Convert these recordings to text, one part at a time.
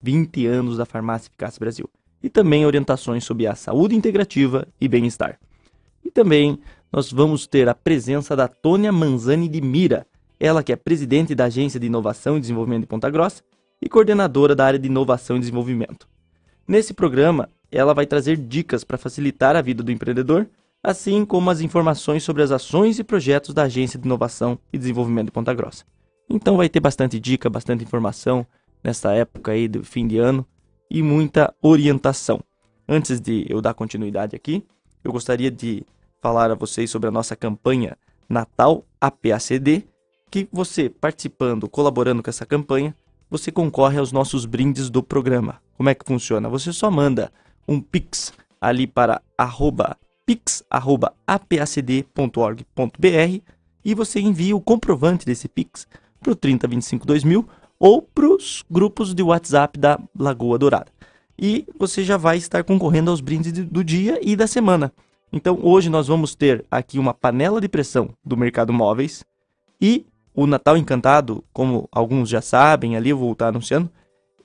20 anos da Farmácia Eficácia Brasil. E também orientações sobre a saúde integrativa e bem-estar. E também nós vamos ter a presença da Tônia Manzani de Mira, ela que é presidente da Agência de Inovação e Desenvolvimento de Ponta Grossa e coordenadora da área de Inovação e Desenvolvimento. Nesse programa, ela vai trazer dicas para facilitar a vida do empreendedor, assim como as informações sobre as ações e projetos da Agência de Inovação e Desenvolvimento de Ponta Grossa. Então vai ter bastante dica, bastante informação nessa época aí do fim de ano e muita orientação. Antes de eu dar continuidade aqui, eu gostaria de falar a vocês sobre a nossa campanha Natal APACD, que você participando, colaborando com essa campanha, você concorre aos nossos brindes do programa. Como é que funciona? Você só manda um pix ali para arroba, pix.apacd.org.br e você envia o comprovante desse pix para o 3025-2000 ou para os grupos de WhatsApp da Lagoa Dourada. E você já vai estar concorrendo aos brindes do dia e da semana. Então hoje nós vamos ter aqui uma panela de pressão do mercado móveis e o Natal Encantado, como alguns já sabem, ali eu vou estar anunciando,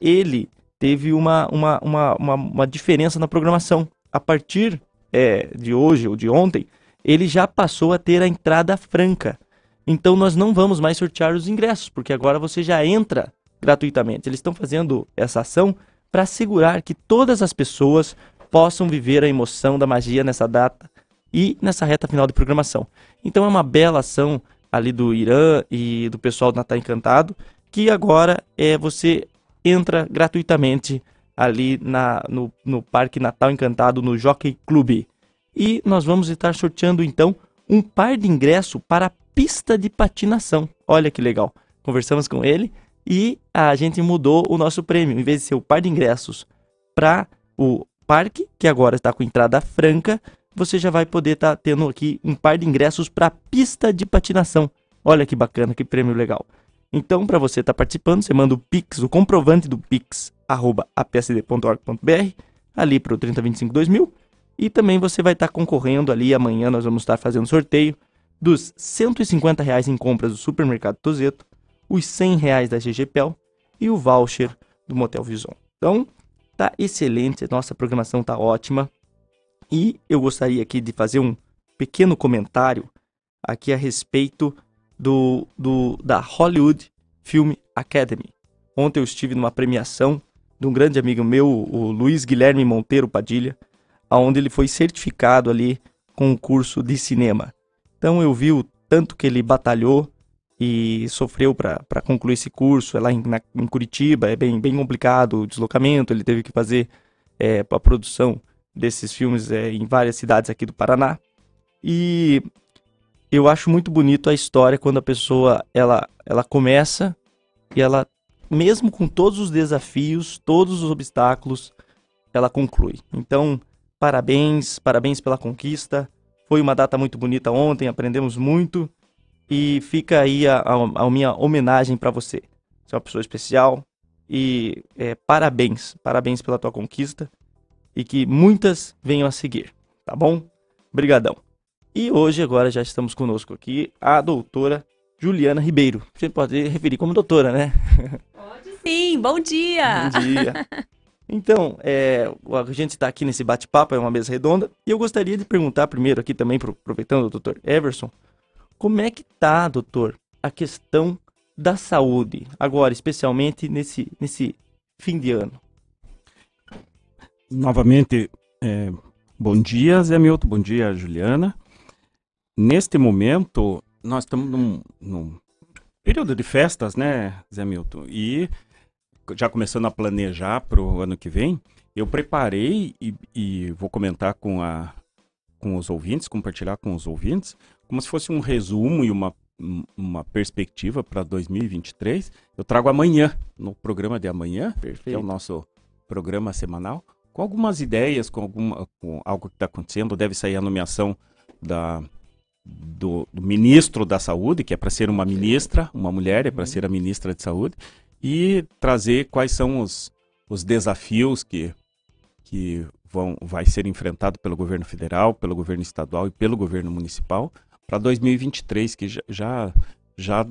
ele teve uma, uma, uma, uma, uma diferença na programação. A partir é, de hoje ou de ontem, ele já passou a ter a entrada franca. Então nós não vamos mais sortear os ingressos, porque agora você já entra gratuitamente. Eles estão fazendo essa ação para assegurar que todas as pessoas possam viver a emoção da magia nessa data e nessa reta final de programação. Então é uma bela ação ali do Irã e do pessoal do Natal Encantado, que agora é você entra gratuitamente ali na, no, no Parque Natal Encantado, no Jockey Club. E nós vamos estar sorteando então um par de ingresso para pista de patinação. Olha que legal. Conversamos com ele e a gente mudou o nosso prêmio. Em vez de ser o par de ingressos para o parque, que agora está com entrada franca, você já vai poder estar tá tendo aqui um par de ingressos para a pista de patinação. Olha que bacana, que prêmio legal. Então, para você estar tá participando, você manda o Pix, o comprovante do Pix, arroba apsd.org.br, ali para o 3025-2000. E também você vai estar tá concorrendo ali, amanhã nós vamos estar fazendo sorteio dos 150 reais em compras do Supermercado Tozeto, os 100 reais da GGPEL e o voucher do Motel Vison. Então, Tá excelente, nossa programação tá ótima. E eu gostaria aqui de fazer um pequeno comentário aqui a respeito do, do da Hollywood Film Academy. Ontem eu estive numa premiação de um grande amigo meu, o Luiz Guilherme Monteiro Padilha, aonde ele foi certificado ali com um curso de cinema. Então eu vi o tanto que ele batalhou e sofreu para concluir esse curso. É lá em, na, em, Curitiba, é bem, bem complicado o deslocamento. Ele teve que fazer é, a produção desses filmes é, em várias cidades aqui do Paraná. E eu acho muito bonito a história quando a pessoa ela, ela começa e ela, mesmo com todos os desafios, todos os obstáculos, ela conclui. Então, parabéns, parabéns pela conquista. Foi uma data muito bonita ontem, aprendemos muito. E fica aí a, a, a minha homenagem para você. Você é uma pessoa especial e é, parabéns, parabéns pela tua conquista e que muitas venham a seguir, tá bom? Brigadão. E hoje agora já estamos conosco aqui a doutora Juliana Ribeiro. Você pode referir como doutora, né? Pode sim, bom dia! Bom dia! Então, é, a gente está aqui nesse bate-papo, é uma mesa redonda, e eu gostaria de perguntar primeiro aqui também, aproveitando o doutor Everson, como é que tá, doutor, a questão da saúde, agora, especialmente nesse, nesse fim de ano? Novamente, é, bom dia, Zé Milton, bom dia, Juliana. Neste momento, nós estamos num, num período de festas, né, Zé Milton? E já começando a planejar para o ano que vem, eu preparei e, e, vou comentar com, a, com os ouvintes, compartilhar com os ouvintes, como se fosse um resumo e uma, uma perspectiva para 2023. Eu trago amanhã, no programa de amanhã, Perfeito. que é o nosso programa semanal, com algumas ideias, com, alguma, com algo que está acontecendo. Deve sair a nomeação da, do, do ministro da Saúde, que é para ser uma ministra, uma mulher, é para uhum. ser a ministra de Saúde, e trazer quais são os, os desafios que, que vão, vai ser enfrentado pelo governo federal, pelo governo estadual e pelo governo municipal para 2023, que já, já,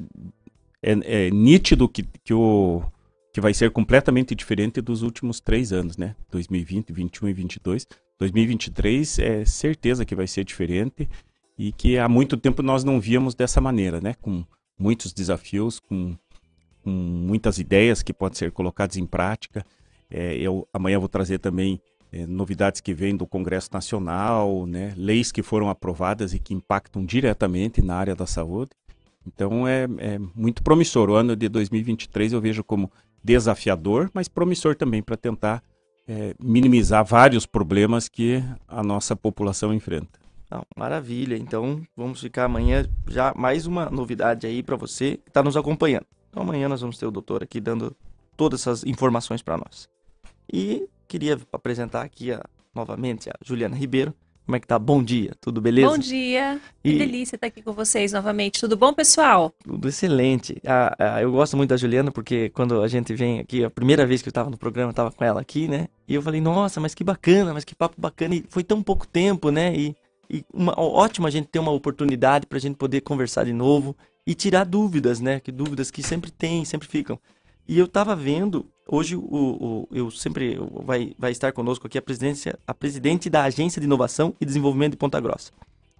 é, é, nítido que, que, o, que vai ser completamente diferente dos últimos três anos, né? 2020, 21 e 22. 2023 é certeza que vai ser diferente e que há muito tempo nós não víamos dessa maneira, né? Com muitos desafios, com, com muitas ideias que podem ser colocadas em prática. É, eu amanhã vou trazer também é, novidades que vêm do Congresso Nacional, né? Leis que foram aprovadas e que impactam diretamente na área da saúde. Então é, é muito promissor. O ano de 2023 eu vejo como desafiador, mas promissor também para tentar é, minimizar vários problemas que a nossa população enfrenta. Não, maravilha. Então vamos ficar amanhã já mais uma novidade aí para você que está nos acompanhando. Então amanhã nós vamos ter o doutor aqui dando todas essas informações para nós. E queria apresentar aqui a, novamente a Juliana Ribeiro, como é que tá? Bom dia, tudo beleza? Bom dia, que delícia estar aqui com vocês novamente. Tudo bom, pessoal? Tudo excelente. Ah, ah, eu gosto muito da Juliana porque quando a gente vem aqui, a primeira vez que eu estava no programa, eu estava com ela aqui, né? E eu falei, nossa, mas que bacana, mas que papo bacana. E foi tão pouco tempo, né? E, e uma, ótimo a gente ter uma oportunidade para a gente poder conversar de novo e tirar dúvidas, né? Que dúvidas que sempre tem, sempre ficam. E eu estava vendo, hoje o, o, eu sempre vai, vai estar conosco aqui a, presidência, a presidente da Agência de Inovação e Desenvolvimento de Ponta Grossa.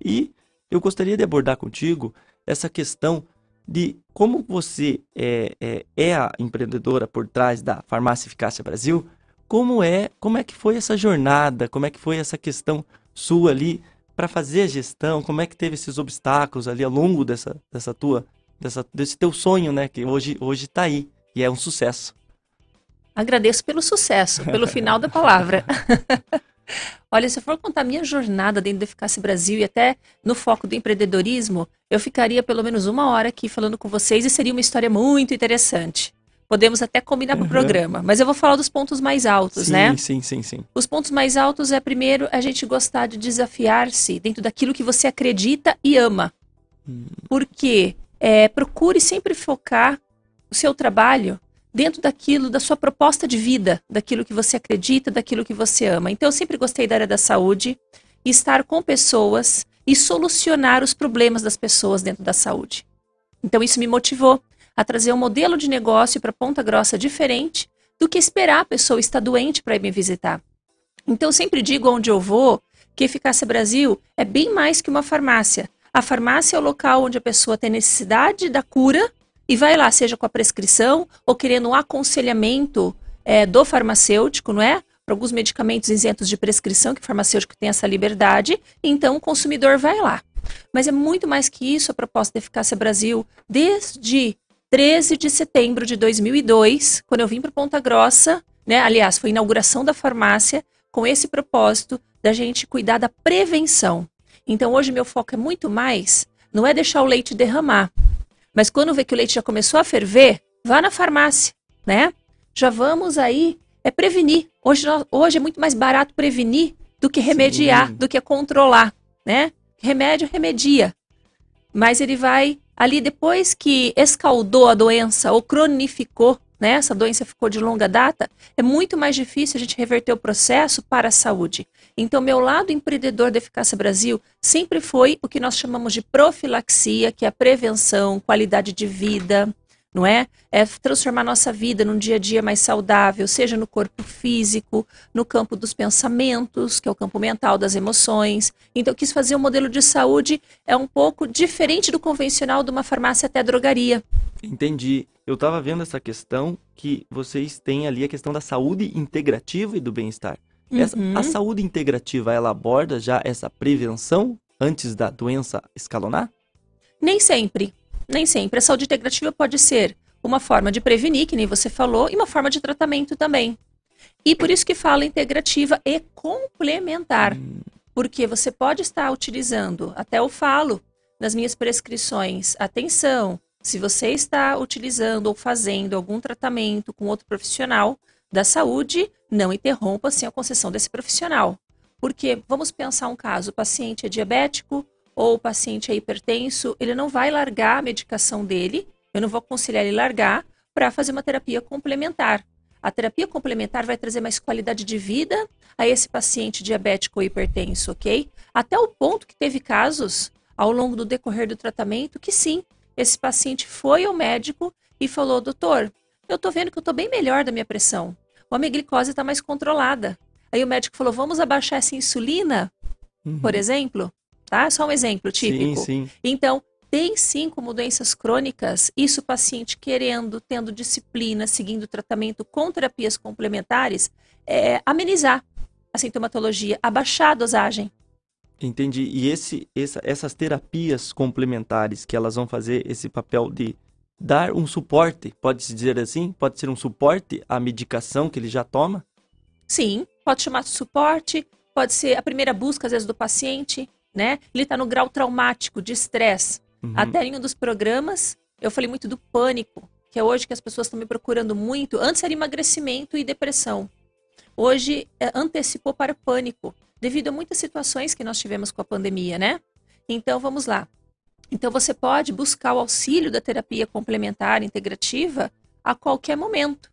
E eu gostaria de abordar contigo essa questão de como você é, é, é, a empreendedora por trás da Farmácia Eficácia Brasil, como é, como é que foi essa jornada, como é que foi essa questão sua ali para fazer a gestão, como é que teve esses obstáculos ali ao longo dessa, dessa tua, dessa, desse teu sonho, né, que hoje hoje está aí. E é um sucesso. Agradeço pelo sucesso, pelo final da palavra. Olha, se eu for contar minha jornada dentro do Eficácia Brasil e até no foco do empreendedorismo, eu ficaria pelo menos uma hora aqui falando com vocês e seria uma história muito interessante. Podemos até combinar uhum. o programa, mas eu vou falar dos pontos mais altos, sim, né? Sim, sim, sim. Os pontos mais altos é, primeiro, a gente gostar de desafiar-se dentro daquilo que você acredita e ama. Hum. Porque é, procure sempre focar o seu trabalho dentro daquilo, da sua proposta de vida, daquilo que você acredita, daquilo que você ama. Então, eu sempre gostei da área da saúde, estar com pessoas e solucionar os problemas das pessoas dentro da saúde. Então, isso me motivou a trazer um modelo de negócio para Ponta Grossa diferente do que esperar a pessoa estar doente para ir me visitar. Então, eu sempre digo onde eu vou que Eficácia Brasil é bem mais que uma farmácia. A farmácia é o local onde a pessoa tem necessidade da cura e vai lá, seja com a prescrição ou querendo um aconselhamento é, do farmacêutico, não é? Para alguns medicamentos isentos de prescrição, que o farmacêutico tem essa liberdade, então o consumidor vai lá. Mas é muito mais que isso a proposta da Eficácia Brasil, desde 13 de setembro de 2002, quando eu vim para Ponta Grossa, né? Aliás, foi a inauguração da farmácia com esse propósito da gente cuidar da prevenção. Então hoje meu foco é muito mais, não é deixar o leite derramar, mas quando vê que o leite já começou a ferver, vá na farmácia, né? Já vamos aí é prevenir. Hoje, hoje é muito mais barato prevenir do que remediar, Sim. do que controlar, né? Remédio remedia. Mas ele vai ali depois que escaldou a doença ou cronificou, né, essa doença ficou de longa data, é muito mais difícil a gente reverter o processo para a saúde. Então, meu lado empreendedor da Eficácia Brasil sempre foi o que nós chamamos de profilaxia, que é a prevenção, qualidade de vida, não é? É transformar nossa vida num dia a dia mais saudável, seja no corpo físico, no campo dos pensamentos, que é o campo mental das emoções. Então, eu quis fazer um modelo de saúde é um pouco diferente do convencional de uma farmácia até drogaria. Entendi eu estava vendo essa questão que vocês têm ali a questão da saúde integrativa e do bem-estar. Uhum. A saúde integrativa, ela aborda já essa prevenção antes da doença escalonar? Nem sempre. Nem sempre. A saúde integrativa pode ser uma forma de prevenir, que nem você falou, e uma forma de tratamento também. E por isso que fala integrativa e complementar. Porque você pode estar utilizando, até eu falo nas minhas prescrições, atenção, se você está utilizando ou fazendo algum tratamento com outro profissional da saúde, não interrompa sem a concessão desse profissional. Porque vamos pensar um caso, o paciente é diabético ou o paciente é hipertenso, ele não vai largar a medicação dele, eu não vou aconselhar ele largar para fazer uma terapia complementar. A terapia complementar vai trazer mais qualidade de vida a esse paciente diabético ou hipertenso, ok? Até o ponto que teve casos ao longo do decorrer do tratamento que sim, esse paciente foi ao médico e falou: doutor, eu tô vendo que eu tô bem melhor da minha pressão. Ou a minha glicose está mais controlada. Aí o médico falou: vamos abaixar essa insulina, uhum. por exemplo. Tá? Só um exemplo típico. Sim, sim. Então, tem sim como doenças crônicas, isso o paciente querendo, tendo disciplina, seguindo tratamento com terapias complementares, é, amenizar a sintomatologia, abaixar a dosagem. Entendi. E esse, essa, essas terapias complementares que elas vão fazer esse papel de dar um suporte, pode-se dizer assim? Pode ser um suporte à medicação que ele já toma? Sim, pode chamar de suporte, pode ser a primeira busca, às vezes, do paciente, né? Ele está no grau traumático, de estresse. Uhum. Até em um dos programas, eu falei muito do pânico, que é hoje que as pessoas estão me procurando muito. Antes era emagrecimento e depressão. Hoje é, antecipou para pânico, devido a muitas situações que nós tivemos com a pandemia, né? Então, vamos lá. Então você pode buscar o auxílio da terapia complementar integrativa a qualquer momento.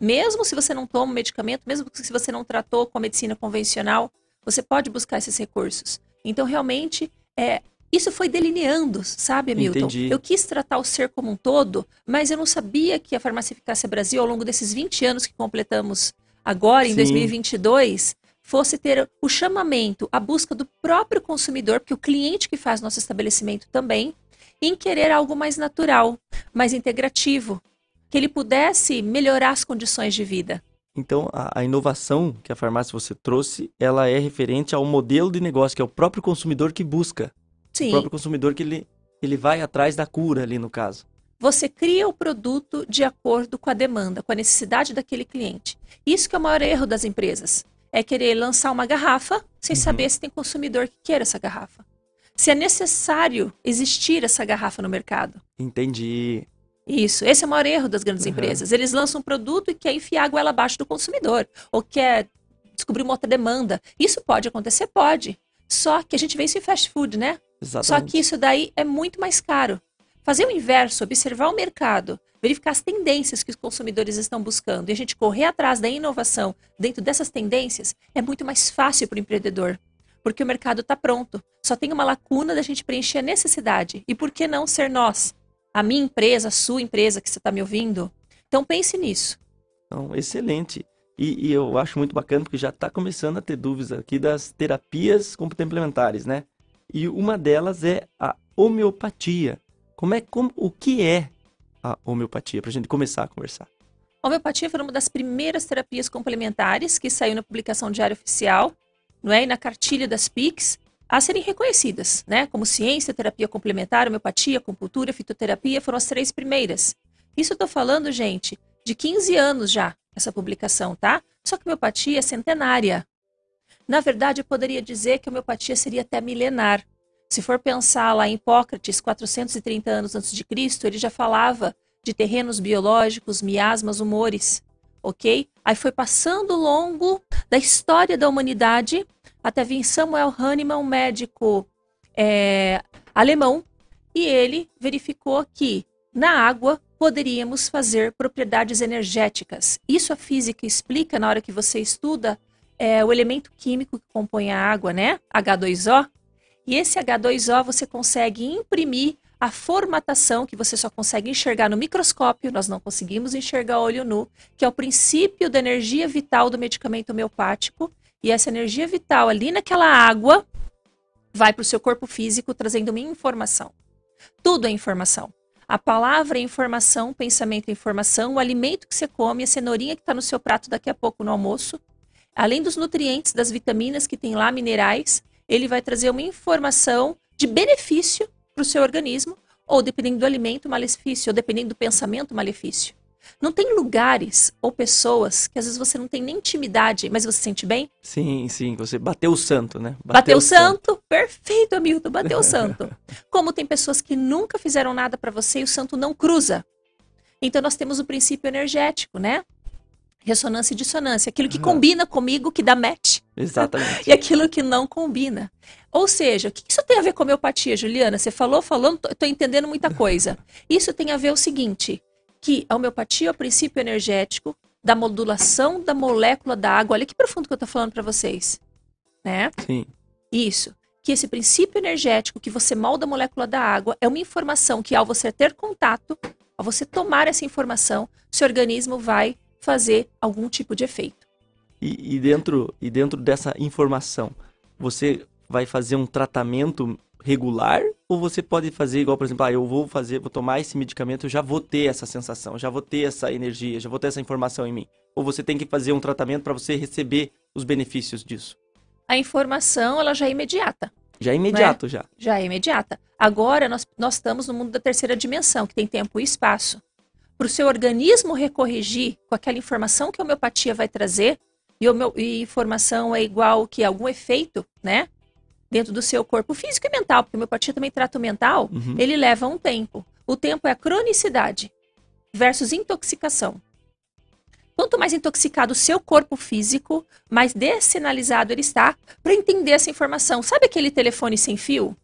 Mesmo se você não toma medicamento, mesmo se você não tratou com a medicina convencional, você pode buscar esses recursos. Então, realmente, é, isso foi delineando, sabe, Hamilton? Entendi. Eu quis tratar o ser como um todo, mas eu não sabia que a Farmácia Eficácia Brasil, ao longo desses 20 anos que completamos agora, em Sim. 2022, fosse ter o chamamento, a busca do próprio consumidor, porque o cliente que faz nosso estabelecimento também, em querer algo mais natural, mais integrativo, que ele pudesse melhorar as condições de vida. Então, a, a, inovação que a farmácia você trouxe, ela é referente ao modelo de negócio, que é o próprio consumidor que busca. Sim. O próprio consumidor que ele, ele vai atrás da cura ali no caso. Você cria o produto de acordo com a demanda, com a necessidade daquele cliente. Isso que é o maior erro das empresas é querer lançar uma garrafa sem uhum. saber se tem consumidor que queira essa garrafa. Se é necessário existir essa garrafa no mercado. Entendi. Isso, esse é o maior erro das grandes uhum. empresas. Eles lançam um produto e quer enfiar a goela abaixo do consumidor, ou quer descobrir uma outra demanda. Isso pode acontecer? Pode. Só que a gente vê isso em fast food, né? Exatamente. Só que isso daí é muito mais caro. Fazer o inverso, observar o mercado, verificar as tendências que os consumidores estão buscando e a gente correr atrás da inovação dentro dessas tendências é muito mais fácil para o empreendedor, porque o mercado está pronto. Só tem uma lacuna da gente preencher a necessidade. E por que não ser nós? A minha empresa, a sua empresa que você está me ouvindo? Então pense nisso. Então, excelente. E, e, eu acho muito bacana porque já está começando a ter dúvidas aqui das terapias complementares, né? E uma delas é a homeopatia. Como é, como, o que é a homeopatia, para a gente começar a conversar. A homeopatia foi uma das primeiras terapias complementares que saiu na publicação diária oficial, não é? E na cartilha das PICs, a serem reconhecidas, né? Como ciência, terapia complementar, homeopatia, acupuntura, fitoterapia, foram as três primeiras. Isso eu estou falando, gente, de 15 anos já, essa publicação, tá? Só que homeopatia é centenária. Na verdade, eu poderia dizer que a homeopatia seria até milenar. Se for pensar lá em Hipócrates, 430 anos antes de Cristo, ele já falava de terrenos biológicos, miasmas, humores, ok? Aí foi passando longo da história da humanidade até vir Samuel Hahnemann, um médico é, alemão, e ele verificou que na água poderíamos fazer propriedades energéticas. Isso a física explica na hora que você estuda é, o elemento químico que compõe a água, né? H2O. E esse H2O você consegue imprimir a formatação que você só consegue enxergar no microscópio, nós não conseguimos enxergar olho nu, que é o princípio da energia vital do medicamento homeopático. E essa energia vital ali naquela água vai para o seu corpo físico trazendo uma informação. Tudo é informação. A palavra é informação, pensamento é informação, o alimento que você come, a cenourinha que está no seu prato daqui a pouco no almoço, além dos nutrientes, das vitaminas que tem lá, minerais, ele vai trazer uma informação de benefício para o seu organismo, ou dependendo do alimento, malefício, ou dependendo do pensamento, malefício. Não tem lugares ou pessoas que às vezes você não tem nem intimidade, mas você se sente bem? Sim, sim. Você bateu o santo, né? Bateu, bateu o santo. santo. Perfeito, Hamilton. Bateu o santo. Como tem pessoas que nunca fizeram nada para você e o santo não cruza. Então nós temos o princípio energético, né? Ressonância e dissonância. Aquilo que uhum. combina comigo, que dá match. Exatamente. e aquilo que não combina. Ou seja, o que isso tem a ver com homeopatia, Juliana? Você falou, falando, estou entendendo muita coisa. Isso tem a ver o seguinte, que a homeopatia é o princípio energético da modulação da molécula da água. Olha que profundo que eu estou falando para vocês. Né? Sim. Isso. Que esse princípio energético que você molda a molécula da água é uma informação que ao você ter contato, Ao você tomar essa informação, seu organismo vai fazer algum tipo de efeito. E, e dentro, e dentro dessa informação, você vai fazer um tratamento regular ou você pode fazer igual, por exemplo, ah, eu vou fazer, vou tomar esse medicamento, eu já vou ter essa sensação, já vou ter essa energia, já vou ter essa informação em mim. Ou você tem que fazer um tratamento para você receber os benefícios disso? A informação, ela já é imediata. Já é imediato, né? já. Já é imediata. Agora, nós, nós estamos no mundo da terceira dimensão, que tem tempo e espaço. Para o seu organismo recorrigir com aquela informação que a homeopatia vai trazer, e, homeo, e informação é igual que algum efeito, né? Dentro do seu corpo físico e mental, porque a homeopatia também trata o mental, uhum. ele leva um tempo. O tempo é a cronicidade versus intoxicação. Quanto mais intoxicado o seu corpo físico, mais dessinalizado ele está para entender essa informação. Sabe aquele telefone sem fio?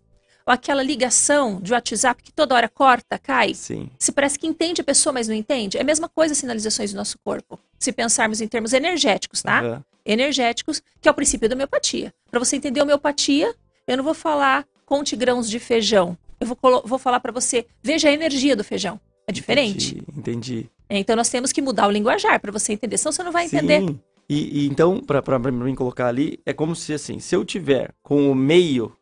Ou aquela ligação de WhatsApp que toda hora corta, cai? Sim. Se parece que entende a pessoa, mas não entende. É a mesma coisa as sinalizações do nosso corpo. Se pensarmos em termos energéticos, tá? Uhum energéticos, que é o princípio da homeopatia. Para você entender a homeopatia, eu não vou falar conte grãos de feijão. Eu vou, vou falar para você, veja a energia do feijão. É diferente. Entendi. entendi. É, então nós temos que mudar o linguajar para você entender, senão você não vai entender. Sim. E, e então, para mim colocar ali, é como se assim, se eu tiver com o meio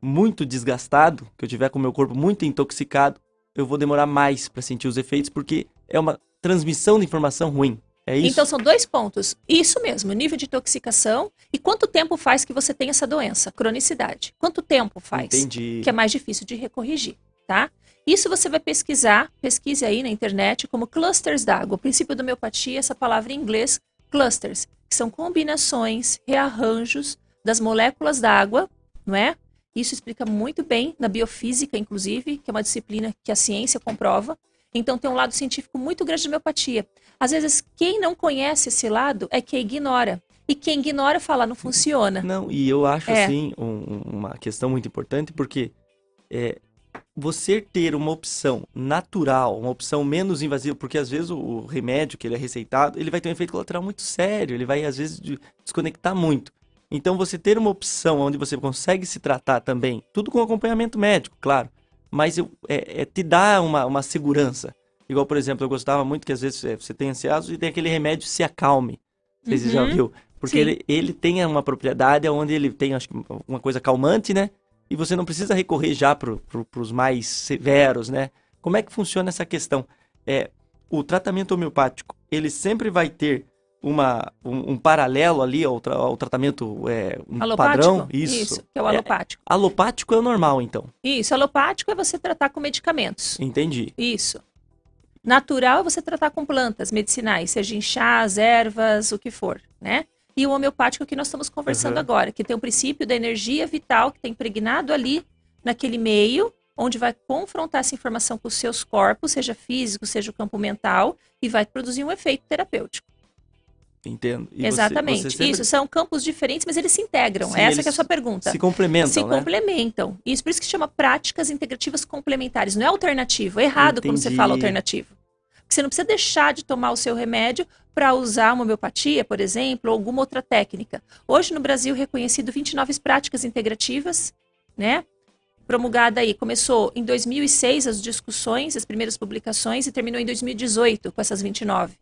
muito desgastado, que eu tiver com o meu corpo muito intoxicado, eu vou demorar mais para sentir os efeitos, porque é uma transmissão de informação ruim. É isso? Então são dois pontos. Isso mesmo, nível de intoxicação e quanto tempo faz que você tem essa doença, cronicidade. Quanto tempo faz? Entendi. Que é mais difícil de recorrigir, tá? Isso você vai pesquisar, pesquise aí na internet como clusters d'água. O princípio da homeopatia, essa palavra em inglês, clusters, que são combinações, rearranjos das moléculas d'água, não é? Isso explica muito bem na biofísica, inclusive, que é uma disciplina que a ciência comprova. Então tem um lado científico muito grande de homeopatia. Às vezes, quem não conhece esse lado é quem ignora. E quem ignora fala, não funciona. Não, e eu acho, é. assim, um, uma questão muito importante, porque é, você ter uma opção natural, uma opção menos invasiva, porque às vezes o, o, remédio que ele é receitado, ele vai ter um efeito colateral muito sério, ele vai às vezes desconectar muito. Então você ter uma opção onde você consegue se tratar também, tudo com acompanhamento médico, claro, mas eu, é, é, te dá uma, uma segurança. Igual, por exemplo, eu gostava muito que às vezes é, você tem ansiados e tem aquele remédio Se Acalme. Sei uhum. já viu. Porque ele, ele tem uma propriedade onde ele tem, acho que, uma coisa calmante, né? E você não precisa recorrer já para pro, os mais severos, né? Como é que funciona essa questão? É, o tratamento homeopático, ele sempre vai ter uma, um, um paralelo ali ao, tra ao tratamento é, um alopático? padrão? Isso. Isso, que é o alopático. É, alopático é o normal, então? Isso, alopático é você tratar com medicamentos. Entendi. Isso. Natural é você tratar com plantas medicinais, seja em chás, ervas, o que for, né? E o homeopático que nós estamos conversando uhum. agora, que tem o princípio da energia vital que está impregnado ali naquele meio, onde vai confrontar essa informação com os seus corpos, seja físico, seja o campo mental, e vai produzir um efeito terapêutico. Entendo. E Exatamente. Você, você sempre... Isso, são campos diferentes, mas eles se integram. Sim, Essa é a sua pergunta. Se complementam, Se né? complementam. Isso por isso que se chama práticas integrativas complementares. Não é alternativo. É errado Entendi. quando você fala alternativo. Porque você não precisa deixar de tomar o seu remédio para usar uma homeopatia, por exemplo, ou alguma outra técnica. Hoje no Brasil reconhecido 29 práticas integrativas, né? Promulgada aí, começou em 2006 as discussões, as primeiras publicações e terminou em 2018 com essas 29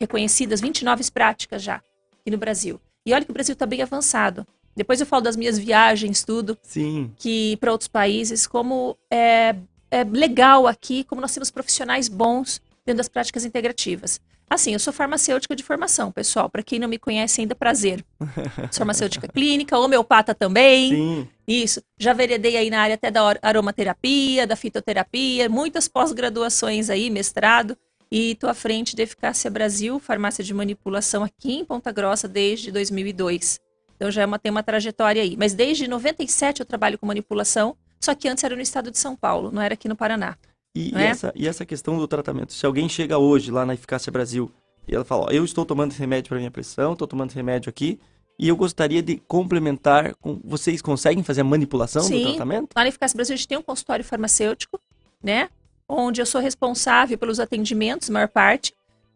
reconhecidas, 29 práticas já aqui no Brasil. E olha que o Brasil está bem avançado. Depois eu falo das minhas viagens, tudo. Sim. Que para outros países, como é, é legal aqui, como nós temos profissionais bons dentro das práticas integrativas. Assim, eu sou farmacêutica de formação, pessoal. Para quem não me conhece ainda, prazer. Sou farmacêutica clínica, homeopata também. Sim. Isso. Já veredei aí na área até da aromaterapia, da fitoterapia, muitas pós-graduações aí, mestrado. E estou à frente da Eficácia Brasil, farmácia de manipulação aqui em Ponta Grossa desde 2002. Então já é uma, tem uma trajetória aí. Mas desde 97 eu trabalho com manipulação, só que antes era no estado de São Paulo, não era aqui no Paraná. E, e, é? essa, e essa questão do tratamento? Se alguém chega hoje lá na Eficácia Brasil e ela fala, ó, eu estou tomando remédio para minha pressão, estou tomando remédio aqui, e eu gostaria de complementar com. Vocês conseguem fazer a manipulação Sim, do tratamento? Lá na Eficácia Brasil a gente tem um consultório farmacêutico, né? Onde eu sou responsável pelos atendimentos, maior parte,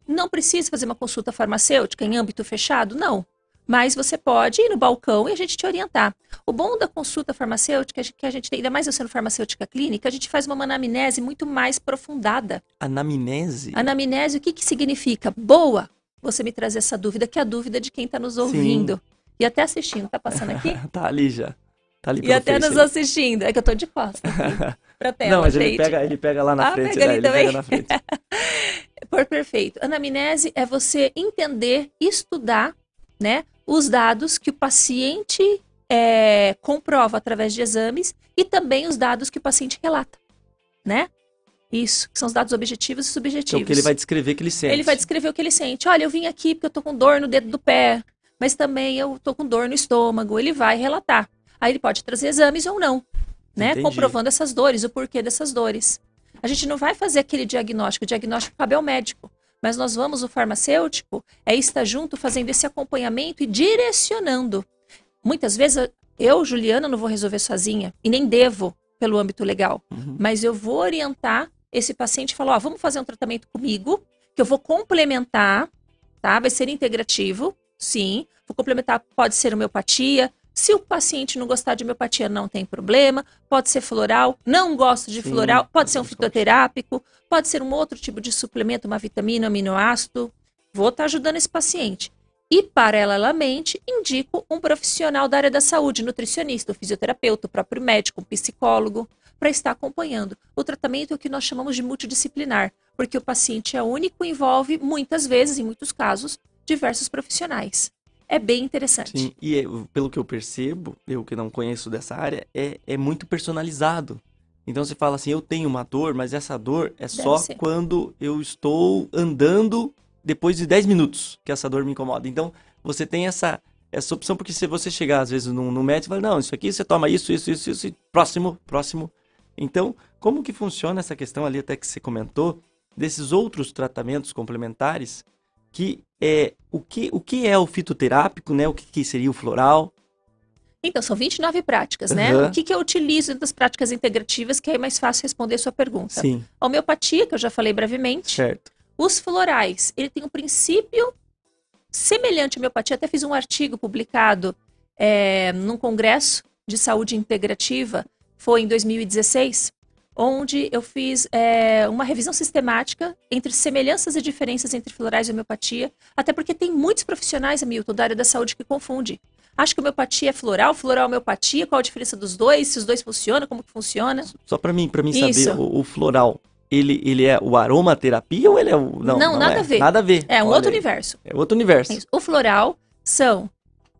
não precisa fazer uma consulta farmacêutica em âmbito fechado? Não. Mas você pode ir no balcão e a gente te orientar. O bom da consulta farmacêutica é que a gente tem, ainda mais eu sendo farmacêutica clínica, a gente faz uma anamnese muito mais aprofundada. Anamnese? Anamnese, o que, que significa? Boa você me trazer essa dúvida, que é a dúvida de quem está nos ouvindo. Sim. E até assistindo. Tá passando aqui? tá ali já. Tá ali e até nos assistindo. É que eu tô de costas aqui, pra tela, Não, mas gente. ele pega, ele pega lá na ah, frente. Pega né? ele pega na frente. Por perfeito. Anamnese é você entender, estudar, né, os dados que o paciente é, comprova através de exames e também os dados que o paciente relata, né? Isso, que são os dados objetivos e subjetivos. Então, que ele vai descrever o que ele sente. Ele vai descrever o que ele sente. Olha, eu vim aqui porque eu tô com dor no dedo do pé, mas também eu tô com dor no estômago. Ele vai relatar. Aí ele pode trazer exames ou não, né? Entendi. Comprovando essas dores, o porquê dessas dores. A gente não vai fazer aquele diagnóstico, o diagnóstico cabe ao médico. Mas nós vamos, o farmacêutico, é estar junto fazendo esse acompanhamento e direcionando. Muitas vezes, eu, Juliana, não vou resolver sozinha, e nem devo, pelo âmbito legal. Uhum. Mas eu vou orientar esse paciente e falar: ó, vamos fazer um tratamento comigo, que eu vou complementar, tá? Vai ser integrativo, sim. Vou complementar, pode ser homeopatia, se o paciente não gostar de homeopatia, não tem problema. Pode ser floral, não gosta de Sim, floral, pode ser um fitoterápico, pode ser um outro tipo de suplemento, uma vitamina, um aminoácido. Vou estar tá ajudando esse paciente. E, paralelamente, indico um profissional da área da saúde, nutricionista, fisioterapeuta, o próprio médico, um psicólogo, para estar acompanhando. O tratamento é o que nós chamamos de multidisciplinar, porque o paciente é único e envolve, muitas vezes, em muitos casos, diversos profissionais é bem interessante. Sim, e é, pelo que eu percebo, eu que não conheço dessa área, é, é muito personalizado. Então você fala assim, eu tenho uma dor, mas essa dor é Deve só ser. quando eu estou andando depois de 10 minutos que essa dor me incomoda. Então você tem essa, essa opção, porque se você chegar às vezes no, no médico e falar, não, isso aqui você toma isso, isso, isso, isso, próximo, próximo. Então, como que funciona essa questão ali até que você comentou, desses outros tratamentos complementares que é o que, o que é o fitoterápico, né? O que, que seria o floral? Então, são 29 práticas, né? Uhum. O que, que eu utilizo das práticas integrativas, que é mais fácil responder a sua pergunta? Sim. A homeopatia, que eu já falei brevemente. Certo. Os florais, ele tem um princípio semelhante à homeopatia. Até fiz um artigo publicado é, num congresso de saúde integrativa, foi em 2016, onde eu fiz é, uma revisão sistemática entre semelhanças e diferenças entre florais e homeopatia, até porque tem muitos profissionais, Hamilton, da área da saúde que confundem. Acho que homeopatia é floral, floral é homeopatia, qual a diferença dos dois, se os dois funcionam, como que funciona? Só para mim, para mim saber, o, o, floral, ele, ele é o aromaterapia ou ele é o... Não, não, não nada é. a ver. Nada a ver. É um Olha outro aí. universo. É outro universo. Isso. O floral são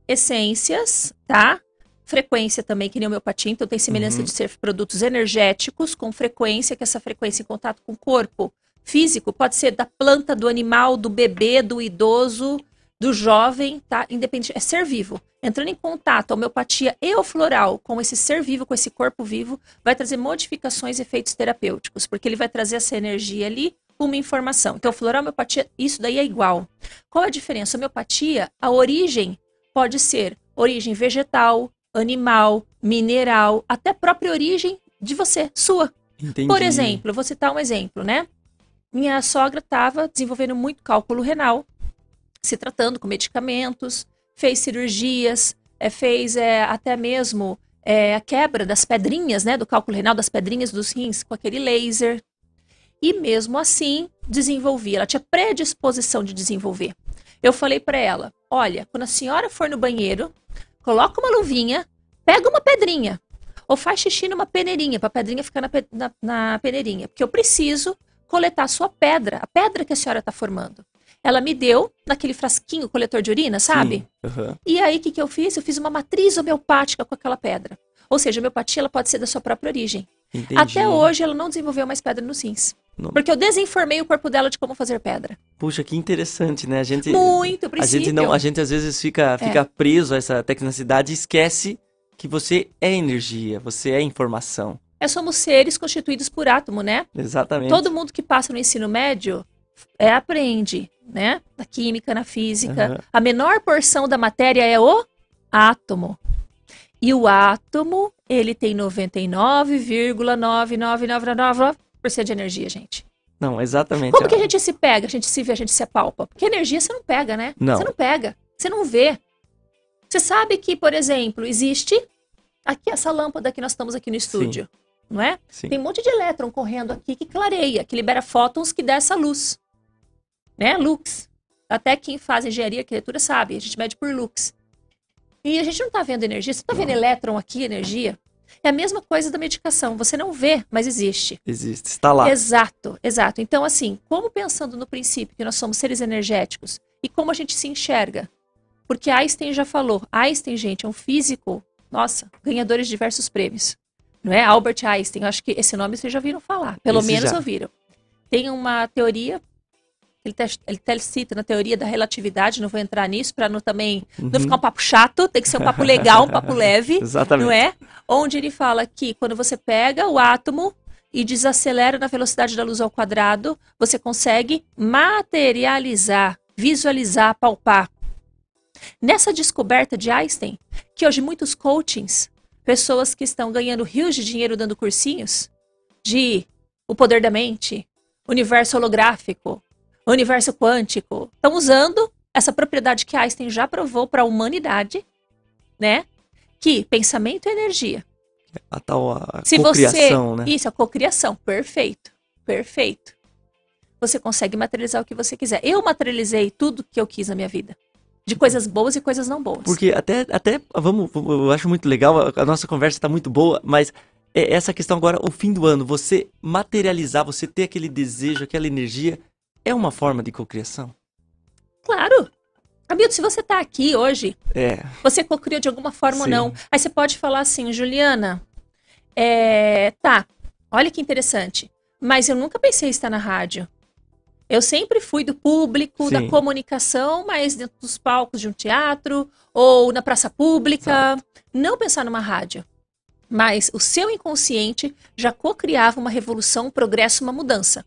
essências, tá? Frequência também, que nem homeopatia, então tem semelhança uhum. de ser produtos energéticos com frequência, que essa frequência em contato com o corpo físico pode ser da planta, do animal, do bebê, do idoso, do jovem, tá? Independente, é ser vivo. Entrando em contato, a homeopatia e o floral com esse ser vivo, com esse corpo vivo, vai trazer modificações e efeitos terapêuticos, porque ele vai trazer essa energia ali, uma informação. Então, floral, homeopatia, isso daí é igual. Qual a diferença? Homeopatia, a origem pode ser origem vegetal, animal, mineral, até própria origem de você, sua. Entendi. Por exemplo, vou citar um exemplo, né? Minha sogra estava desenvolvendo muito cálculo renal, se tratando com medicamentos, fez cirurgias, é, fez é, até mesmo é, a quebra das pedrinhas, né? Do cálculo renal, das pedrinhas dos rins com aquele laser. E mesmo assim, desenvolvia. Ela tinha predisposição de desenvolver. Eu falei para ela: olha, quando a senhora for no banheiro, coloca uma luvinha, pega uma pedrinha, ou faz xixi numa peneirinha, para a pedrinha ficar na, na, na, peneirinha, porque eu preciso coletar a sua pedra, a pedra que a senhora está formando. Ela me deu naquele frasquinho coletor de urina, sabe? Uhum. E aí, o que, que eu fiz? Eu fiz uma matriz homeopática com aquela pedra. Ou seja, a homeopatia ela pode ser da sua própria origem. Entendi. Até hoje, ela não desenvolveu mais pedra nos rins. Não. Porque eu desinformei o corpo dela de como fazer pedra. Puxa, que interessante, né? A gente muito princípio. A gente não, a gente às vezes fica, é. fica é. preso a essa tecnicidade e esquece que você é energia, você é informação. É somos seres constituídos por átomo, né? Exatamente. Todo mundo que passa no ensino médio é aprende, né? Na química, na física. Uhum. A menor porção da matéria é o átomo. E o átomo, ele tem 99,99999 de energia, gente. Não, exatamente. Como que a gente se pega, a gente se vê, a gente se apalpa? Porque energia você não pega, né? Não. Você não pega, você não vê. Você sabe que, por exemplo, existe aqui essa lâmpada que nós estamos aqui no estúdio, não é? Sim. Tem um monte de elétron correndo aqui que clareia, que libera fótons que dá essa luz. Né? Lux. Até quem faz engenharia e arquitetura sabe, a gente mede por lux. E a gente não está vendo energia, você está vendo elétron aqui, energia? É a mesma coisa da medicação, você não vê, mas existe. Existe, está lá. Exato, exato. Então, assim, como pensando no princípio que nós somos seres energéticos e como a gente se enxerga? Porque Einstein já falou, Einstein, gente, é um físico, nossa, ganhador de diversos prêmios. Não é? Albert Einstein, acho que esse nome vocês já ouviram falar, pelo Esse menos já. ouviram. Tem uma teoria, ele até, ele até cita na teoria da relatividade, não vou entrar nisso para não também não Uhum. ficar um papo chato, tem que ser um papo legal, um papo leve. Exatamente. Não é? Onde ele fala que quando você pega o átomo e desacelera na velocidade da luz ao quadrado, você consegue materializar, visualizar, palpar. Nessa descoberta de Einstein, que hoje muitos coachings, pessoas que estão ganhando rios de dinheiro dando cursinhos de o poder da mente, universo holográfico, universo quântico, estão usando essa propriedade que Einstein já provou para a humanidade, né? Que pensamento é energia. A tal a Se cocriação, você. né? Isso, a cocriação. Perfeito. Perfeito. Você consegue materializar o que você quiser. Eu materializei tudo que eu quis na minha vida. De coisas boas e coisas não boas. Porque até, até vamos, eu acho muito legal, a, a nossa conversa está muito boa, mas é essa questão agora, o fim do ano, você materializar, você ter aquele desejo, aquela energia, é uma forma de cocriação? Claro. Hamilton, se você tá aqui hoje, É, você cocriou de alguma forma ou Sim. não. Aí você pode falar assim, Juliana, é, tá, olha que interessante. Mas eu nunca pensei em estar na rádio. Eu sempre fui do público, da Sim. comunicação, mas dentro dos palcos de um teatro ou na praça pública. Não pensar numa rádio. Mas o seu inconsciente já cocriava uma revolução, um progresso, uma mudança.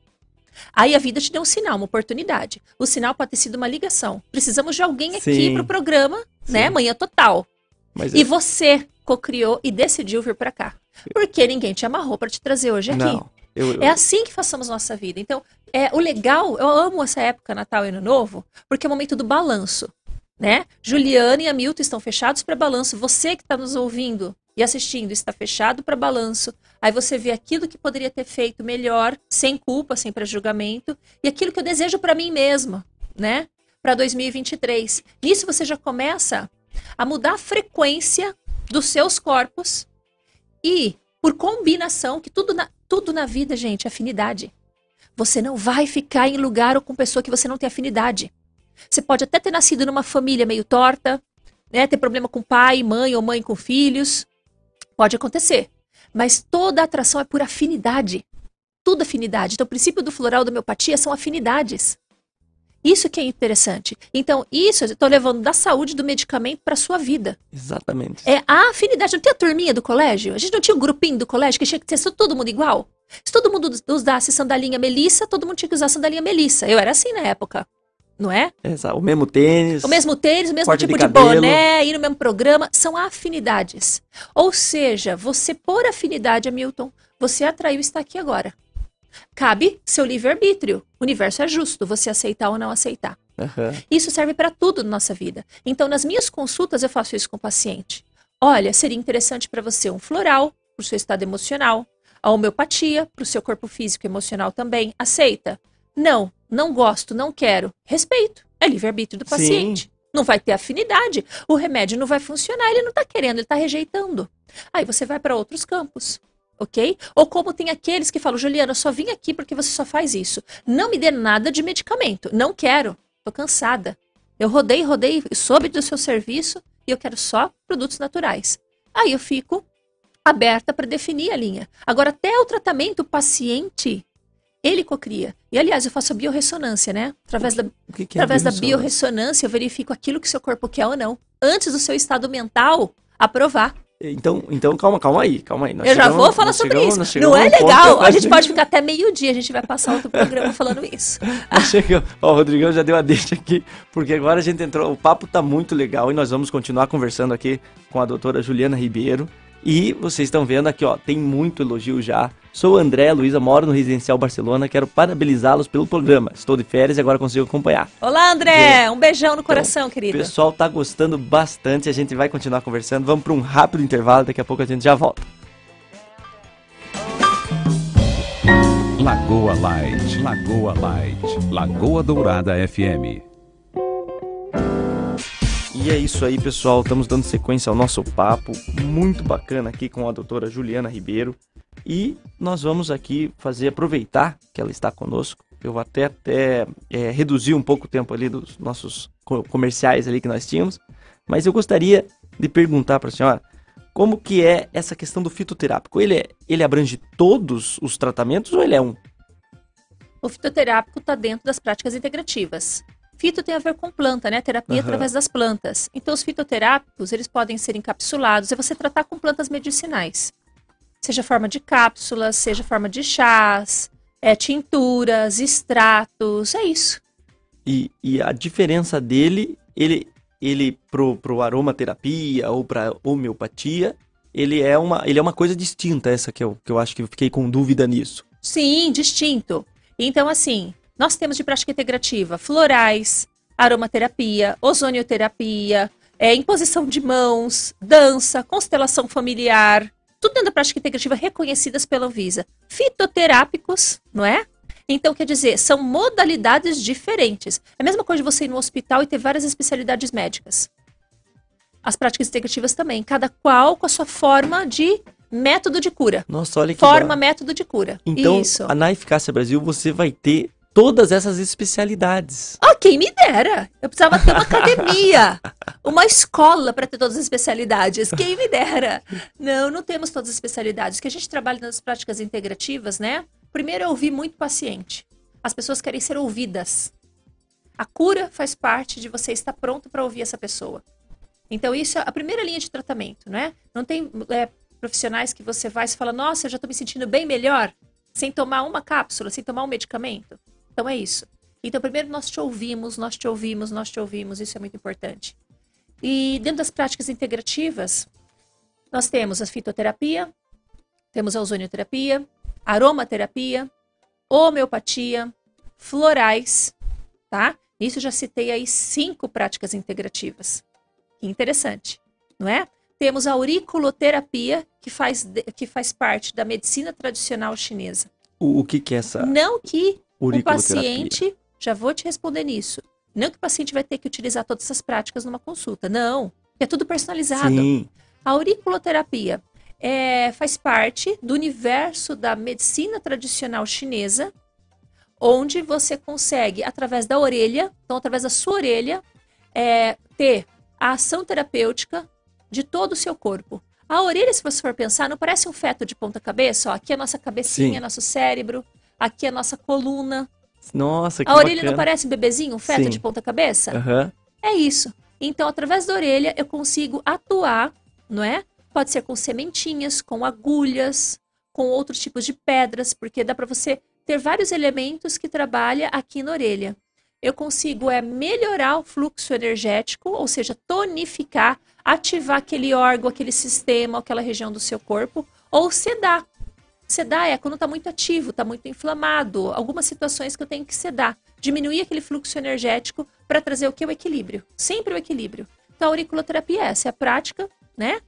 Aí a vida te deu um sinal, uma oportunidade. O sinal pode ter sido uma ligação. Precisamos de alguém aqui Sim. para o programa, né? Sim. Manhã total. mas E você cocriou e decidiu vir para cá. Porque ninguém te amarrou para te trazer hoje aqui. não, eu, eu- É assim que façamos nossa vida. Então, é o legal, eu amo essa época Natal e Ano Novo, porque é o momento do balanço, né? Juliana e Hamilton estão fechados para balanço. Você que está nos ouvindo e assistindo está fechado para balanço. Aí você vê aquilo que poderia ter feito melhor, sem culpa, sem pré-julgamento, e aquilo que eu desejo para mim mesma, né? Para 2023. Nisso você já começa a mudar a frequência dos seus corpos e por combinação, que tudo na, tudo na vida, gente, é afinidade. Você não vai ficar em lugar ou com pessoa que você não tem afinidade. Você pode até ter nascido numa família meio torta, né, ter problema com pai, mãe ou mãe com filhos. Pode acontecer. Mas toda atração é por afinidade. Tudo afinidade. Então, o princípio do floral da homeopatia são afinidades. Isso que é interessante. Então, isso eu estou levando da saúde do medicamento para sua vida. exatamente. É a afinidade. Não tinha a turminha do colégio? A gente não tinha um grupinho do colégio que tinha que ser todo mundo igual? Se todo mundo usasse sandalinha Melissa, todo mundo tinha que usar sandalinha Melissa. Eu era assim na época. Não é? Exa- o mesmo tênis. O mesmo tênis, o mesmo de tipo de, cabelo. boné, ir no mesmo programa. São afinidades. Ou seja, você, por afinidade, Hamilton, você atraiu está aqui agora. Cabe seu livre-arbítrio. O universo é justo, você aceitar ou não aceitar. Aham. Isso serve para tudo na nossa vida. Então, nas minhas consultas, eu faço isso com o paciente. Olha, seria interessante para você um floral, para o seu estado emocional. A homeopatia, para o seu corpo físico e emocional também. Aceita? Não, não gosto, não quero. Respeito. É livre-arbítrio do Sim. paciente. Não vai ter afinidade. O remédio não vai funcionar. Ele não está querendo, ele está rejeitando. Aí você vai para outros campos. Ok? Ou como tem aqueles que falam, Juliana, eu só vim aqui porque você só faz isso. Não me dê nada de medicamento. Não quero. Tô cansada. Eu rodei, rodei, soube do seu serviço e eu quero só produtos naturais. Aí eu fico aberta para definir a linha. Agora, até o tratamento, o paciente, ele cocria. E, aliás, eu faço a biorressonância, né? Através da, O que que é através da biorressonância? eu verifico aquilo que seu corpo quer ou não. Antes do seu estado mental aprovar. Então, então calma, calma aí, calma aí. Nós eu já chegamos- vou falar sobre chegamos- isso. Não é legal. que A gente pode ficar até meio-dia. A gente vai passar outro programa falando isso. Chegamos- Ó, o Rodrigão já deu a deixa aqui, porque agora a gente entrou. O papo tá muito legal e nós vamos continuar conversando aqui com a doutora Juliana Ribeiro, E vocês estão vendo aqui, ó, tem muito elogio já. Sou o André Luiza, moro no Residencial Barcelona. Quero parabenizá-los pelo programa. Estou de férias e agora consigo acompanhar. Olá, André! Um beijão no coração, O querido. pessoal tá gostando bastante. A gente vai continuar conversando. Vamos para um rápido intervalo. Daqui a pouco a gente já volta. Lagoa Light, Lagoa Light, Lagoa Dourada FM. E é isso aí, pessoal. Estamos dando sequência ao nosso papo muito bacana aqui com a doutora Juliana Ribeiro. E nós vamos aqui fazer aproveitar que ela está conosco. Eu vou até, até é, reduzir um pouco o tempo ali dos nossos co- comerciais ali que nós tínhamos. Mas eu gostaria de perguntar para a senhora como que é essa questão do fitoterápico. Ele, é- ele abrange todos os tratamentos ou ele é um? O fitoterápico está dentro das práticas integrativas. Fito tem a ver com planta, né? Terapia Aham. através das plantas. Então, os fitoterápicos, eles podem ser encapsulados. É você tratar com plantas medicinais. Seja forma de cápsulas, seja forma de chás, é, tinturas, extratos, é isso. E, e a diferença dele, ele, ele pro, pro aromaterapia ou pra homeopatia, ele é uma, ele é uma coisa distinta, essa que eu, que eu acho que eu fiquei com dúvida nisso. Sim, distinto. Então, assim, nós temos de prática integrativa florais, aromaterapia, ozonioterapia, é, imposição de mãos, dança, constelação familiar, tudo dentro da prática integrativa reconhecidas pela Anvisa. Fitoterápicos, não é? Então, quer dizer, são modalidades diferentes. É a mesma coisa de você ir no hospital e ter várias especialidades médicas. As práticas integrativas também, cada qual com a sua forma de método de cura. Nossa, olha que Forma, da- método de cura. Então, Isso. a- na Eficácia Brasil, você vai ter todas essas especialidades. Ah, quem me dera! Eu precisava ter uma academia, uma escola para ter todas as especialidades. Quem me dera! Não, não temos todas as especialidades. O que a gente trabalha nas práticas integrativas, né? Primeiro é ouvir muito paciente. As pessoas querem ser ouvidas. A cura faz parte de você estar pronto para ouvir essa pessoa. Então, isso é a primeira linha de tratamento, né? Não tem é, profissionais que você vai e fala, nossa, eu já estou me sentindo bem melhor, sem tomar uma cápsula, sem tomar um medicamento. Então, é isso. Então, primeiro nós te ouvimos, nós te ouvimos, nós te ouvimos, isso é muito importante. E dentro das práticas integrativas, nós temos a fitoterapia, temos a ozonioterapia, aromaterapia, homeopatia, florais, tá? Isso eu já citei aí cinco práticas integrativas. Que interessante, não é? Temos a auriculoterapia, que faz, que faz parte da medicina tradicional chinesa. O, o que que é essa Não que o paciente, já vou te responder nisso. Não que o paciente vai ter que utilizar todas essas práticas numa consulta. Não. É tudo personalizado. Sim. A auriculoterapia é, faz parte do universo da medicina tradicional chinesa, onde você consegue, através da orelha, então através da sua orelha, é, ter a ação terapêutica de todo o seu corpo. A orelha, se você for pensar, não parece um feto de ponta cabeça? Ó, aqui é a nossa cabecinha, Sim. nosso cérebro, aqui é a nossa coluna. Nossa, que A orelha bacana. não parece um bebezinho, um feto Sim. de ponta cabeça? Aham. É isso. Então, através da orelha, eu consigo atuar, não é? Pode ser com sementinhas, com agulhas, com outros tipos de pedras, porque dá para você ter vários elementos que trabalha aqui na orelha. Eu consigo é melhorar o fluxo energético, ou seja, tonificar, ativar aquele órgão, aquele sistema, aquela região do seu corpo, ou sedar. Sedar é quando está muito ativo, está muito inflamado, algumas situações que eu tenho que sedar, diminuir aquele fluxo energético para trazer o que? O equilíbrio. Sempre o equilíbrio. Então, a auriculoterapia é essa, é a prática, né?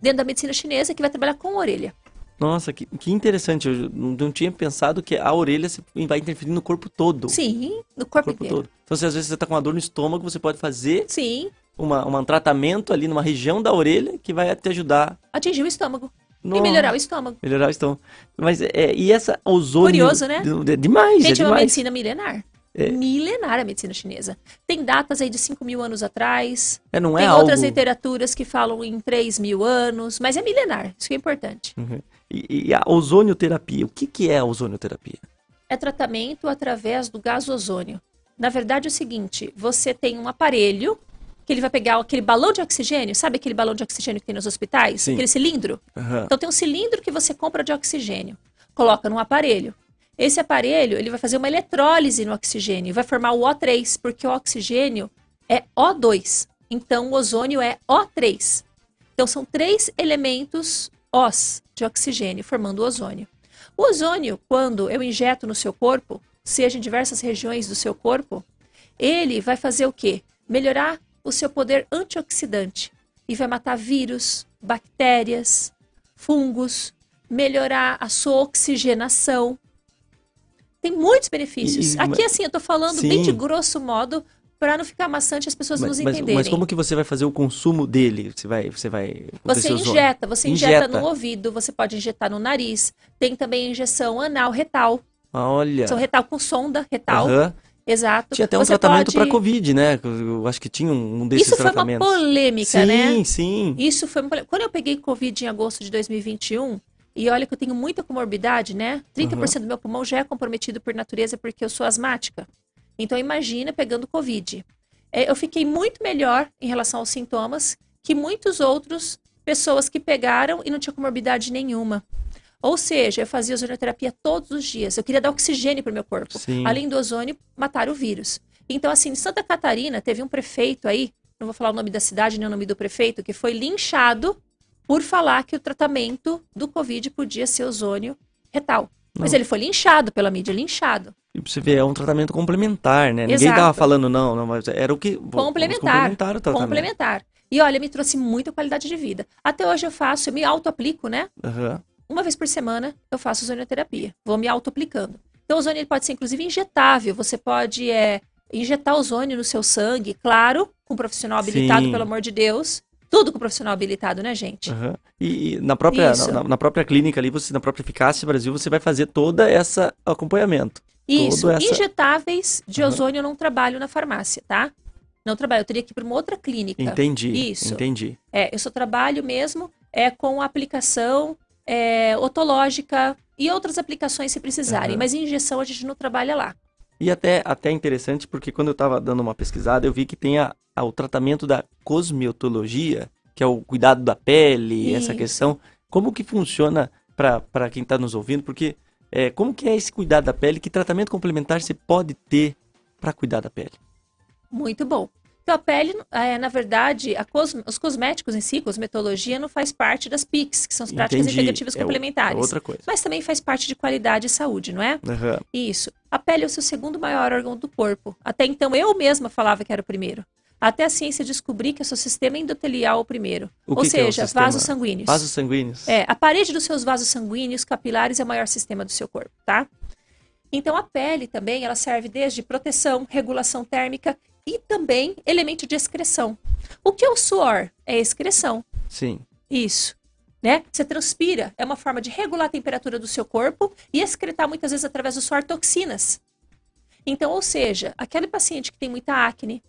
Dentro da medicina chinesa que vai trabalhar com a orelha. Nossa, que, que interessante. Eu não, tinha pensado que a orelha vai interferir no corpo todo. Sim, no No corpo, corpo inteiro. todo. Então, se às vezes você tá com uma dor no estômago, você pode fazer Sim, uma- um tratamento ali numa região da orelha que vai te ajudar atingir o estômago. No... E melhorar o estômago. Melhorar o estômago. Mas, é, e essa ozônio... Curioso, né? Demais, Gente, é é uma medicina milenar. É. Milenar a medicina chinesa. Tem datas aí de 5 mil anos atrás. É, não é Tem algo... outras literaturas que falam em 3 mil anos. Mas é milenar. Isso que é importante. E, e a ozonioterapia, o que, que é a ozonioterapia? é tratamento através do gás ozônio. Na verdade é o seguinte, você tem um aparelho que ele vai pegar aquele balão de oxigênio, sabe aquele balão de oxigênio que tem nos hospitais? Sim. Aquele cilindro? Aham. Então tem um cilindro que você compra de oxigênio, coloca num aparelho. Esse aparelho, ele vai fazer uma eletrólise no oxigênio, vai formar o O3, porque o oxigênio é O2. Então o ozônio é O3. Então, são três elementos os de oxigênio, formando o ozônio. O ozônio, quando eu injeto no seu corpo, seja em diversas regiões do seu corpo, ele vai fazer o quê? Melhorar o seu poder antioxidante e vai matar vírus, bactérias, fungos, melhorar a sua oxigenação. Tem muitos benefícios. E- Aqui, assim, eu tô falando bem de Sim. grosso modo para não ficar maçante e as pessoas Mas, nos mas- entenderem. mas como que você vai fazer o consumo dele? Você vai, você vai Você injeta, você injeta, Injeta. no ouvido, você pode injetar no nariz. Tem também injeção anal, retal. Olha. São retal com sonda, retal. Aham. Exato. Tinha até um Você tratamento pode- para Covid, né? Eu acho que tinha um desses Isso foi uma tratamentos. polêmica, sim, né? sim. Isso foi uma polêmica. Quando eu peguei Covid em agosto de 2021, e olha que eu tenho muita comorbidade, né? 30% do meu pulmão já é comprometido por natureza porque eu sou asmática. Então imagina pegando Covid. É, eu fiquei muito melhor em relação aos sintomas que muitos outros pessoas que pegaram e não tinha comorbidade nenhuma. Ou seja, eu fazia ozonioterapia todos os dias. Eu queria dar oxigênio para o meu corpo. Sim. Além do ozônio, matar o vírus. Então, assim, em Santa Catarina, teve um prefeito aí, não vou falar o nome da cidade nem o nome do prefeito, que foi linchado por falar que o tratamento do Covid podia ser ozônio retal. Mas Não. ele foi linchado pela mídia, linchado. E pra você ver, é um tratamento complementar, né? Ninguém Exato. tava falando não, não, mas era o que... Complementar. complementar o tratamento. Complementar. E olha, me trouxe muita qualidade de vida. Até hoje eu faço, eu me auto-aplico, né? Aham. Uma vez por semana eu faço ozonioterapia. Vou me auto-aplicando. Então, o ozônio ele pode ser, inclusive, injetável. Você pode é, injetar ozônio no seu sangue, claro, com um profissional habilitado, Sim. pelo amor de Deus. Tudo com profissional habilitado, né, gente? Aham. E, e na própria na, na própria clínica ali, você na própria Eficácia Brasil, você vai fazer toda essa acompanhamento. Isso. Essa- Injetáveis de Aham. ozônio eu não trabalho na farmácia, tá? Não trabalho. Eu teria que ir para uma outra clínica. Entendi. Isso. Entendi. É, eu só trabalho mesmo é, com aplicação é, otológica e outras aplicações se precisarem. Aham. Mas injeção a gente não trabalha lá. E até até interessante porque quando eu estava dando uma pesquisada, eu vi que tem a, a- o tratamento da cosmetologia, que é o cuidado da pele, essa Isso. questão. Como que funciona para quem está nos ouvindo? Porque é, como que é esse cuidado da pele? Que tratamento complementar você pode ter para cuidar da pele? Muito bom. Então, a pele, é, na verdade, a cos- os cosméticos em si, cosmetologia, não faz parte das PICs, que são as práticas Entendi. integrativas É complementares. É outra coisa. Mas também faz parte de qualidade e saúde, não é? Aham. Isso. A pele é o seu segundo maior órgão do corpo. Até então, eu mesma falava que era o primeiro. Até a ciência descobrir que é o seu sistema endotelial é o primeiro. O Ou é o seja, sistema? vasos sanguíneos. Vasos sanguíneos. É, a parede dos seus vasos sanguíneos capilares é o maior sistema do seu corpo, tá? Então a pele também, ela serve desde proteção, regulação térmica e também elemento de excreção. O que é o suor? É excreção. Sim. Isso. Né? Você transpira, é uma forma de regular a temperatura do seu corpo e excretar muitas vezes através do suor toxinas. Então, ou seja, aquele paciente que tem muita acne,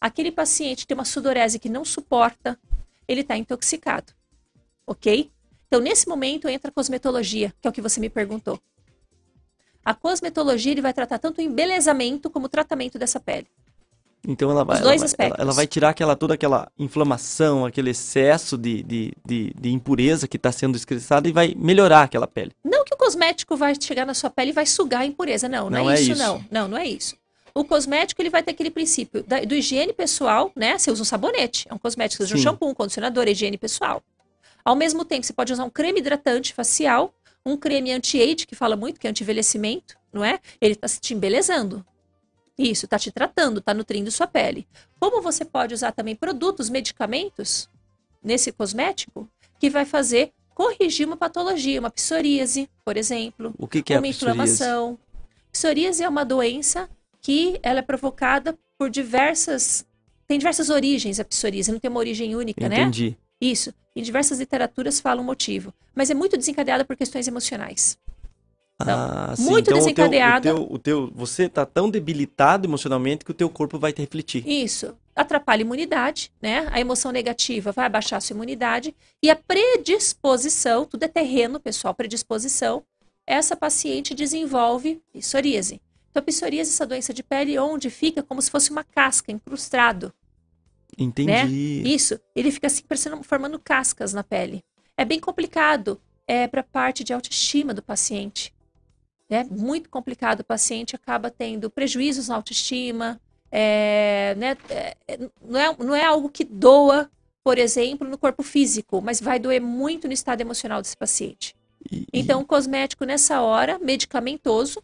aquele paciente que tem uma sudorese que não suporta, ele está intoxicado. Ok? Então, nesse momento entra a cosmetologia, que é o que você me perguntou. A cosmetologia ele vai tratar tanto o embelezamento como o tratamento dessa pele. Então ela vai, ela, ela, ela vai tirar aquela, toda aquela inflamação, aquele excesso de, de, de, de impureza que está sendo excretada e vai melhorar aquela pele. Não que o cosmético vai chegar na sua pele e vai sugar a impureza. Não, não, Não é, é isso, isso. não. Não, não é isso. O cosmético ele vai ter aquele princípio da- do higiene pessoal, né? Você usa um sabonete, é um cosmético, você usa um Sim. shampoo, um condicionador, é higiene pessoal. Ao mesmo tempo, você pode usar um creme hidratante facial, um creme anti-age, que fala muito, que é anti-envelhecimento, não é? Ele está te embelezando. Isso, está te tratando, está nutrindo sua pele. Como você pode usar também produtos, medicamentos, nesse cosmético, que vai fazer corrigir uma patologia, uma psoríase, por exemplo, O que, que é uma psoríase? inflamação. Psoríase é uma doença que ela é provocada por diversas tem diversas origens a psoríase, não tem uma origem única, né? Entendi. Isso. Em diversas literaturas fala o motivo, mas é muito desencadeada por questões emocionais. Então, ah, sim. muito então, o teu-. O teu, o teu, você está tão debilitado emocionalmente que o teu corpo vai te refletir. Isso. Atrapalha a imunidade, né? A emoção negativa vai abaixar a sua imunidade. E a predisposição, tudo é terreno, pessoal, predisposição, essa paciente desenvolve psoríase. Então, a psoríase é essa doença de pele onde fica como se fosse uma casca, incrustado. Entendi. Isso. Ele fica assim, parecendo, formando cascas na pele. É bem complicado é, para a parte de autoestima do paciente. É muito complicado. O paciente acaba tendo prejuízos na autoestima. é, né, é, é, não, é, não é algo que doa por exemplo, no corpo físico, mas vai doer muito no estado emocional desse paciente. E, Então, o cosmético nessa hora, medicamentoso,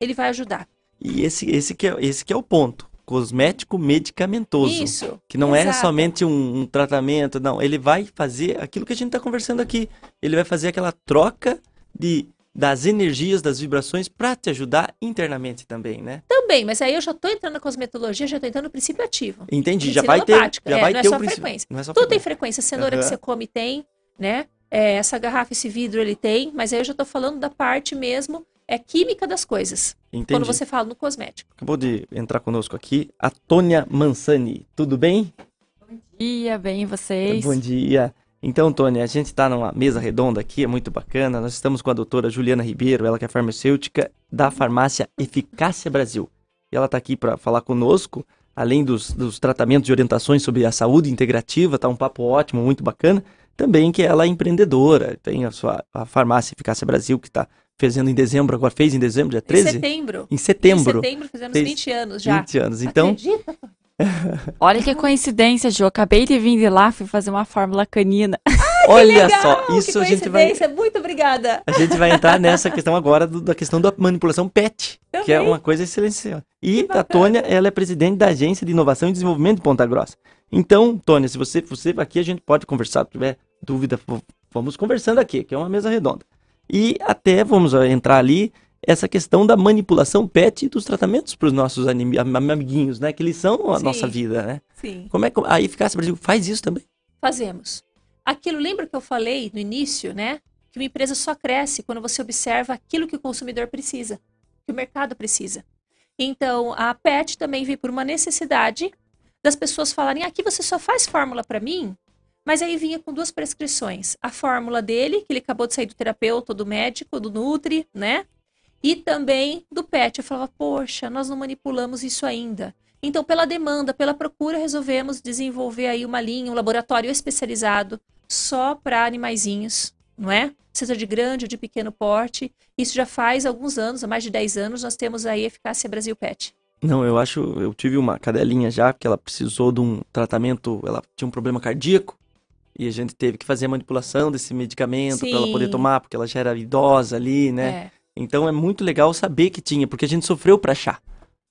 ele vai ajudar. e esse, esse, que é, esse que é o ponto. Cosmético medicamentoso. Isso. Que não é exato. somente um, um tratamento, não. Ele vai fazer aquilo que a gente está conversando aqui. Ele vai fazer aquela troca de, das energias, das vibrações, para te ajudar internamente também, né? Também, mas aí eu já estou entrando na cosmetologia, já estou entrando no princípio ativo. Entendi. Já vai ter, já é, vai não é ter só o princípio. frequência. Não é só Tudo tem frequência. frequência, cenoura que Aham. você come tem, né? É, essa garrafa, esse vidro ele tem, mas aí eu já estou falando da parte mesmo, é química das coisas. Entendi. Quando você fala no cosmético. Acabou de entrar conosco aqui a Tônia Mansani. Tudo bem? dia, bem vocês? Bom dia. Então, Tônia, a gente está numa mesa redonda aqui, é muito bacana. Nós estamos com a doutora Juliana Ribeiro, ela que é farmacêutica da farmácia Eficácia Brasil. E ela está aqui para falar conosco, além dos, dos tratamentos e orientações sobre a saúde integrativa, tá um papo ótimo, muito bacana. Também que ela é empreendedora, tem a sua a farmácia Eficácia Brasil, que está fazendo em dezembro, agora fez em dezembro, dia 13? Em setembro. Em setembro. Em setembro fizemos Fez 20 anos já. 20 anos. Então, Acredita? Olha que coincidência, Ju. Acabei de vir de lá, fui fazer uma fórmula canina. olha Legal, só, isso que a gente vai coincidência. Muito obrigada. A gente vai entrar nessa questão agora do- da questão da manipulação PET, que é Também. uma coisa excelente. E a. Tônia, ela é presidente da Agência de Inovação e Desenvolvimento de Ponta Grossa. Então, Tônia, se você, você aqui, a gente pode conversar, se tiver dúvida, vamos conversando aqui, que é uma mesa redonda. E até vamos entrar ali essa questão da manipulação PET e dos tratamentos para os nossos amiguinhos, né? Que eles são a Sim. nossa vida, né? Sim. Como é que a Eficácia Brasil faz isso também? Fazemos. Aquilo, lembra que eu falei no início, né? Que uma empresa só cresce quando você observa aquilo que o consumidor precisa, que o mercado precisa. Então, a PET também veio por uma necessidade das pessoas falarem: aqui você só faz fórmula para mim? Mas aí vinha com duas prescrições: a fórmula dele, que ele acabou de sair do terapeuta, do médico, do Nutri, né? E também do PET. Eu falava: poxa, nós não manipulamos isso ainda. Então, pela demanda, pela procura, resolvemos desenvolver aí uma linha, um laboratório especializado só para animaizinhos, não é? Seja de grande ou de pequeno porte. Isso já faz alguns anos, há mais de 10 anos, nós temos aí a Eficácia Brasil Pet. Não, eu acho, eu tive uma cadelinha já, porque ela precisou de um tratamento, ela tinha um problema cardíaco, e a gente teve que fazer a manipulação desse medicamento para ela poder tomar, porque ela já era idosa ali, né? É. Então é muito legal saber que tinha, porque a gente sofreu pra achar.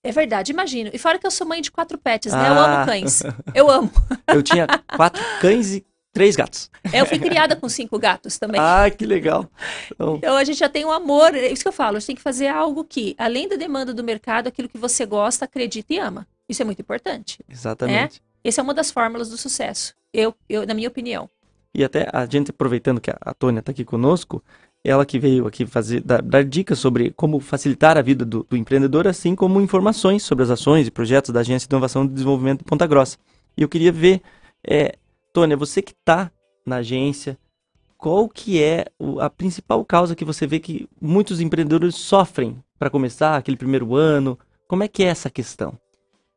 É verdade, imagino. E fora que eu sou mãe de quatro pets, né? Eu Ah. amo cães. Eu amo. Eu tinha quatro cães e três gatos. Eu fui criada com cinco gatos também. Ah, que legal. Então, Então a gente já tem um amor, é isso que eu falo, a gente tem que fazer algo que, além da demanda do mercado, aquilo que você gosta, acredita e ama. Isso é muito importante. exatamente. Essa é uma das fórmulas do sucesso, eu, eu na minha opinião. E até a gente aproveitando que a, a Tônia está aqui conosco, ela que veio aqui fazer dar, dar dicas sobre como facilitar a vida do, do empreendedor, assim como informações sobre as ações e projetos da Agência de Inovação e Desenvolvimento de Ponta Grossa. E eu queria ver, é, Tônia, você que está na agência, qual que é a principal causa que você vê que muitos empreendedores sofrem para começar aquele primeiro ano? Como é que é essa questão?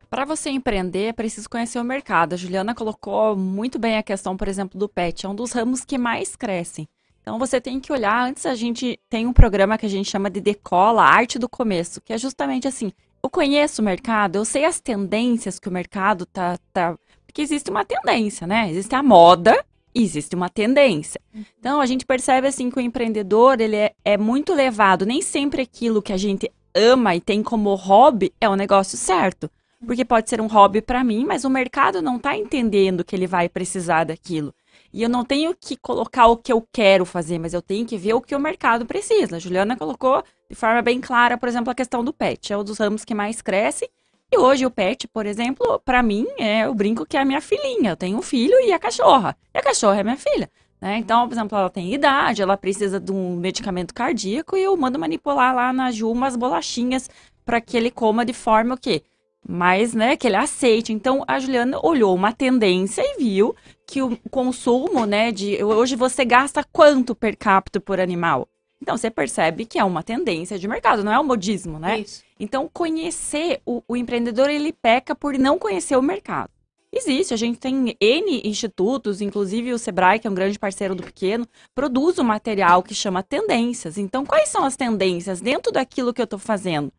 Para você empreender, é preciso conhecer o mercado. A Juliana colocou muito bem a questão, por exemplo, do pet. É um dos ramos que mais crescem. Então você tem que olhar. Antes a gente tem um programa que a gente chama de Decola, a Arte do Começo, que é justamente assim. Eu conheço o mercado, eu sei as tendências que o mercado tá, tá. Porque existe uma tendência, né? Existe a moda e existe uma tendência. Então a gente percebe assim que o empreendedor ele é, é muito levado. Nem sempre aquilo que a gente ama e tem como hobby é o negócio certo. Porque pode ser um hobby para mim, mas o mercado não está entendendo que ele vai precisar daquilo. E eu não tenho que colocar o que eu quero fazer, mas eu tenho que ver o que o mercado precisa. A Juliana colocou de forma bem clara, por exemplo, a questão do pet. É um dos ramos que mais cresce. E hoje o pet, por exemplo, para mim, é o brinco que é a minha filhinha. Eu tenho um filho e a cachorra. E a cachorra é minha filha. Né? Então, por exemplo, ela tem idade, ela precisa de um medicamento cardíaco e eu mando manipular lá na Ju umas bolachinhas para que ele coma de forma o quê? Mas, né, que ele aceite. Então, a Juliana olhou uma tendência e viu que o consumo, né, de hoje você gasta quanto per capita por animal? Então, você percebe que é uma tendência de mercado, não é um modismo, né? Isso. Então, conhecer o, o empreendedor, ele peca por não conhecer o mercado. Existe, a gente tem N institutos, inclusive o Sebrae, que é um grande parceiro do pequeno, produz um material que chama tendências. Então, quais são as tendências dentro daquilo que eu estou fazendo?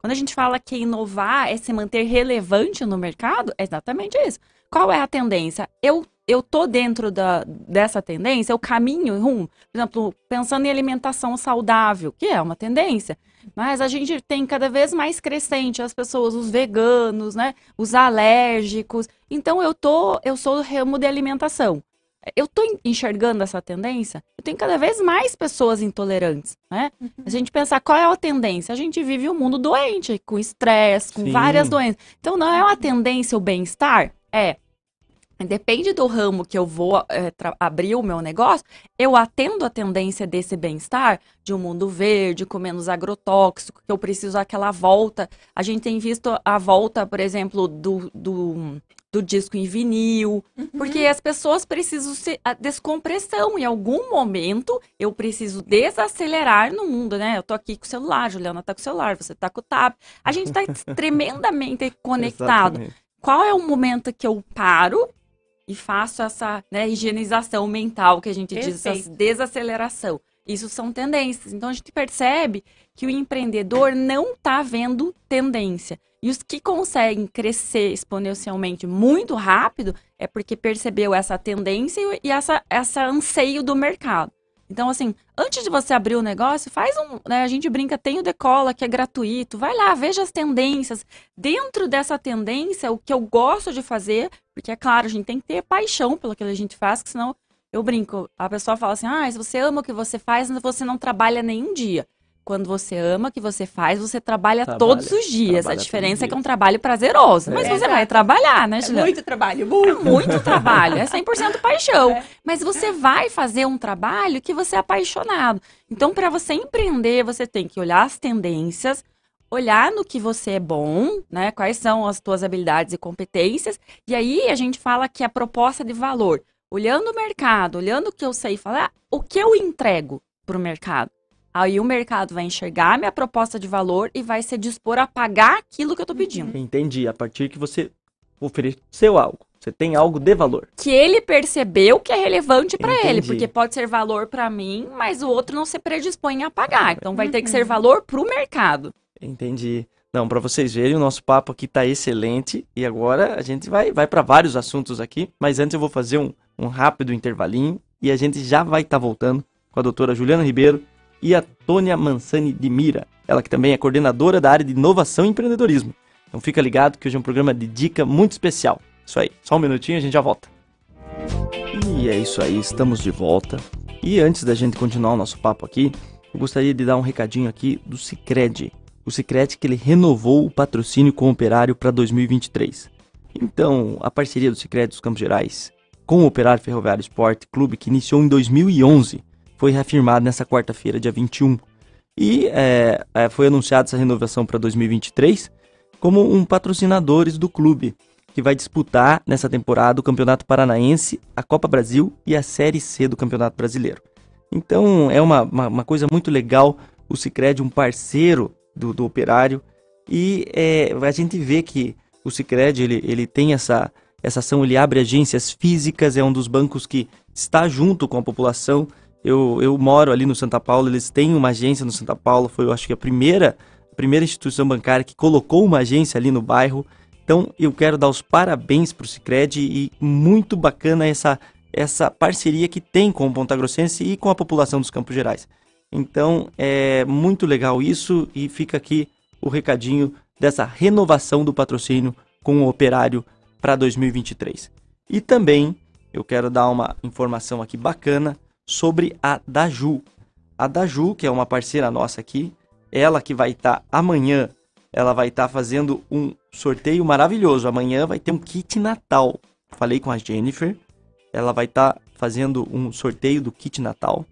Quando a gente fala que inovar é se manter relevante no mercado, é exatamente isso. Qual é a tendência? Eu eu tô dentro da, dessa tendência, eu caminho rumo, por exemplo, pensando em alimentação saudável, que é uma tendência, mas a gente tem cada vez mais crescente as pessoas, os veganos, né, os alérgicos. Então eu tô, eu sou do ramo de alimentação. Eu tô enxergando essa tendência. Eu tenho cada vez mais pessoas intolerantes, né? Uhum. A gente pensar qual é a tendência. A gente vive um mundo doente, com estresse, com Sim. várias doenças. Então não é uma tendência o bem-estar? É. Depende do ramo que eu vou é, abrir o meu negócio, eu atendo a tendência desse bem-estar, de um mundo verde, com menos agrotóxico, que eu preciso aquela volta. A gente tem visto a volta, por exemplo, do, do, do disco em vinil, porque as pessoas precisam se a descompressão. Em algum momento, eu preciso desacelerar no mundo, né? Eu tô aqui com o celular, Juliana tá com o celular, você tá com o tab. A gente tá tremendamente conectado. Exatamente. Qual é o momento que eu paro e faço essa né, higienização mental que a gente diz, essa Perfeito. desaceleração? Isso são tendências. Então a gente percebe que o empreendedor não está vendo tendência. E os que conseguem crescer exponencialmente muito rápido é porque percebeu essa tendência e- e essa, essa anseio do mercado. Então, assim, antes de você abrir o negócio, faz um. Né, a gente brinca, tem o Decola, que é gratuito. Vai lá, veja as tendências. Dentro dessa tendência, o que eu gosto de fazer, porque é claro, a gente tem que ter paixão pelo que a gente faz, que senão eu brinco. A pessoa fala assim: ah, se você ama o que você faz, você não trabalha nenhum dia. Quando você ama o que você faz, você trabalha, Trabalha, todos os dias. trabalha A diferença é que é um trabalho prazeroso. Mas É. você vai trabalhar, né, É Juliana? muito trabalho, É muito. muito trabalho, é 100% paixão. É. Mas você vai fazer um trabalho que você é apaixonado. Então, para você empreender, você tem que olhar as tendências, olhar no que você é bom, né? Quais são as tuas habilidades e competências. E aí a gente fala que a proposta de valor, olhando o mercado, olhando o que eu sei falar, o que eu entrego para o mercado. Aí o mercado vai enxergar a minha proposta de valor e vai se dispor a pagar aquilo que eu tô pedindo. Entendi. A partir que você ofereceu algo, você tem algo de valor. que ele percebeu que é relevante para ele, porque pode ser valor para mim, mas o outro não se predispõe a pagar. Então vai ter que ser valor para o mercado. Entendi. Não, para vocês verem, o nosso papo aqui tá excelente e agora a gente vai, vai para vários assuntos aqui, mas antes eu vou fazer um, um rápido intervalinho e a gente já vai estar voltando com a doutora Juliana Ribeiro e a Tônia Mansani de Mira, ela que também é coordenadora da área de inovação e empreendedorismo. Então fica ligado que hoje é um programa de dica muito especial. Isso aí, só um minutinho e a gente já volta. E é isso aí, estamos de volta. E antes da gente continuar o nosso papo aqui, eu gostaria de dar um recadinho aqui do Cicred. O Cicred que ele renovou o patrocínio com o Operário para 2023. Então, a parceria do Cicred dos Campos Gerais com o Operário Ferroviário Esporte Clube, que iniciou em 2011, foi reafirmado nessa quarta-feira, dia 21. E é, é, foi anunciada essa renovação para 2023 como um patrocinadores do clube, que vai disputar nessa temporada o Campeonato Paranaense, a Copa Brasil e a Série C do Campeonato Brasileiro. Então é uma, uma, uma coisa muito legal o Cicred, um parceiro do, do operário, e é, a gente vê que o Cicred ele, ele tem essa, essa ação, ele abre agências físicas, é um dos bancos que está junto com a população. Eu, eu moro ali no Santa Paulo, eles têm uma agência no Santa Paulo, foi eu acho que a primeira, a primeira instituição bancária que colocou uma agência ali no bairro. Então eu quero dar os parabéns para o Cicred e muito bacana essa, essa parceria que tem com o Ponta Grossense e com a população dos Campos Gerais. Então é muito legal isso e fica aqui o recadinho dessa renovação do patrocínio com o operário para 2023. E também eu quero dar uma informação aqui bacana sobre a Daju. A Daju, que é uma parceira nossa aqui, ela que vai estar amanhã, ela vai estar fazendo um sorteio maravilhoso. Amanhã vai ter um kit Natal. Falei com a Jennifer, ela vai estar fazendo um sorteio do kit Natal.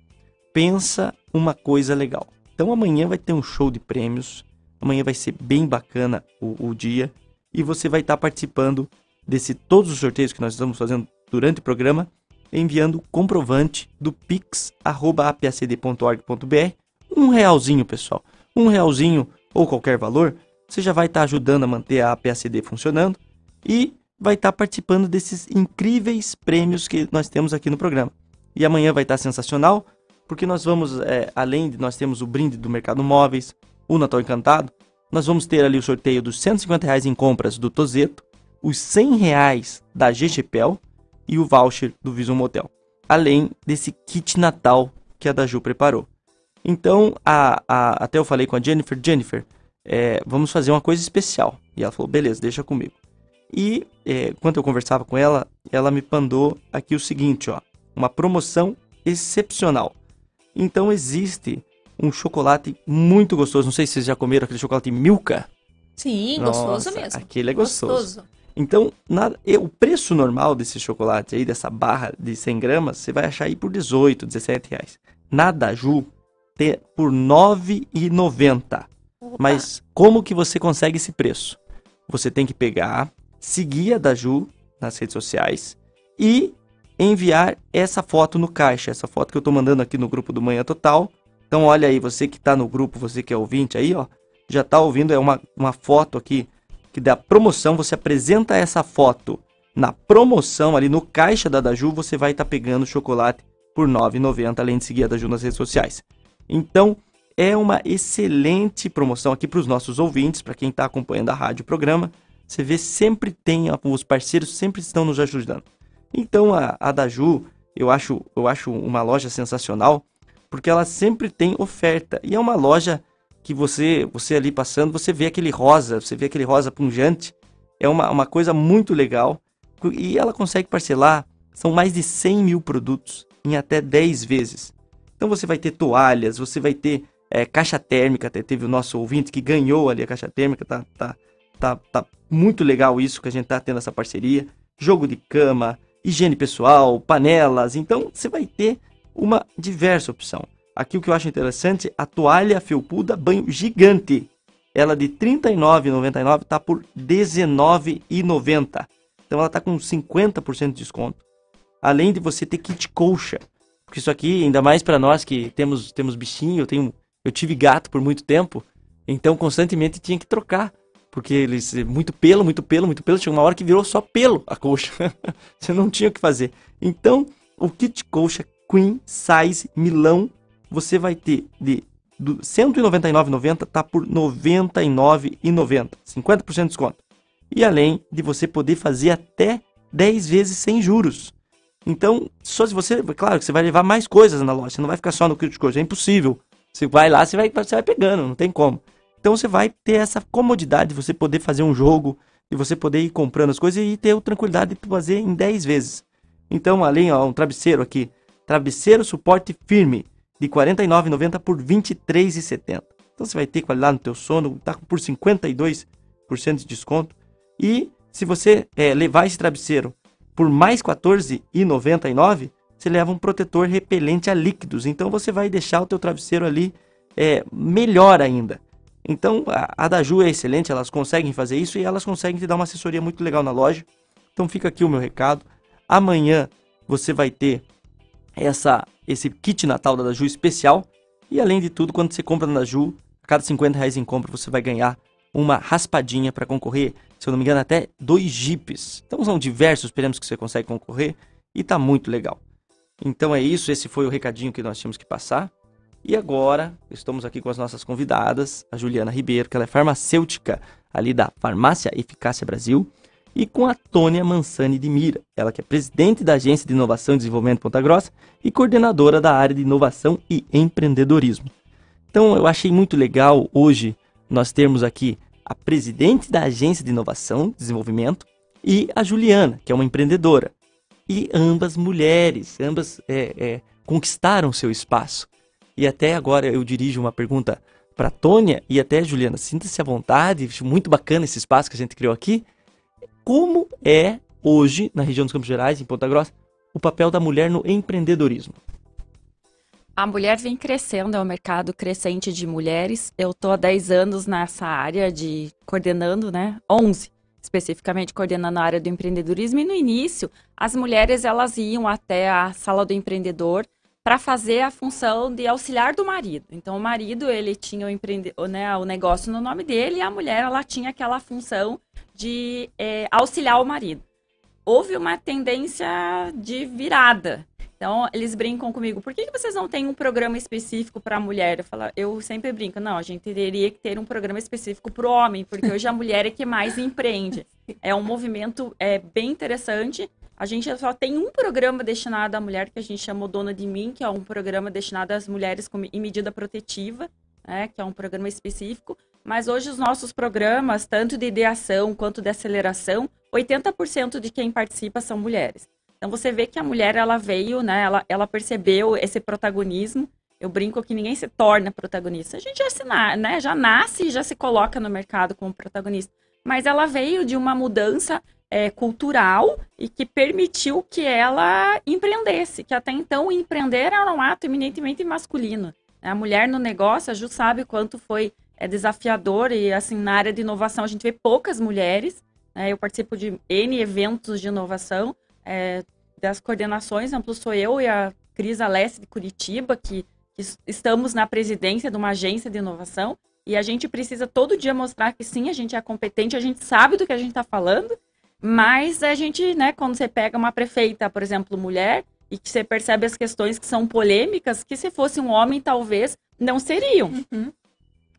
Pensa uma coisa legal. Então amanhã vai ter um show de prêmios. Amanhã vai ser bem bacana o, o dia e você vai estar participando desse todos os sorteios que nós estamos fazendo durante o programa, enviando comprovante do pix@apacd.org.br, um realzinho, pessoal, um realzinho ou qualquer valor, você já vai estar ajudando a manter a APACD funcionando e vai estar participando desses incríveis prêmios que nós temos aqui no programa. E amanhã vai estar sensacional, porque nós vamos, é, além de nós temos o brinde do Mercado Móveis, o Natal Encantado, nós vamos ter ali o sorteio dos 150 reais em compras do Tozeto, os 100 reais da GGPEL e o voucher do Visum Motel. Além desse kit Natal que a Daju preparou. Então, a, a, até eu falei com a Jennifer, Jennifer, é, vamos fazer uma coisa especial. E ela falou, beleza, deixa comigo. E é, quando eu conversava com ela, ela me mandou aqui o seguinte, ó, uma promoção excepcional. Então existe um chocolate muito gostoso. Não sei se vocês já comeram aquele chocolate Milka. Sim, Nossa, gostoso mesmo. Aquele é gostoso. Então, na- o preço normal desse chocolate aí, dessa barra de 100 gramas, você vai achar aí por 18, 17 reais. Na Daju, tem por R$ 9,90. Opa. Mas como que você consegue esse preço? Você tem que pegar, seguir a Daju nas redes sociais e enviar essa foto no caixa, essa foto que eu tô mandando aqui no grupo do Manhã Total. Então olha aí, você que tá no grupo, você que é ouvinte aí, ó, já tá ouvindo, é uma, uma foto aqui que da promoção, você apresenta essa foto na promoção ali no caixa da Daju, você vai estar pegando o chocolate por R$ 9,90, além de seguir a Daju nas redes sociais. Então, é uma excelente promoção aqui para os nossos ouvintes, para quem está acompanhando a rádio programa. Você vê, sempre tem, os parceiros sempre estão nos ajudando. Então, a, a Daju, eu acho, eu acho uma loja sensacional, porque ela sempre tem oferta. E é uma loja que você, você ali passando, você vê aquele rosa, você vê aquele rosa punjante. É uma, uma coisa muito legal. E ela consegue parcelar, são mais de 100 mil produtos em até 10 vezes. Então você vai ter toalhas, você vai ter é, caixa térmica, até teve o nosso ouvinte que ganhou ali a caixa térmica, tá, tá, tá, tá muito legal isso que a gente tá tendo essa parceria. Jogo de cama, higiene pessoal, panelas, então você vai ter uma diversa opção. Aqui o que eu acho interessante, a toalha felpuda banho gigante. Ela de R$ 39,99 tá por R$ 19,90. Então ela tá com 50% de desconto. Além de você ter kit colcha. Porque isso aqui, ainda mais para nós que temos temos bichinho, eu tenho eu tive gato por muito tempo, então constantemente tinha que trocar. Porque eles muito pelo, muito pelo, muito pelo, chegou uma hora que virou só pelo a colcha. você não tinha o que fazer. Então, o kit colcha Queen Size Milão, você vai ter de do R$ 199,90 tá por R$ 99,90, 50% de desconto. E além de você poder fazer até 10 vezes sem juros. Então, só se você, claro que você vai levar mais coisas na loja, você não vai ficar só no kit colcha, é impossível. Você vai lá, você vai, você vai pegando, não tem como. Então você vai ter essa comodidade de você poder fazer um jogo, de você poder ir comprando as coisas e ter a tranquilidade de fazer em 10 vezes. Então, além, ó, um travesseiro aqui, travesseiro suporte firme, de R$ 49,90 por R$ 23,70. Então você vai ter qualidade no teu sono, tá por 52% de desconto. E se você é, levar esse travesseiro por mais R$ 14,99, você leva um protetor repelente a líquidos. Então você vai deixar o teu travesseiro ali é, melhor ainda. Então a, a Daju é excelente, elas conseguem fazer isso e elas conseguem te dar uma assessoria muito legal na loja. Então fica aqui o meu recado. Amanhã você vai ter essa esse kit Natal da Daju especial. E além de tudo, quando você compra na Daju, a cada 50 reais em compra você vai ganhar uma raspadinha para concorrer, se eu não me engano, até dois jipes. Então são diversos prêmios que você consegue concorrer e tá muito legal. Então é isso, esse foi o recadinho que nós tínhamos que passar. E agora estamos aqui com as nossas convidadas, a Juliana Ribeiro, que ela é farmacêutica ali da Farmácia Eficácia Brasil, e com a Tônia Mansani de Mira, ela que é presidente da Agência de Inovação e Desenvolvimento Ponta Grossa e coordenadora da área de inovação e empreendedorismo. Então eu achei muito legal hoje nós termos aqui a presidente da Agência de Inovação e Desenvolvimento e a Juliana, que é uma empreendedora. E ambas mulheres, ambas é, é, conquistaram seu espaço. E até agora eu dirijo uma pergunta para Tônia e até Juliana, sinta-se à vontade, muito bacana esse espaço que a gente criou aqui. Como é hoje, na região dos Campos Gerais, em Ponta Grossa, o papel da mulher no empreendedorismo? A mulher vem crescendo, é um mercado crescente de mulheres. Eu tô há 10 anos nessa área de coordenando, né? 11 especificamente coordenando a área do empreendedorismo e no início as mulheres elas iam até a sala do empreendedor para fazer a função de auxiliar do marido. Então o marido ele tinha o, empreende... né, o negócio no nome dele e a mulher ela tinha aquela função de é, auxiliar o marido. Houve uma tendência de virada. Então, eles brincam comigo, por que, que vocês não têm um programa específico para a mulher? Eu, falo, eu sempre brinco, não, a gente teria que ter um programa específico para o homem, porque hoje a mulher é que mais empreende. É um movimento é, bem interessante A gente só tem um programa destinado à mulher que a gente chama Dona de Mim, que é um programa destinado às mulheres com, em medida protetiva, né, que é um programa específico. Mas hoje os nossos programas, tanto de ideação quanto de aceleração, 80% de quem participa são mulheres. Então você vê que a mulher ela veio, né, ela, ela percebeu esse protagonismo. Eu brinco que ninguém se torna protagonista. A gente já, se, né, já nasce e já se coloca no mercado como protagonista. Mas ela veio de uma mudança é, cultural e que permitiu que ela empreendesse, que até então empreender era um ato eminentemente masculino. A mulher no negócio, a Ju sabe quanto foi é, desafiador e assim na área de inovação a gente vê poucas mulheres. Né? Eu participo de N eventos de inovação, é, das coordenações, amplo sou eu e a Cris Alessi de Curitiba, que, que estamos na presidência de uma agência de inovação, e a gente precisa todo dia mostrar que sim, a gente é competente, a gente sabe do que a gente está falando, mas a gente, né, quando você pega uma prefeita, por exemplo, mulher, e que você percebe as questões que são polêmicas, que se fosse um homem, talvez não seriam. Uhum.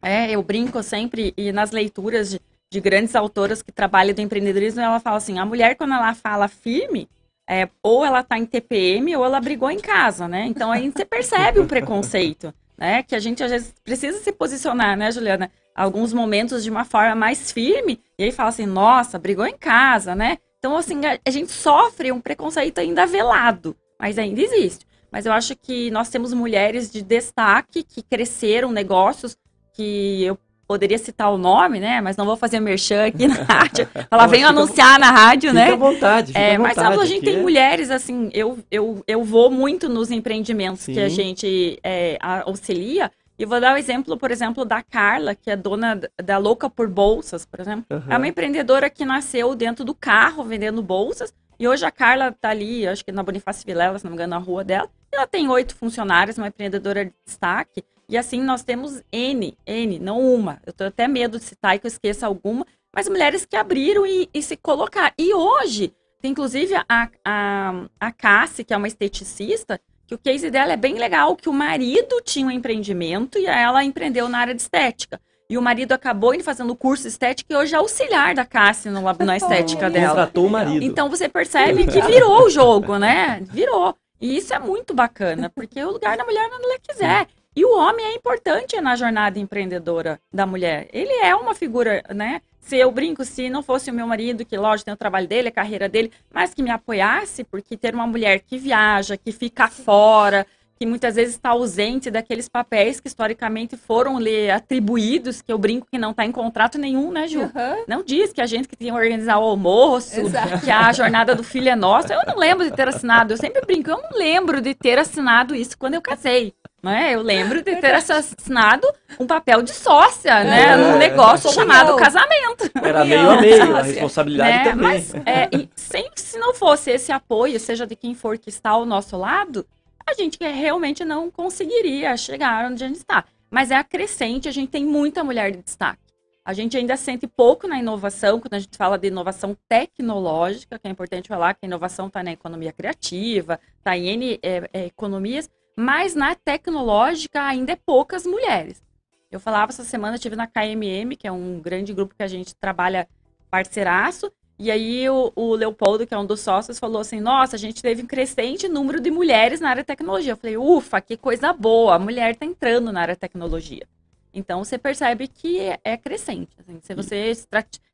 É, eu brinco sempre, e nas leituras de, de grandes autoras que trabalham do empreendedorismo, ela fala assim, a mulher, quando ela fala firme, é, ou ela está em TPM ou ela brigou em casa, né? Então aí você percebe o preconceito, né? Que a gente às vezes precisa se posicionar, né, Juliana? Alguns momentos de uma forma mais firme, e aí fala assim, nossa, brigou em casa, né? Então, assim, a, a gente sofre um preconceito ainda velado, mas ainda existe. Mas eu acho que nós temos mulheres de destaque que cresceram negócios que eu poderia citar o nome, né? Mas não vou fazer merchan aqui na rádio. Ela veio anunciar na rádio, né? Fica à vontade, fica é, à vontade. Mas a gente tem é... mulheres, assim, eu, eu, eu vou muito nos empreendimentos Sim. que a gente é, auxilia. E vou dar o exemplo, por exemplo, da Carla, que é dona da Louca por Bolsas, por exemplo. Uhum. É uma empreendedora que nasceu dentro do carro vendendo bolsas. E hoje a Carla tá ali, acho que na Bonifácio Vilela, se não me engano, na rua dela. Ela tem oito funcionários, uma empreendedora de destaque. E assim nós temos N, N, não uma. Eu tenho até medo de citar e que eu esqueça alguma, mas mulheres que abriram e, e se colocar. E hoje, tem inclusive a, a, a Cassie, que é uma esteticista, que o case dela é bem legal, que o marido tinha um empreendimento e ela empreendeu na área de estética. E o marido acabou indo fazendo curso estética e hoje é auxiliar da Cassie no, na estética dela. Contratou o marido. Então você percebe que virou o jogo, né? Virou. E isso é muito bacana, porque o lugar da mulher não ela quiser. E o homem é importante na jornada empreendedora da mulher. Ele é uma figura, né? Se eu brinco, se não fosse o meu marido, que lógico tem o trabalho dele, a carreira dele, mas que me apoiasse, porque ter uma mulher que viaja, que fica fora, que muitas vezes está ausente daqueles papéis que historicamente foram lhe atribuídos, que eu brinco que não está em contrato nenhum, né, Ju? Uhum. Não diz que a gente que tem que organizar o almoço, Exato. que a jornada do filho é nossa. Eu não lembro de ter assinado, eu sempre brinco, eu não lembro de ter assinado isso quando eu casei. Né? Eu lembro de ter assinado um papel de sócia, né? É, num negócio chamado casamento. Era meio a meio, a responsabilidade né? também. Mas é, sem, se não fosse esse apoio, seja de quem for que está ao nosso lado, a gente realmente não conseguiria chegar onde a gente está. Mas é acrescente, a gente tem muita mulher de destaque. A gente ainda sente pouco na inovação, quando a gente fala de inovação tecnológica, que é importante falar que a inovação está na economia criativa, está em N é, é, economias, mas na tecnológica ainda é poucas mulheres. Eu falava essa semana, tive na KMM, que é um grande grupo que a gente trabalha parceiraço, e aí o, o, Leopoldo, que é um dos sócios, falou assim: nossa, a gente teve um crescente número de mulheres na área de tecnologia. Eu falei, ufa, que coisa boa, a mulher está entrando na área de tecnologia. Então você percebe que é, é crescente. Assim, se você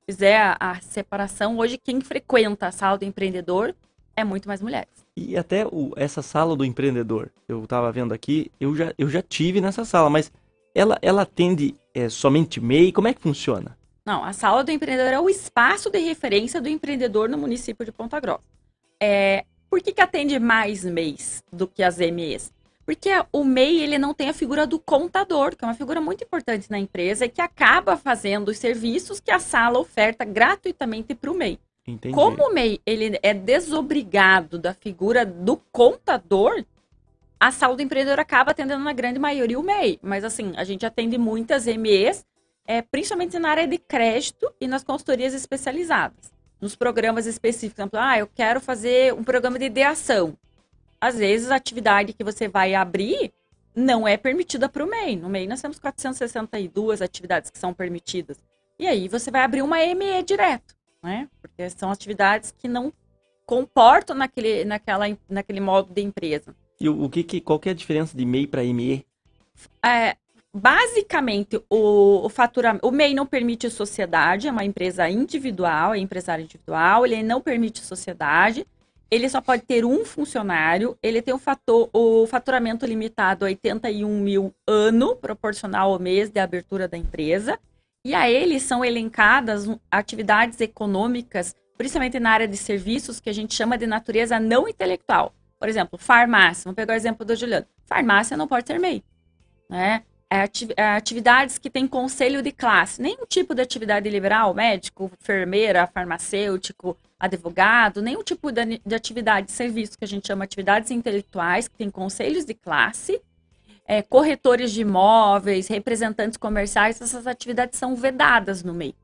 fizer a, a, separação, hoje quem frequenta a sala do empreendedor é muito mais mulheres. E até o, essa sala do empreendedor, eu estava vendo aqui, eu já, eu já tive nessa sala, mas ela, ela atende é, somente MEI? Como é que funciona? Não, a sala do empreendedor é o espaço de referência do empreendedor no município de Ponta Grossa. É, por que, que atende mais MEIs do que as MEs? Porque o MEI ele não tem a figura do contador, que é uma figura muito importante na empresa e que acaba fazendo os serviços que a sala oferta gratuitamente para o MEI. Entendi. Como o MEI ele é desobrigado da figura do contador, a sala do empreendedor acaba atendendo na grande maioria o MEI. Mas assim, a gente atende muitas MEs é, principalmente na área de crédito e nas consultorias especializadas. Nos programas específicos, por exemplo, ah, eu quero fazer um programa de ideação. Às vezes, a atividade que você vai abrir não é permitida para o MEI. No MEI, nós temos 462 atividades que são permitidas. E aí, você vai abrir uma ME direto, né? Porque são atividades que não comportam naquele, naquela, naquele modo de empresa. E o, o que, que qual que é a diferença de MEI para ME? É, basicamente, o, o faturamento. O MEI não permite sociedade, é uma empresa individual, é empresário individual, ele não permite sociedade, ele só pode ter um funcionário, ele tem o, fator, o faturamento limitado a 81 mil ano, proporcional ao mês de abertura da empresa, e a ele são elencadas atividades econômicas, principalmente na área de serviços, que a gente chama de natureza não intelectual. Por exemplo, farmácia, vamos pegar o exemplo do Juliano. Farmácia não pode ter MEI, né? É, é atividades que têm conselho de classe, nenhum tipo de atividade liberal, médico, enfermeira, farmacêutico, advogado, nenhum tipo de, de atividade de serviço que a gente chama atividades intelectuais, que tem conselhos de classe, é, corretores de imóveis, representantes comerciais, essas atividades são vedadas no MEI.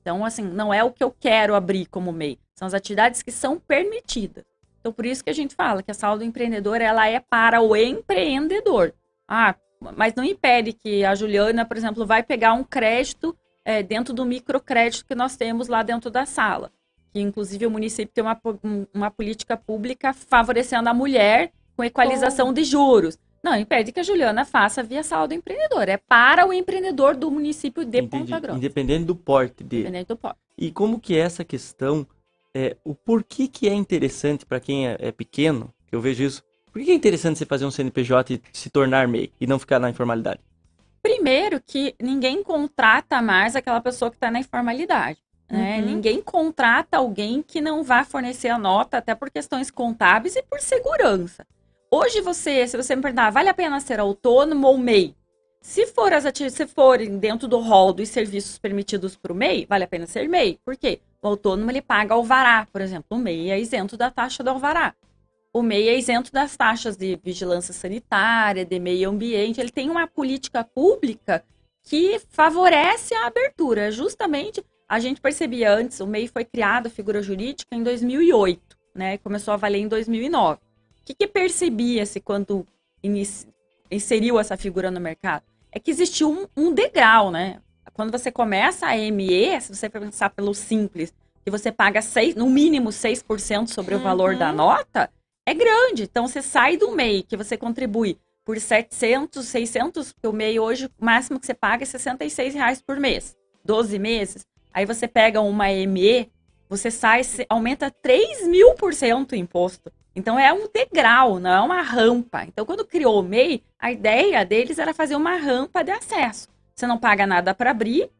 Então, assim, não é o que eu quero abrir como MEI, são as atividades que são permitidas. Então, por isso que a gente fala que a sala do empreendedor, ela é para o empreendedor. Ah, mas não impede que a Juliana, por exemplo, vai pegar um crédito é, dentro do microcrédito que nós temos lá dentro da sala. Que, inclusive, o município tem uma, uma política pública favorecendo a mulher com equalização de juros. Não impede que a Juliana faça via sala do empreendedor. É para o empreendedor do município de Entendi. Ponta Grossa. Independente do porte dele. Independente do porte. E como que é essa questão, é, o porquê que é interessante para quem é, é pequeno, que eu vejo isso, por que é interessante você fazer um CNPJ e se tornar MEI e não ficar na informalidade? Primeiro que ninguém contrata mais aquela pessoa que está na informalidade. Né? Uhum. Ninguém contrata alguém que não vai fornecer a nota, até por questões contábeis e por segurança. Hoje você, se você me perguntar, vale a pena ser autônomo ou MEI? Se for as se forem dentro do rol dos serviços permitidos para o MEI, vale a pena ser MEI. Por quê? O autônomo ele paga alvará, por exemplo. O MEI é isento da taxa do alvará o MEI é isento das taxas de vigilância sanitária, de meio ambiente. Ele tem uma política pública que favorece a abertura. Justamente, a gente percebia antes, o MEI foi criado, figura jurídica, em 2008, né? Começou a valer em 2009. O que, que percebia-se quando inseriu essa figura no mercado? É que existiu um, um degrau, né? Quando você começa a ME, se você pensar pelo simples, que você paga seis, no mínimo 6% sobre uhum. o valor da uhum. nota, é grande. Então, você sai do MEI, que você contribui por 700, 600, porque o MEI hoje, o máximo que você paga é 66 reais por mês. 12 meses. Aí você pega uma ME, você sai, aumenta 3 mil por cento o imposto. Então, é um degrau, não é uma rampa. Então, quando criou o MEI, a ideia deles era fazer uma rampa de acesso. Você não paga nada para abrir,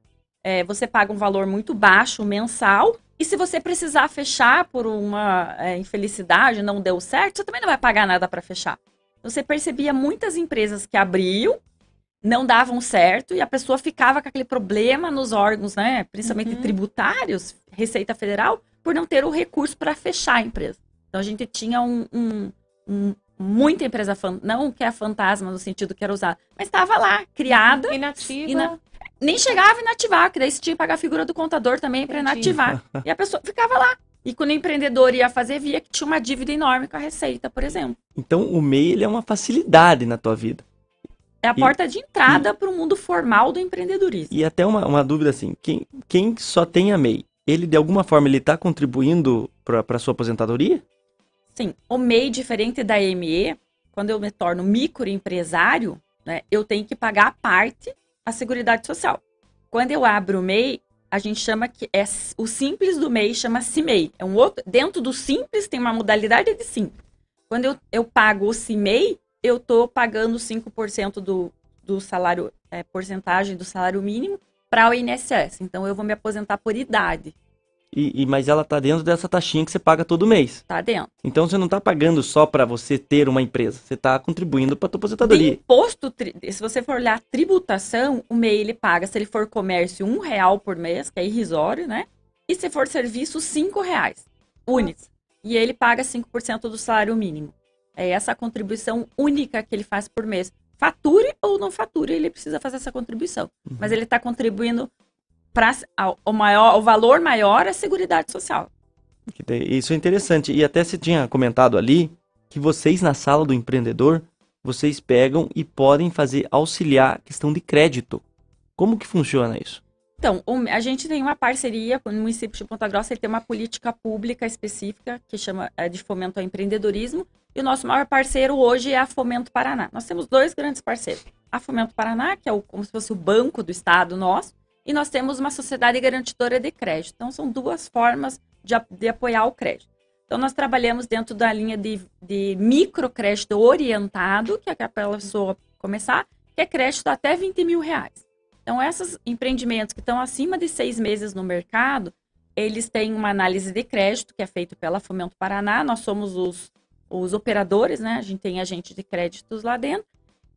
é, você paga um valor muito baixo mensal e se você precisar fechar por uma é, infelicidade, não deu certo, você também não vai pagar nada para fechar. Você percebia muitas empresas que abriam, não davam certo e a pessoa ficava com aquele problema nos órgãos, né, principalmente uhum. tributários, Receita Federal, por não ter o recurso para fechar a empresa. Então a gente tinha um, um, um muita empresa, não que é fantasma no sentido que era usada, mas estava lá, criada. Inativa. Ina, nem chegava a inativar, que daí você tinha que pagar a figura do contador também para inativar. e a pessoa ficava lá. E quando o empreendedor ia fazer, via que tinha uma dívida enorme com a Receita, por exemplo. Então o MEI ele é uma facilidade na tua vida. É a e, porta de entrada para o mundo formal do empreendedorismo. E até uma, uma dúvida assim, quem, quem só tem a MEI, ele de alguma forma ele está contribuindo para a sua aposentadoria? Sim, o MEI, diferente da ME, quando eu me torno microempresário, né, eu tenho que pagar a parte a Seguridade Social. Quando eu abro o MEI, a gente chama que é o simples do MEI chama CIMEI. É um outro, dentro do simples tem uma modalidade de simples. Quando eu, eu pago o CIMEI, eu estou pagando 5% do, do salário, é, porcentagem do salário mínimo para o INSS. Então eu vou me aposentar por idade. E, e, mas ela tá dentro dessa taxinha que você paga todo mês. Tá dentro. Então você não tá pagando só para você ter uma empresa, você tá contribuindo para tua aposentadoria. De imposto, se você for olhar a tributação, o MEI ele paga, se ele for comércio, um real por mês, que é irrisório, né? E se for serviço, cinco reais, únicos. E ele paga 5% do salário mínimo. É essa contribuição única que ele faz por mês. Fature ou não fature, ele precisa fazer essa contribuição. Uhum. Mas ele está contribuindo para o maior, o valor maior é a seguridade social. Isso é interessante. E até você tinha comentado ali que vocês na sala do empreendedor, vocês pegam e podem fazer auxiliar a questão de crédito. Como que funciona isso? Então, a gente tem uma parceria com o município de Ponta Grossa, ele tem uma política pública específica que chama é, de fomento ao empreendedorismo. E o nosso maior parceiro hoje é a Fomento Paraná. Nós temos dois grandes parceiros. A Fomento Paraná, que é o, como se fosse o banco do estado nosso, e nós temos uma sociedade garantidora de crédito. Então, são duas formas de, de apoiar o crédito. Então, nós trabalhamos dentro da linha de, de microcrédito orientado, que é para a pessoa começar, que é crédito até 20 mil reais. Então, esses empreendimentos que estão acima de seis meses no mercado, eles têm uma análise de crédito que é feita pela Fomento Paraná. Nós somos os, os operadores, né? A gente tem agente de créditos lá dentro.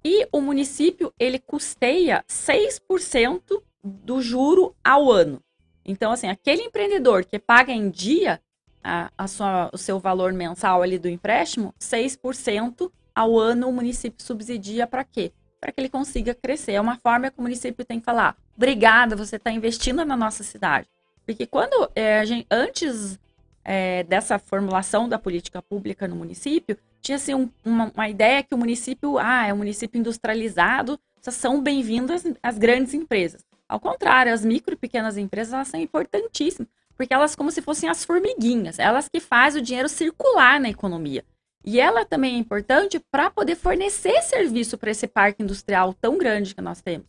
E o município, ele custeia 6% do juro ao ano. Então, assim, aquele empreendedor que paga em dia a, a sua, o seu valor mensal ali do empréstimo, 6% ao ano o município subsidia para quê? Para que ele consiga crescer. É uma forma que o município tem que falar: obrigada, você está investindo na nossa cidade. Porque quando é, gente, antes é, dessa formulação da política pública no município, tinha assim, um- uma, uma ideia que o município, ah, é um município industrializado, só são bem-vindas as grandes empresas. Ao contrário, as micro e pequenas empresas elas são importantíssimas, porque elas como se fossem as formiguinhas, elas que fazem o dinheiro circular na economia. E ela também é importante para poder fornecer serviço para esse parque industrial tão grande que nós temos.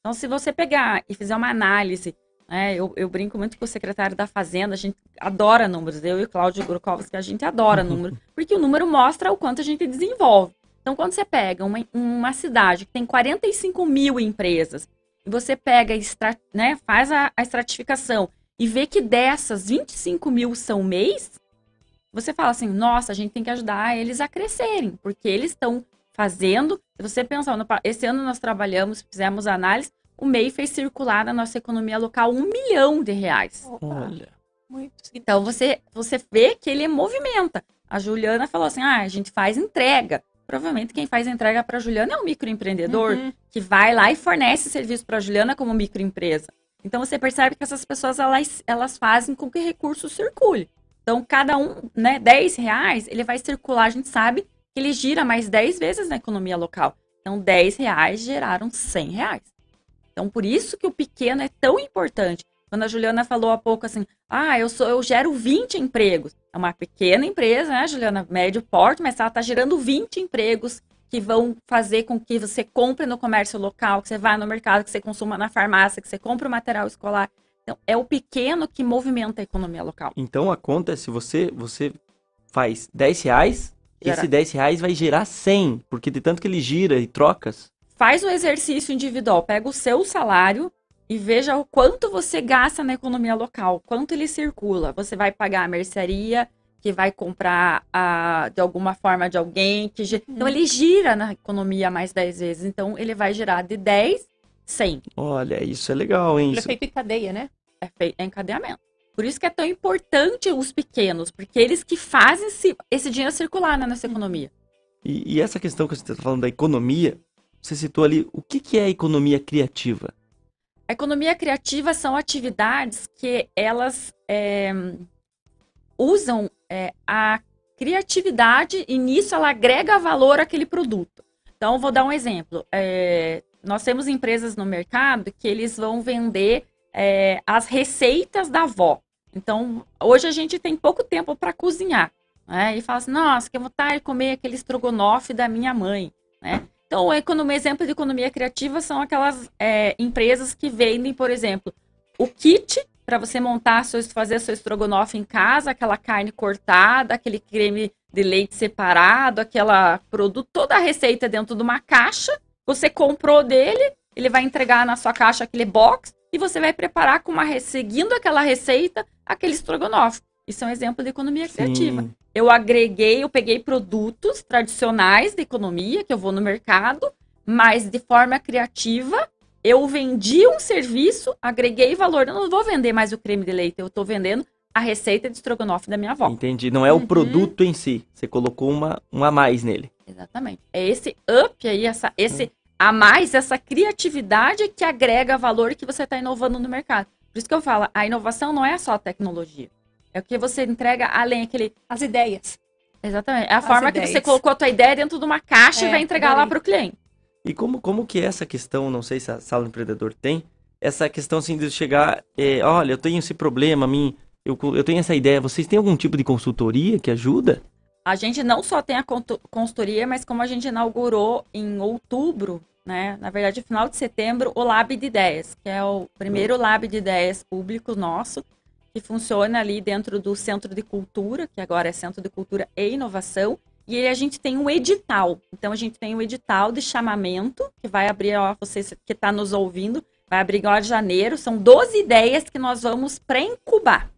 Então, se você pegar e fizer uma análise, né, eu, eu brinco muito com o secretário da Fazenda, a gente adora números, eu e o Cláudio Grukovski, a gente adora número, porque o número mostra o quanto a gente desenvolve. Então, quando você pega uma, uma cidade que tem 45 mil empresas, você pega, e extra, né, faz a, a estratificação e vê que dessas 25 mil são mês, você fala assim, nossa, a gente tem que ajudar eles a crescerem, porque eles estão fazendo. Se você pensar, esse ano nós trabalhamos, fizemos análise, o MEI fez circular na nossa economia local um milhão de reais. Olha. Muito Então você, você vê que ele movimenta. A Juliana falou assim: ah, a gente faz entrega. Provavelmente quem faz entrega para a Juliana é um microempreendedor Uhum. que vai lá e fornece serviço para a Juliana como microempresa. Então você percebe que essas pessoas elas, elas fazem com que recurso circule. Então cada um, né, 10 reais, ele vai circular, a gente sabe que ele gira mais 10 vezes na economia local. Então 10 reais geraram 100 reais. Então por isso que o pequeno é tão importante. Quando a Juliana falou há pouco assim, ah, eu sou, eu gero 20 empregos. É uma pequena empresa, né, Juliana? Médio porte, mas ela está gerando 20 empregos que vão fazer com que você compre no comércio local, que você vá no mercado, que você consuma na farmácia, que você compre o material escolar. Então, é o pequeno que movimenta a economia local. Então a conta é se você, você faz 10 reais, Gera. esse 10 reais vai gerar 100, porque de tanto que ele gira e trocas. Faz o exercício individual, pega o seu salário e veja o quanto você gasta na economia local, quanto ele circula. Você vai pagar a mercearia, que vai comprar a, de alguma forma de alguém. que gi- Então, ele gira na economia mais 10 vezes. Então, ele vai girar de 10, 100. Olha, isso é legal, hein? Isso- Prefeito em cadeia, né? É, fei- é encadeamento. Por isso que é tão importante os pequenos, porque eles que fazem esse, esse dinheiro circular na nossa economia. E, e essa questão que você está falando da economia, você citou ali, o que, que é a economia criativa? A economia criativa são atividades que elas é, usam é, a criatividade e nisso ela agrega valor àquele produto. Então, vou dar um exemplo. É, nós temos empresas no mercado que eles vão vender é, as receitas da avó. Então, hoje a gente tem pouco tempo para cozinhar. Né? E fala assim, nossa, que vontade de comer aquele estrogonofe da minha mãe. Né? Então, um exemplo de economia criativa são aquelas é, empresas que vendem, por exemplo, o kit para você montar, seu, fazer seu estrogonofe em casa, aquela carne cortada, aquele creme de leite separado, aquela produto, toda a receita dentro de uma caixa. Você comprou dele, ele vai entregar na sua caixa aquele box e você vai preparar com uma seguindo aquela receita aquele estrogonofe. Isso é um exemplo de economia criativa. Sim. Eu agreguei, eu peguei produtos tradicionais da economia que eu vou no mercado, mas de forma criativa, eu vendi um serviço, agreguei valor. Eu não vou vender mais o creme de leite, eu estou vendendo a receita de estrogonofe da minha avó. Entendi. Não é o Uhum. produto em si. Você colocou uma, um a mais nele. Exatamente. É esse up aí, essa, esse a mais, essa criatividade que agrega valor que você está inovando no mercado. Por isso que eu falo, a inovação não é só tecnologia. É o que você entrega além aquele. As ideias. Exatamente. É a As forma que ideias. você colocou a tua ideia dentro de uma caixa e É, vai entregar lá para o cliente. E como, como que é essa questão, não sei se a Sala do Empreendedor tem, essa questão assim de chegar, é, olha, eu tenho esse problema, mim, eu, eu tenho essa ideia. Vocês têm algum tipo de consultoria que ajuda? A gente não só tem a consultoria, mas como a gente inaugurou em outubro, né? Na verdade, final de setembro, o Lab de Ideias, que é o primeiro Lab de Ideias público nosso, que funciona ali dentro do Centro de Cultura, que agora é Centro de Cultura e Inovação. E aí a gente tem um edital. Então a gente tem um edital de chamamento, que vai abrir, ó, você que está nos ouvindo, vai abrir agora em janeiro. São 12 ideias que nós vamos pré-incubar.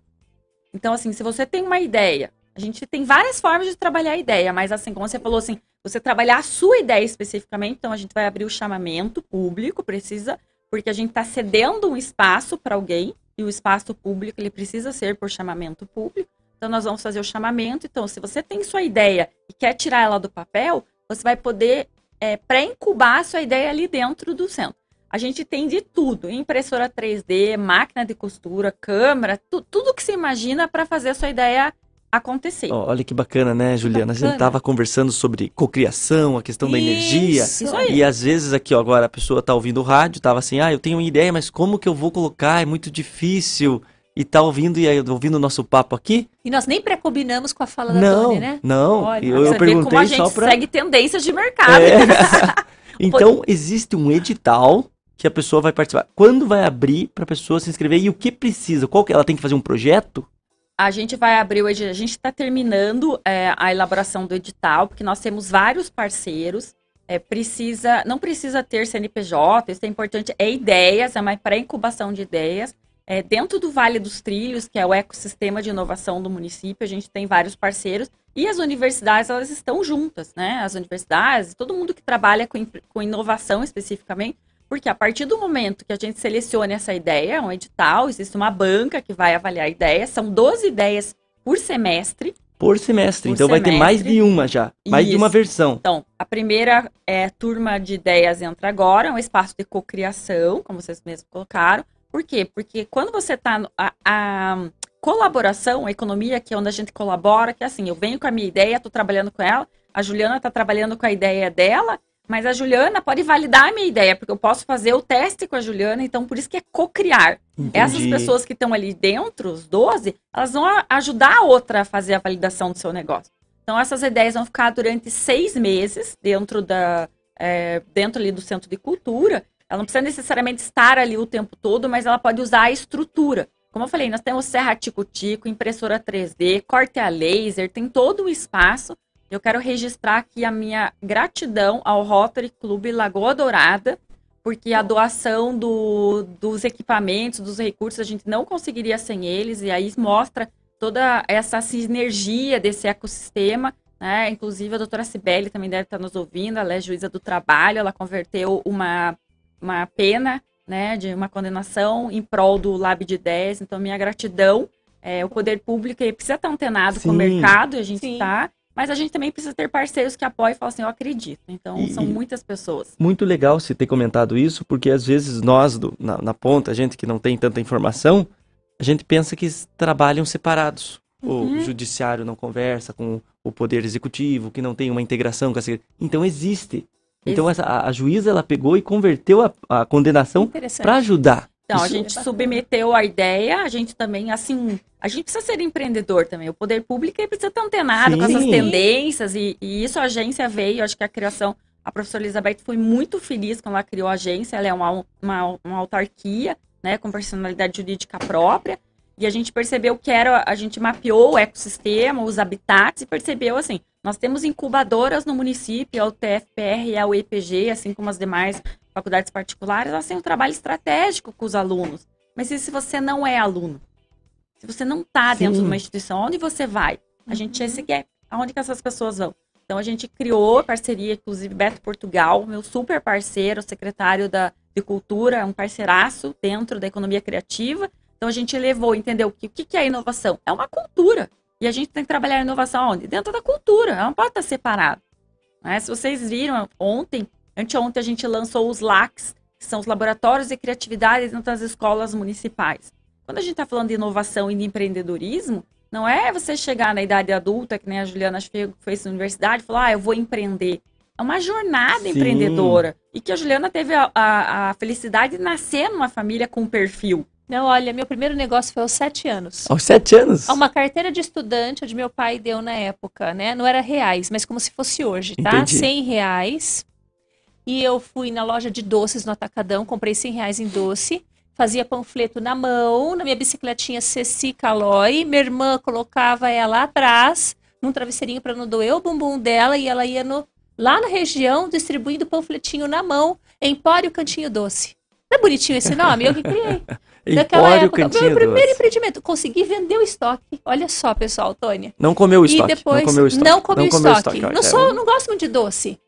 Então, assim, se você tem uma ideia, a gente tem várias formas de trabalhar a ideia, mas assim, como você falou assim, você trabalhar a sua ideia especificamente, então a gente vai abrir o chamamento público, precisa, porque a gente está cedendo um espaço para alguém, e o espaço público ele precisa ser por chamamento público. Então nós vamos fazer o chamamento. Então, se você tem sua ideia e quer tirar ela do papel, você vai poder é, pré-incubar sua ideia ali dentro do centro. A gente tem de tudo: impressora 3D, máquina de costura, câmera, tu, tudo que você imagina para fazer a sua ideia acontecer. Olha que bacana, né, Juliana? A gente bacana. tava conversando sobre cocriação, a questão da energia. Isso. Isso aí. E às vezes aqui, ó, agora a pessoa tá ouvindo o rádio, tava assim, ah, eu tenho uma ideia, mas como que eu vou colocar? É muito difícil. E tá ouvindo e aí, ouvindo o nosso papo aqui? E nós nem pré-combinamos com a fala da não, Tony, né? não. Olha, eu, eu perguntei como a gente só pra. segue tendências de mercado. É. então, existe um edital que a pessoa vai participar. Quando vai abrir pra pessoa se inscrever e o que precisa? Qual que ela tem que fazer um projeto? A gente vai abrir o edital. A gente está terminando é, a elaboração do edital, porque nós temos vários parceiros. É, precisa, não precisa ter CNPJ, isso é importante. É ideias, é uma pré-incubação de ideias. É, dentro do Vale dos Trilhos, que é o ecossistema de inovação do município, a gente tem vários parceiros. E as universidades, elas estão juntas, né? As universidades, todo mundo que trabalha com, com inovação especificamente, porque a partir do momento que a gente seleciona essa ideia, um edital, existe uma banca que vai avaliar a ideia, são 12 ideias por semestre. Por semestre. Por então vai ter semestre. mais de uma já. Mais de uma Isso. versão. Então, a primeira é, turma de ideias entra agora, é um espaço de cocriação, como vocês mesmos colocaram. Por quê? Porque quando você está. A, a colaboração, a economia, que é onde a gente colabora, que é assim, eu venho com a minha ideia, estou trabalhando com ela, a Juliana está trabalhando com a ideia dela, mas a Juliana pode validar a minha ideia, porque eu posso fazer o teste com a Juliana, então por isso que é cocriar. Essas pessoas que estão ali dentro, os 12, elas vão ajudar a outra a fazer a validação do seu negócio. Então, essas ideias vão ficar durante seis meses dentro, da, é, dentro ali do Centro de Cultura. Ela não precisa necessariamente estar ali o tempo todo, mas ela pode usar a estrutura. Como eu falei, nós temos serra tico-tico, impressora 3D, corte a laser, tem todo um espaço. Eu quero registrar aqui a minha gratidão ao Rotary Clube Lagoa Dourada, porque a doação do- dos equipamentos, dos recursos, a gente não conseguiria sem eles, e aí mostra toda essa sinergia desse ecossistema. Né? Inclusive, a doutora Cibele também deve estar nos ouvindo, ela é juíza do trabalho, ela converteu uma, uma pena né, de uma condenação em prol do Lab de 10, então minha gratidão. É, o poder público ele precisa estar antenado com o Sim. mercado, e a gente Sim. está, mas a gente também precisa ter parceiros que apoiem e falam assim, eu acredito. Então, E- são muitas pessoas. Muito legal você ter comentado isso, porque às vezes nós, do- na, na ponta, a gente que não tem tanta informação, a gente pensa que trabalham separados. Uhum. O judiciário não conversa com o poder executivo, que não tem uma integração com a. Então existe. Então essa, a, a juíza ela pegou e converteu a, a condenação para ajudar. Então, a gente é submeteu a ideia, a gente também, assim, a gente precisa ser empreendedor também. O poder público precisa estar antenado com essas Sim. tendências, e, e isso a agência veio, acho que a criação, a professora Elizabeth foi muito feliz quando ela criou a agência, ela é uma, uma, uma autarquia, né, com personalidade jurídica própria, e a gente percebeu que era, a gente mapeou o ecossistema, os habitats, e percebeu, assim, nós temos incubadoras no município, a UTFPR e a UEPG, assim como as demais faculdades particulares, elas têm um trabalho estratégico com os alunos. Mas e se você não é aluno? Se você não está dentro de uma instituição, onde você vai? A gente tinha esse gap. Aonde que essas pessoas vão? Então a gente criou parceria, inclusive Beto Portugal, meu super parceiro, secretário da, de Cultura, é um parceiraço dentro da economia criativa. Então a gente levou, entendeu? O que que é inovação? É uma cultura. E a gente tem que trabalhar a inovação onde? Dentro da cultura. Ela não pode estar separada. Né? Se vocês viram, ontem, anteontem a gente lançou os LACs, que são os Laboratórios de Criatividade dentro das escolas municipais. Quando a gente está falando de inovação e de empreendedorismo, não é você chegar na idade adulta, que nem a Juliana fez na universidade, e falar, ah, eu vou empreender. é uma jornada Sim. empreendedora. E que a Juliana teve a, a- a felicidade de nascer numa família com perfil. Não, olha, meu primeiro negócio foi aos sete anos. Aos sete anos? Uma carteira de estudante, onde meu pai deu na época, né? Não era reais, mas como se fosse hoje, tá? Entendi. 100 reais. E eu fui na loja de doces no Atacadão, comprei 100 reais em doce. Fazia panfleto na mão, na minha bicicletinha Ceci Calói. Minha irmã colocava ela atrás, num travesseirinho para não doer o bumbum dela, e ela ia no, lá na região distribuindo panfletinho na mão, Empório Cantinho Doce. Não é bonitinho esse nome? Eu que criei. Naquela Empório época, Cantinho meu primeiro Doce. empreendimento, consegui vender o estoque. Olha só, pessoal, Tônia. Não comeu o estoque. E depois, não comeu o estoque. não comi o comeu estoque. olha, Não, é sou, não gosto muito de doce.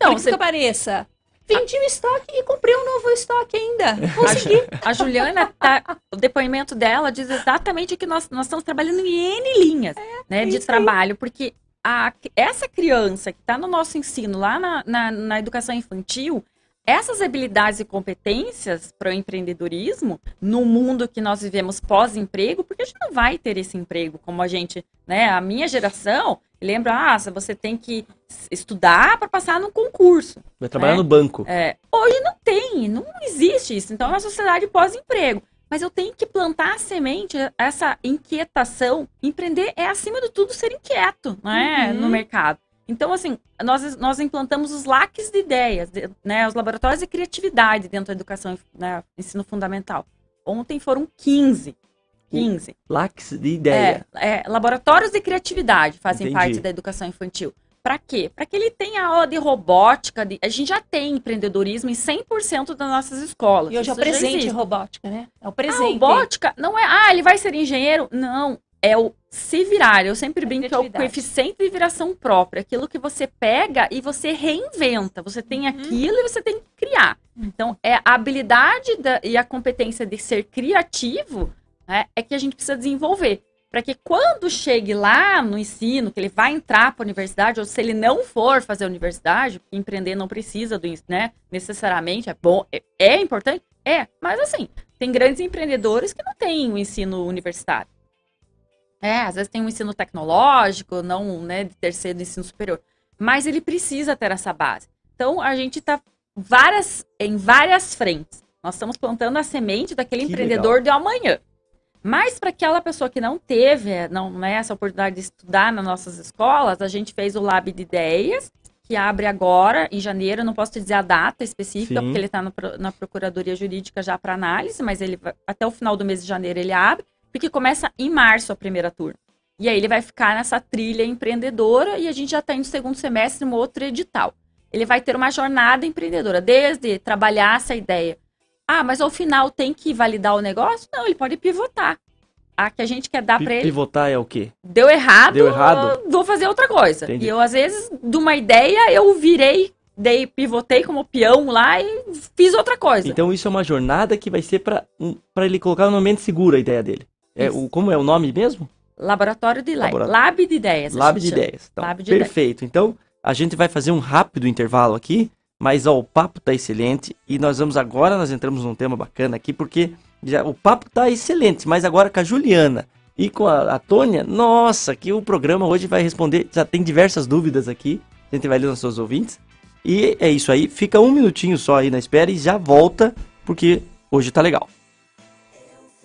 Não, Não, você- que pareça. Vendi o estoque e comprei um novo estoque ainda. Consegui. A Juliana, tá, o depoimento dela diz exatamente que nós, nós estamos trabalhando em N linhas né, de aí. trabalho, porque a, essa criança que está no nosso ensino, lá na, na, na educação infantil, essas habilidades e competências para o empreendedorismo, no mundo que nós vivemos pós-emprego, porque a gente não vai ter esse emprego como a gente, né? A minha geração, lembra, ah, você tem que estudar para passar num concurso. Vai trabalhar É. no banco. É, hoje não tem, não existe isso. Então é uma sociedade pós-emprego. Mas eu tenho que plantar a semente, essa inquietação. Empreender é, acima de tudo, ser inquieto né, Uhum. no mercado. Então, assim, nós, nós implantamos os laques de ideias, de- né, os laboratórios de criatividade dentro da educação, né, ensino fundamental. Ontem foram 15. 15. Lax de ideia. É, é, laboratórios de criatividade fazem Entendi. parte da educação infantil. Para quê? Para que ele tenha aula de robótica. de- a gente já tem empreendedorismo em 100% das nossas escolas. E hoje é o presente robótica, né? É o A presente. robótica não é, ah, ele vai ser engenheiro. Não, é o se virar. Eu sempre brinco que é o coeficiente de viração própria. Aquilo que você pega e você reinventa. Você tem Uhum. aquilo e você tem que criar. Então, é a habilidade da- e a competência de ser criativo né, é que a gente precisa desenvolver. Para que quando chegue lá no ensino, que ele vai entrar para a universidade, ou se ele não for fazer a universidade, empreender não precisa do, né, necessariamente, é bom, é, é importante, é, mas assim, tem grandes empreendedores que não têm o ensino universitário. É, às vezes tem um ensino tecnológico, não, né, de terceiro ensino superior. Mas ele precisa ter essa base. Então, a gente está várias, em várias frentes. Nós estamos plantando a semente daquele Que empreendedor de amanhã. Mas para aquela pessoa que não teve não, né, essa oportunidade de estudar nas nossas escolas, a gente fez o Lab de Ideias, que abre agora, em janeiro. Eu não posso te dizer a data específica, Sim. porque ele está na Procuradoria Jurídica já para análise, mas ele até o final do mês de janeiro ele abre, porque começa em março a primeira turma. E aí ele vai ficar nessa trilha empreendedora e a gente já está no segundo semestre no outro edital. Ele vai ter uma jornada empreendedora, desde trabalhar essa ideia. Ah, mas ao final tem que validar o negócio? Não, ele pode pivotar. A que a gente quer dar para ele Pivotar é o quê? deu errado, Deu errado? eu vou fazer outra coisa. Entendi. E eu, às vezes, de uma ideia, eu virei, dei, pivotei como peão lá e fiz outra coisa. Então isso é uma jornada que vai ser pra um, pra ele colocar no ambiente seguro a ideia dele. É, o, como é o nome mesmo? Laboratório de lab. Labora- Lab de ideias. Lab de gente chama. ideias. Então, Lab de ideias. perfeito. Então, a gente vai fazer um rápido intervalo aqui, mas ó, o papo tá excelente e nós vamos agora, nós entramos num tema bacana aqui, porque já, o papo tá excelente, mas agora com a Juliana e com a, a Tônia, nossa, que o programa hoje vai responder, já tem diversas dúvidas aqui, a gente vai ler nos seus ouvintes. E é isso aí, fica um minutinho só aí na espera e já volta, porque hoje tá legal.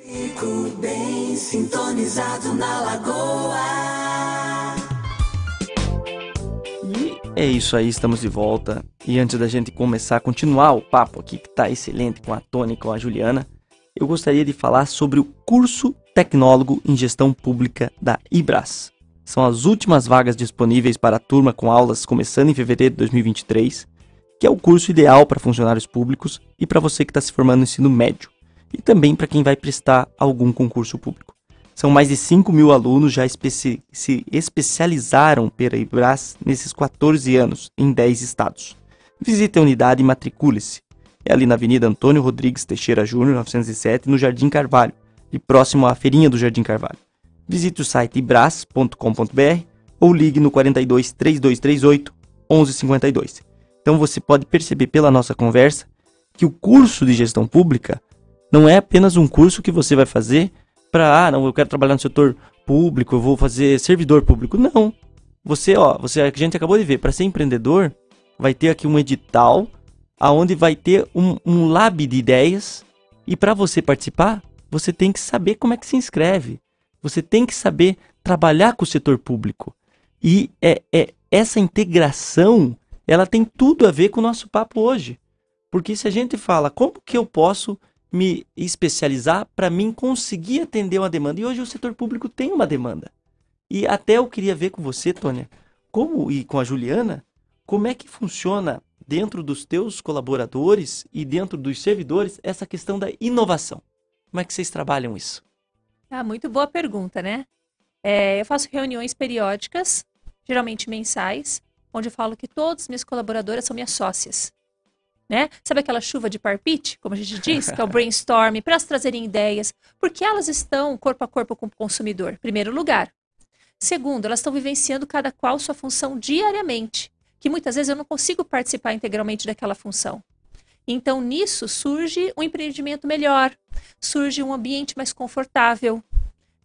Fico bem sintonizado na lagoa. E é isso aí, estamos de volta. E antes da gente começar a continuar o papo aqui, que tá excelente com a Tony e com a Juliana, eu gostaria de falar sobre o curso Tecnólogo em Gestão Pública da IBRAS. São as últimas vagas disponíveis para a turma com aulas começando em fevereiro de 2023, que é o curso ideal para funcionários públicos e para você que está se formando no ensino médio, e também para quem vai prestar algum concurso público. São mais de 5 mil alunos já especi- se especializaram pela IBRAS nesses 14 anos, em 10 estados. Visite a unidade e matricule-se. É ali na Avenida Antônio Rodrigues Teixeira Júnior, 907, no Jardim Carvalho, e próximo à Feirinha do Jardim Carvalho. Visite o site ibras.com.br ou ligue no 42 3238 1152. Então você pode perceber pela nossa conversa que o curso de gestão pública não é apenas um curso que você vai fazer para, ah, não, eu quero trabalhar no setor público, eu vou fazer servidor público. Não. Você, ó, você, a gente acabou de ver, para ser empreendedor, vai ter aqui um edital, aonde vai ter um, um lab de ideias. E para você participar, você tem que saber como é que se inscreve. Você tem que saber trabalhar com o setor público. E é, é essa integração, ela tem tudo a ver com o nosso papo hoje. Porque se a gente fala como que eu posso me especializar para mim conseguir atender uma demanda, e hoje o setor público tem uma demanda. E até eu queria ver com você, Tônia, como e com a Juliana, como é que funciona dentro dos teus colaboradores e dentro dos servidores essa questão da inovação. Como é que vocês trabalham isso? Ah, muito boa pergunta, né? É, eu faço reuniões periódicas, geralmente mensais, onde eu falo que todas as minhas colaboradoras são minhas sócias. Né? Sabe aquela chuva de parpite, como a gente diz, que é o brainstorm, para elas trazerem ideias, porque elas estão corpo a corpo com o consumidor, primeiro lugar. Segundo, elas estão vivenciando cada qual sua função diariamente, que muitas vezes eu não consigo participar integralmente daquela função. Então, nisso surge um empreendimento melhor, surge um ambiente mais confortável,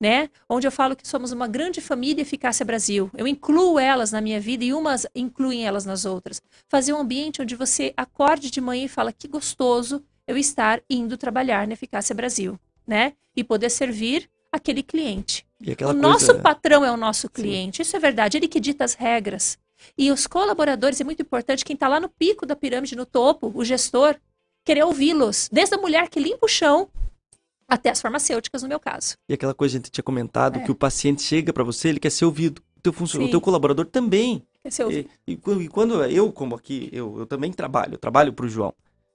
né? Onde eu falo que somos uma grande família Eficácia Brasil. Eu incluo elas na minha vida e umas incluem elas nas outras. Fazer um ambiente onde você acorde de manhã e fala que gostoso eu estar indo trabalhar na Eficácia Brasil, né? E poder servir aquele cliente. o coisa... nosso patrão é o nosso cliente, Sim. isso é verdade, ele que dita as regras. E os colaboradores, é muito importante, quem está lá no pico da pirâmide, no topo, o gestor, querer ouvi-los, desde a mulher que limpa o chão até as farmacêuticas, no meu caso. E aquela coisa que a gente tinha comentado, é. que o paciente chega para você, ele quer ser ouvido. O teu, funcionário, o teu colaborador também. Quer ser ouvido. E, e, e quando eu, como aqui, eu, eu também trabalho, eu trabalho para o João.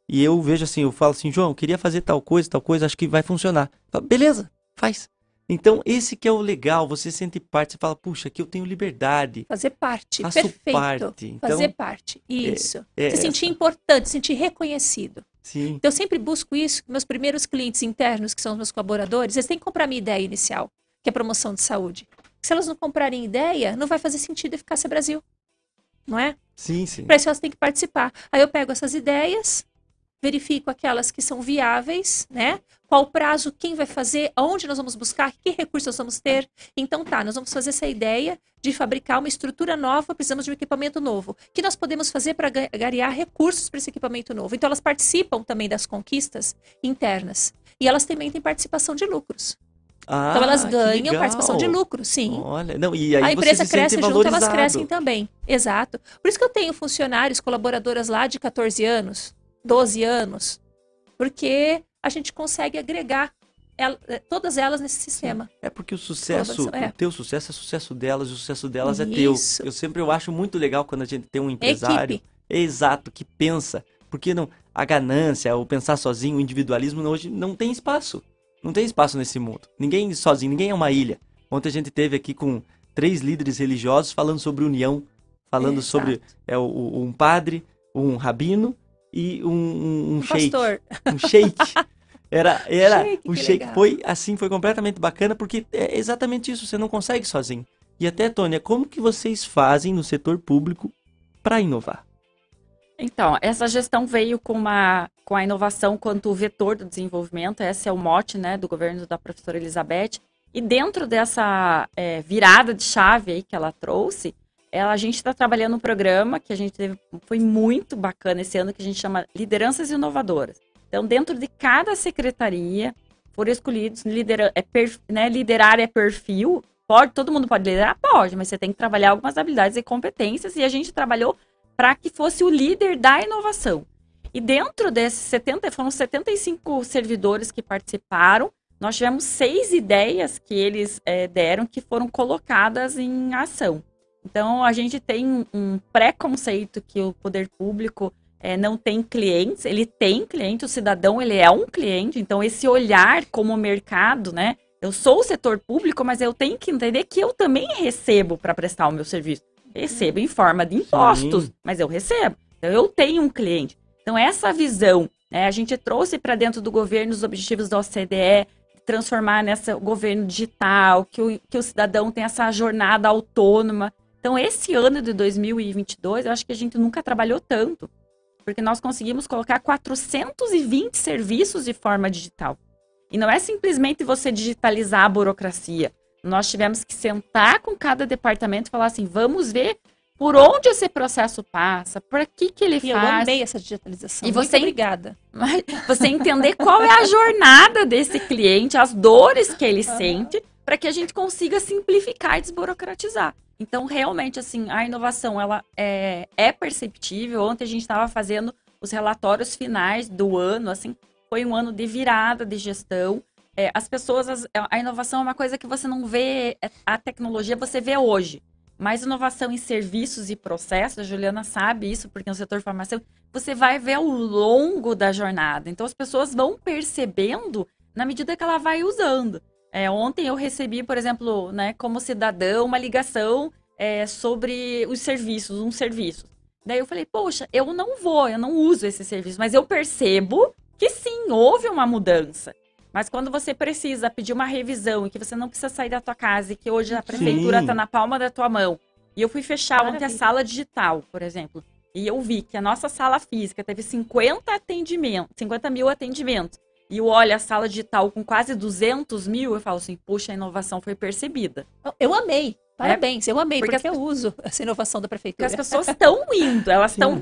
E eu vejo assim, eu falo assim, João, queria fazer tal coisa, tal coisa, acho que vai funcionar. Falo, Beleza, faz. Então, esse que é o legal, você sente parte, você fala, puxa, aqui eu tenho liberdade. Fazer parte, Faço perfeito. parte. Então, Fazer parte, isso. é se sentir importante, se sentir reconhecido. Sim. Então, eu sempre busco isso. Meus primeiros clientes internos, que são os meus colaboradores, eles têm que comprar minha ideia inicial, que é promoção de saúde. Se elas não comprarem ideia, não vai fazer sentido Eficácia Brasil. Não é? Sim, sim. Para isso elas têm que participar. Aí eu pego essas ideias, verifico aquelas que são viáveis, né? Qual o prazo, quem vai fazer, aonde nós vamos buscar, que recursos nós vamos ter. Então tá, nós vamos fazer essa ideia de fabricar uma estrutura nova, precisamos de um equipamento novo. O que nós podemos fazer para ganhar recursos para esse equipamento novo? Então elas participam também das conquistas internas. E elas também têm participação de lucros. Ah, então elas ganham participação de lucro, sim. Olha, não, e aí a empresa se cresce junto, elas crescem também. Exato. Por isso que eu tenho funcionários, colaboradoras lá de 14 anos, 12 anos, porque a gente consegue agregar el- eh, todas elas nesse sistema. É porque o sucesso, é. o teu sucesso é sucesso delas, e o sucesso delas é teu. Isso. Eu sempre eu acho muito legal quando a gente tem um empresário Equipe. exato que pensa, porque não a ganância, o pensar sozinho, o individualismo hoje não tem espaço. Não tem espaço nesse mundo. Ninguém sozinho, ninguém é uma ilha. Ontem a gente teve aqui com três líderes religiosos falando sobre união, falando Exato. sobre é, um padre, um rabino e um, um, um. Pastor, Um shake. Era, era Shake, o shake legal. foi assim, foi completamente bacana, porque é exatamente isso, você não consegue sozinho. E até, Tônia, como que vocês fazem no setor público para inovar? Então, essa gestão veio com, uma, com a inovação quanto vetor do desenvolvimento, esse é o mote né, do governo da professora Elizabeth. E dentro dessa é, virada de chave aí que ela trouxe, ela, a gente está trabalhando um programa que a gente teve, foi muito bacana esse ano, que a gente chama Lideranças Inovadoras. Então, dentro de cada secretaria, foram escolhidos, lidera, é per- né, liderar é perfil, pode, todo mundo pode liderar? Pode, mas você tem que trabalhar algumas habilidades e competências, e a gente trabalhou para que fosse o líder da inovação. E dentro desses 70, foram 75 servidores que participaram, nós tivemos seis ideias que eles eh, deram que foram colocadas em ação. Então, a gente tem um- preconceito que o poder público eh, não tem clientes, ele tem cliente, o cidadão ele é um cliente, então esse olhar como mercado, né? Eu sou o setor público, mas eu tenho que entender que eu também recebo para prestar o meu serviço. Recebo em forma de impostos, Sim. mas eu recebo. Então, eu tenho um cliente. Então, essa visão, né, a gente trouxe para dentro do governo os objetivos da OCDE, transformar nessa governo digital, que o, que o cidadão tem essa jornada autônoma. Então, esse ano de 2022, eu acho que a gente nunca trabalhou tanto, porque nós conseguimos colocar 420 serviços de forma digital. E não é simplesmente você digitalizar a burocracia. Nós tivemos que sentar com cada departamento e falar assim: vamos ver por onde esse processo passa, para que que ele E eu faz. amei essa digitalização. E Muito você- obrigada. Você entender qual é a jornada desse cliente, as dores que ele sente, para que a gente consiga simplificar e desburocratizar. Então, realmente, assim, a inovação, ela é, é perceptível. Ontem a gente estava fazendo os relatórios finais do ano, assim, foi um ano de virada de gestão. É, as pessoas, as- a inovação é uma coisa que você não vê, é, a tecnologia você vê hoje. Mas inovação em serviços e processos, a Juliana sabe isso, porque no setor farmacêutico, você vai ver ao longo da jornada. Então as pessoas vão percebendo na medida que ela vai usando. É, ontem eu recebi, por exemplo, né, como cidadão, uma ligação é, sobre os serviços, um serviço. Daí eu falei, poxa, eu não vou, eu não uso esse serviço, mas eu percebo que sim, houve uma mudança. Mas quando você precisa pedir uma revisão e que você não precisa sair da tua casa e que hoje a prefeitura está na palma da tua mão, e eu fui fechar ontem a Maravilha. sala digital, por exemplo, e eu vi que a nossa sala física teve 50 atendimentos, 50 mil atendimentos, e eu olho a sala digital com quase 200 mil, eu falo assim, puxa, a inovação foi percebida. Eu amei. Parabéns, eu amei, Porque porque, eu uso essa inovação da Porque prefeitura. as pessoas estão indo, elas estão...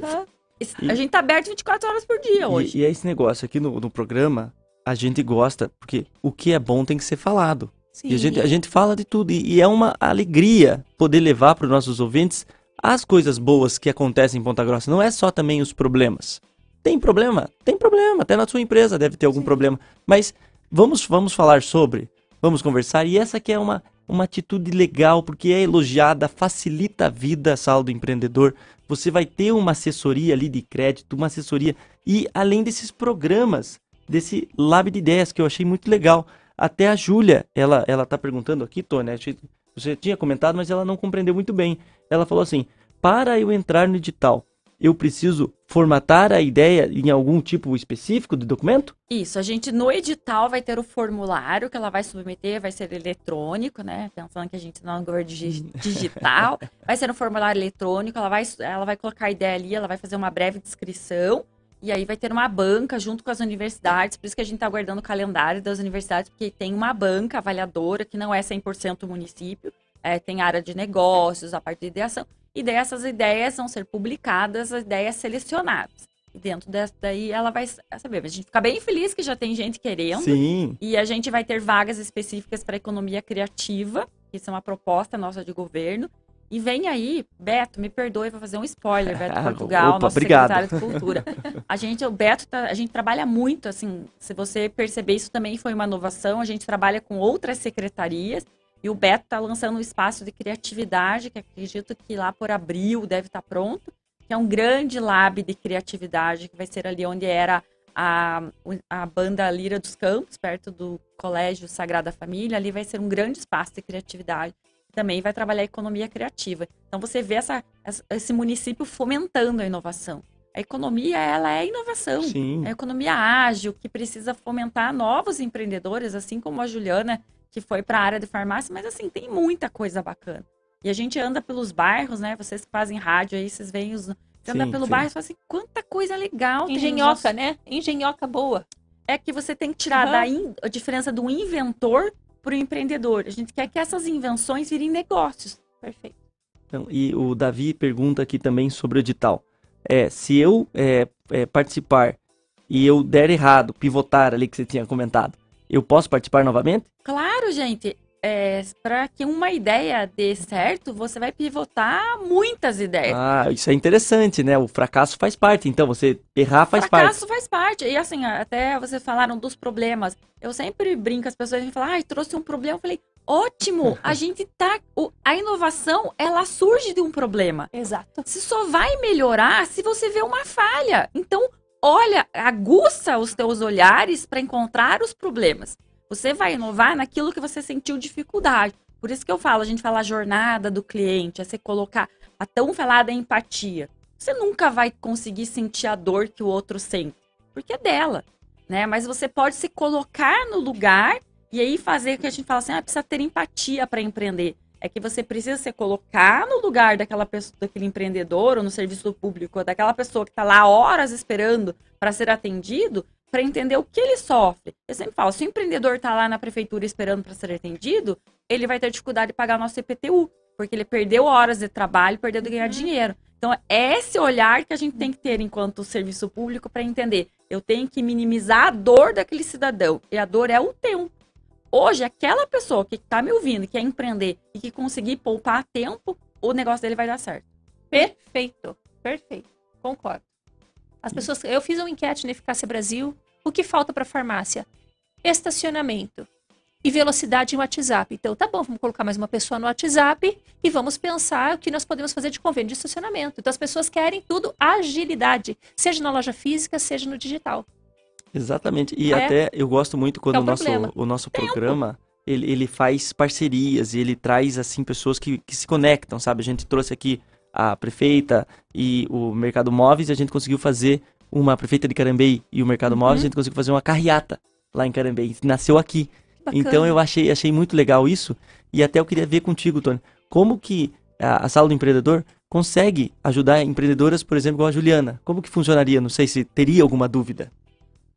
E- A gente tá aberto 24 horas por dia hoje. E, e é esse negócio aqui no, no programa, a gente gosta, porque o que é bom tem que ser falado. sim. E a gente, a gente fala de tudo. E, e é uma alegria poder levar para os nossos ouvintes as coisas boas que acontecem em Ponta Grossa. Não é só também os problemas. Tem problema? Tem problema. Até na sua empresa deve ter algum problema. Mas vamos, vamos falar sobre, vamos conversar. E essa aqui é uma, uma atitude legal, porque é elogiada, facilita a vida, sala do empreendedor. Você vai ter uma assessoria ali de crédito, uma assessoria. E além desses programas, desse Lab de Ideias, que eu achei muito legal. Até a Júlia, ela, ela tá perguntando aqui, Tony, que você tinha comentado, mas ela não compreendeu muito bem. Ela falou assim: para eu entrar no edital, eu preciso formatar a ideia em algum tipo específico de documento? Isso, a gente no edital vai ter o formulário que ela vai submeter, vai ser eletrônico, né? Pensando que a gente não é um digital. vai ser um formulário eletrônico, ela vai, ela vai colocar a ideia ali, ela vai fazer uma breve descrição. E aí vai ter uma banca junto com as universidades, por isso que a gente está aguardando o calendário das universidades, porque tem uma banca avaliadora que não é 100% município, é, tem área de negócios, a parte de ideação. E dessas ideias vão ser publicadas, as ideias selecionadas. E dentro dessa daí ela vai saber. A gente fica bem feliz que já tem gente querendo. Sim. E a gente vai ter vagas específicas para economia criativa, que é uma proposta nossa de governo. E vem aí, Beto, me perdoe, vou fazer um spoiler, Beto Ah, Portugal, opa, nosso obrigado. secretário de Cultura. A gente, o Beto, tá- a gente trabalha muito, assim, se você perceber, isso também foi uma inovação, a gente trabalha com outras secretarias, e o Beto está lançando um espaço de criatividade, que acredito que lá por abril deve estar pronto, que é um grande lab de criatividade, que vai ser ali onde era a, a banda Lira dos Campos, perto do Colégio Sagrada Família, ali vai ser um grande espaço de criatividade. Também vai trabalhar a economia criativa. Então você vê essa, essa- esse município fomentando a inovação. A economia, ela é inovação. Sim. É a economia ágil, que precisa fomentar novos empreendedores, assim como a Juliana, que foi para a área de farmácia, mas assim, tem muita coisa bacana. E a gente anda pelos bairros, né? Vocês que fazem rádio aí, vocês veem os. Você anda Sim, pelo sim. bairro e fala assim, quanta coisa legal. tem Engenhoca, nossos- né? Engenhoca boa. É que você tem que tirar Aham. da in- a diferença do inventor para o empreendedor. A gente quer que essas invenções virem negócios. Perfeito. Então, e o Davi pergunta aqui também sobre o edital. É, se eu é, é, participar e eu der errado, pivotar ali que você tinha comentado, eu posso participar novamente? Claro, gente. para que uma ideia dê certo, você vai pivotar muitas ideias. Ah, isso é interessante, né? O fracasso faz parte. Então, você errar faz fracasso parte. faz parte. E assim, até vocês falaram dos problemas. Eu sempre brinco, as pessoas me falam, ai, trouxe um problema. Eu falei, ótimo, a gente tá. o- a inovação, ela surge de um problema. Exato. Você só vai melhorar se você vê uma falha. Então, olha, aguça os teus olhares para encontrar os problemas. Você vai inovar naquilo que você sentiu dificuldade. Por isso que eu falo, a gente fala a jornada do cliente, é você colocar a tão falada empatia. Você nunca vai conseguir sentir a dor que o outro sente, porque é dela, né? Mas você pode se colocar no lugar e aí fazer o que a gente fala assim, ah, precisa ter empatia para empreender. É que você precisa se colocar no lugar daquela pessoa, daquele empreendedor ou no serviço público, ou daquela pessoa que está lá horas esperando para ser atendido, para entender o que ele sofre. Eu sempre falo, se o empreendedor está lá na prefeitura esperando para ser atendido, ele vai ter dificuldade de pagar nosso IPTU. porque ele perdeu horas de trabalho, perdeu de ganhar dinheiro. Então, é esse olhar que a gente tem que ter enquanto serviço público para entender. Eu tenho que minimizar a dor daquele cidadão. E a dor é o tempo. Hoje, aquela pessoa que está me ouvindo, que quer empreender e que conseguir poupar tempo, o negócio dele vai dar certo. Perfeito, perfeito. Concordo. As pessoas, eu fiz uma enquete na Eficácia Brasil. O que falta para farmácia? Estacionamento e velocidade em WhatsApp. Então, tá bom, vamos colocar mais uma pessoa no WhatsApp e vamos pensar o que nós podemos fazer de convênio de estacionamento. Então, as pessoas querem tudo agilidade, seja na loja física, seja no digital. Exatamente. E É. até eu gosto muito quando É o o nosso, problema. o nosso programa ele, ele faz parcerias e ele traz assim pessoas que, que se conectam, sabe? A gente trouxe aqui a prefeita e o Mercado Móveis e a gente conseguiu fazer uma prefeita de Carambeí e o Mercado Móveis, a gente conseguiu fazer uma carreata lá em Carambeí. Nasceu aqui. Bacana. Então eu achei, achei muito legal isso. E até eu queria ver contigo, Tony, como que a, a sala do empreendedor consegue ajudar empreendedoras, por exemplo, igual a Juliana. Como que funcionaria? Não sei se teria alguma dúvida.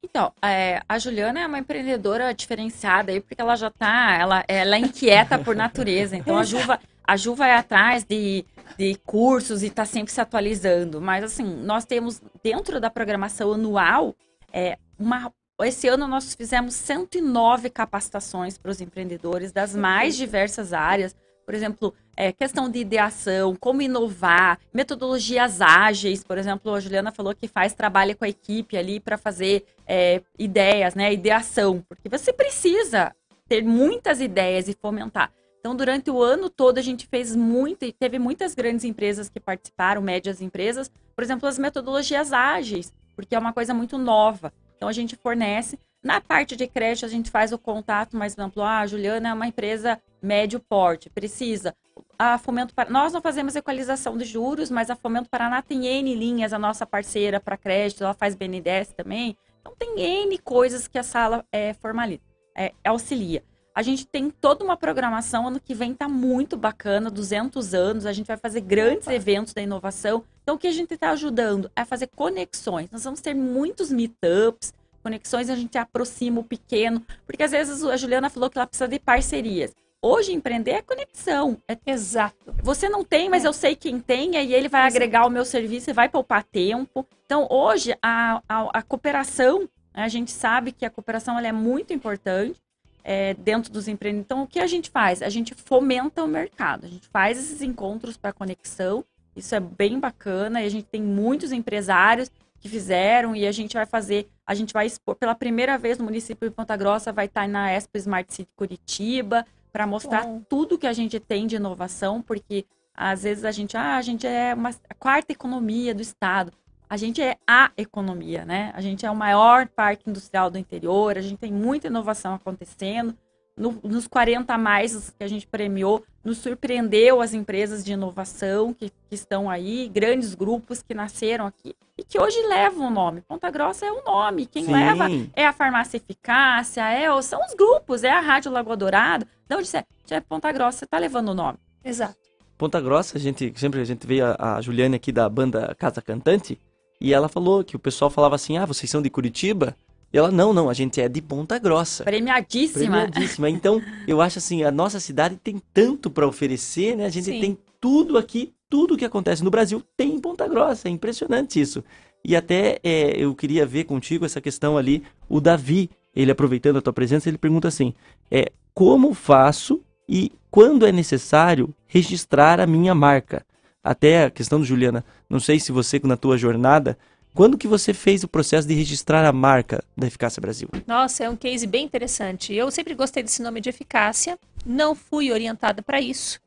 Então, é, a Juliana é uma empreendedora diferenciada aí, porque ela já tá, ela, ela é inquieta por natureza. Então, a Ju, vai- a Ju vai atrás de, de cursos e tá sempre se atualizando. Mas, assim, nós temos dentro da programação anual, é, uma, esse ano nós fizemos 109 capacitações para os empreendedores das mais diversas áreas. Por exemplo, é, questão de ideação, como inovar, metodologias ágeis. Por exemplo, a Juliana falou que faz trabalho com a equipe ali para fazer é, ideias, né? Ideação, porque você precisa ter muitas ideias e fomentar. Então, durante o ano todo, a gente fez muito, e teve muitas grandes empresas que participaram, médias empresas, por exemplo, as metodologias ágeis, porque é uma coisa muito nova. Então, a gente fornece. Na parte de crédito, a gente faz o contato, mais exemplo, ah, a Juliana é uma empresa médio porte, precisa. A Fomento Paraná, nós não fazemos equalização de juros, mas a Fomento Paraná tem N linhas, a nossa parceira para crédito, ela faz BNDES também. Então, tem N coisas que a sala é, formaliza, é, auxilia. A gente tem toda uma programação, ano que vem tá muito bacana, 200 anos, a gente vai fazer grandes eventos da inovação. Então, o que a gente está ajudando é fazer conexões. Nós vamos ter muitos meetups, conexões, a gente aproxima o pequeno, porque às vezes a Juliana falou que ela precisa de parcerias. Hoje, empreender é conexão, é Exato. você não tem, mas eu sei quem tem, e ele vai Exato. agregar o meu serviço e vai poupar tempo. Então, hoje, a, a, a cooperação, né, a gente sabe que a cooperação ela é muito importante é, dentro dos empreendedores. Então, o que a gente faz? A gente fomenta o mercado, a gente faz esses encontros para conexão, isso é bem bacana, e a gente tem muitos empresários que fizeram, e a gente vai fazer, a gente vai expor pela primeira vez no município de Ponta Grossa, vai estar na Expo Smart City Curitiba, para mostrar Bom. tudo que a gente tem de inovação, porque às vezes a gente, ah, a gente é uma a quarta economia do estado. A gente é a economia, né? A gente é o maior parque industrial do interior, a gente tem muita inovação acontecendo. No- nos 40 a mais que a gente premiou, nos surpreendeu as empresas de inovação que, que estão aí, grandes grupos que nasceram aqui e que hoje levam o nome. Ponta Grossa é o nome, quem Sim. leva é a Farmácia Eficácia, é, o- são os grupos, é a Rádio Lagoa Dourada. De onde você é? Você é Ponta Grossa, você tá levando o nome. Exato. Ponta Grossa, a gente sempre a gente veio a, a Juliane aqui da banda Casa Cantante e ela falou que o pessoal falava assim: "Ah, vocês são de Curitiba?" E ela: "Não, não, a gente é de Ponta Grossa." Premiadíssima. Premiadíssima. Então, eu acho assim, a nossa cidade tem tanto para oferecer, né? A gente Sim. tem tudo aqui, tudo que acontece no Brasil tem em Ponta Grossa. É impressionante isso. E até é, eu queria ver contigo essa questão ali, o Davi, ele aproveitando a tua presença, ele pergunta assim: é como faço e quando é necessário registrar a minha marca? Até a questão do Juliana, não sei se você na tua jornada, quando que você fez o processo de registrar a marca da Eficácia Brasil? Nossa, é um case bem interessante. Eu sempre gostei desse nome de eficácia, não fui orientada para isso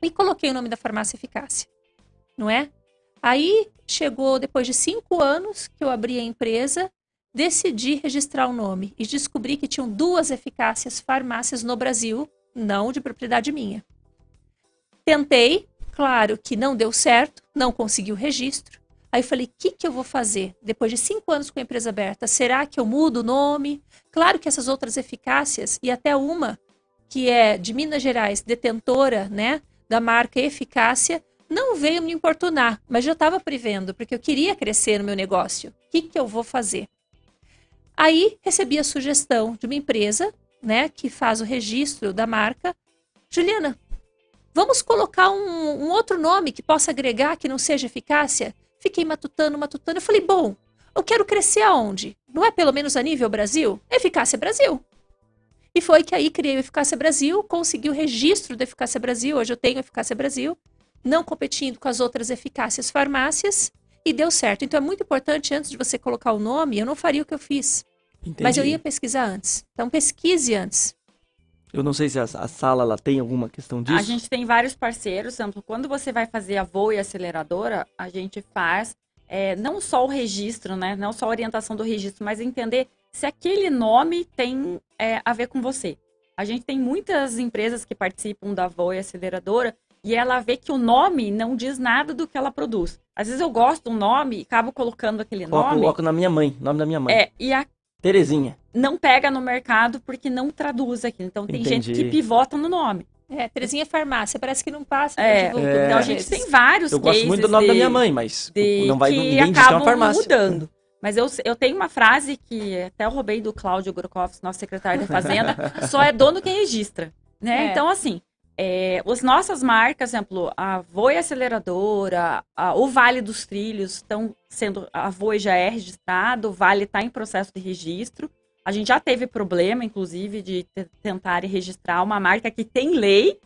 e coloquei o nome da farmácia Eficácia, não é? Aí chegou depois de cinco anos que eu abri a empresa, decidi registrar o nome e descobri que tinham duas eficácias farmácias no Brasil, não de propriedade minha. Tentei, claro que não deu certo, não consegui o registro. Aí eu falei, o que, que eu vou fazer? Depois de cinco anos com a empresa aberta, será que eu mudo o nome? Claro que essas outras eficácias, e até uma que é de Minas Gerais, detentora né, da marca Eficácia, não veio me importunar, mas já estava prevendo, porque eu queria crescer no meu negócio. O que, que eu vou fazer? Aí recebi a sugestão de uma empresa né, que faz o registro da marca. Juliana, Vamos colocar um, um outro nome que possa agregar, que não seja eficácia? Fiquei matutando, matutando. Eu falei, bom, eu quero crescer aonde? Não é pelo menos a nível Brasil? Eficácia Brasil. E foi que aí criei o Eficácia Brasil, consegui o registro do Eficácia Brasil, hoje eu tenho Eficácia Brasil, não competindo com as outras eficácias farmácias, e deu certo. Então é muito importante, antes de você colocar o nome, eu não faria o que eu fiz. Mas eu ia pesquisar antes. Então pesquise antes. Eu não sei se a, a sala ela tem alguma questão disso. A gente tem vários parceiros, exemplo, quando você vai fazer a voo e aceleradora, a gente faz é, não só o registro, né? Não só a orientação do registro, mas entender se aquele nome tem é, a ver com você. A gente tem muitas empresas que participam da Voe Aceleradora e ela vê que o nome não diz nada do que ela produz. Às vezes eu gosto do nome e acabo colocando aquele Coloco, nome. coloco na minha mãe, nome da minha mãe. É, e a, Terezinha. não pega no mercado porque não traduz aquilo. Então tem gente Entendi. que pivota no nome. É, Terezinha Farmácia, parece que não passa. É, é. Então a gente tem vários Eu gosto muito do nome cases da de- minha mãe, mas de não vai que ninguém é uma acabam farmácia. mudando. Mas eu, eu tenho uma frase que até eu roubei do Cláudio Grokowski, nosso secretário da Fazenda, só é dono quem registra, né? É. Então, assim, é, as nossas marcas, exemplo, a Voe Aceleradora, a- o Vale dos Trilhos estão sendo, a Voe já é registrado, o Vale está em processo de registro. A gente já teve problema, inclusive, de te- tentarem registrar uma marca que tem lei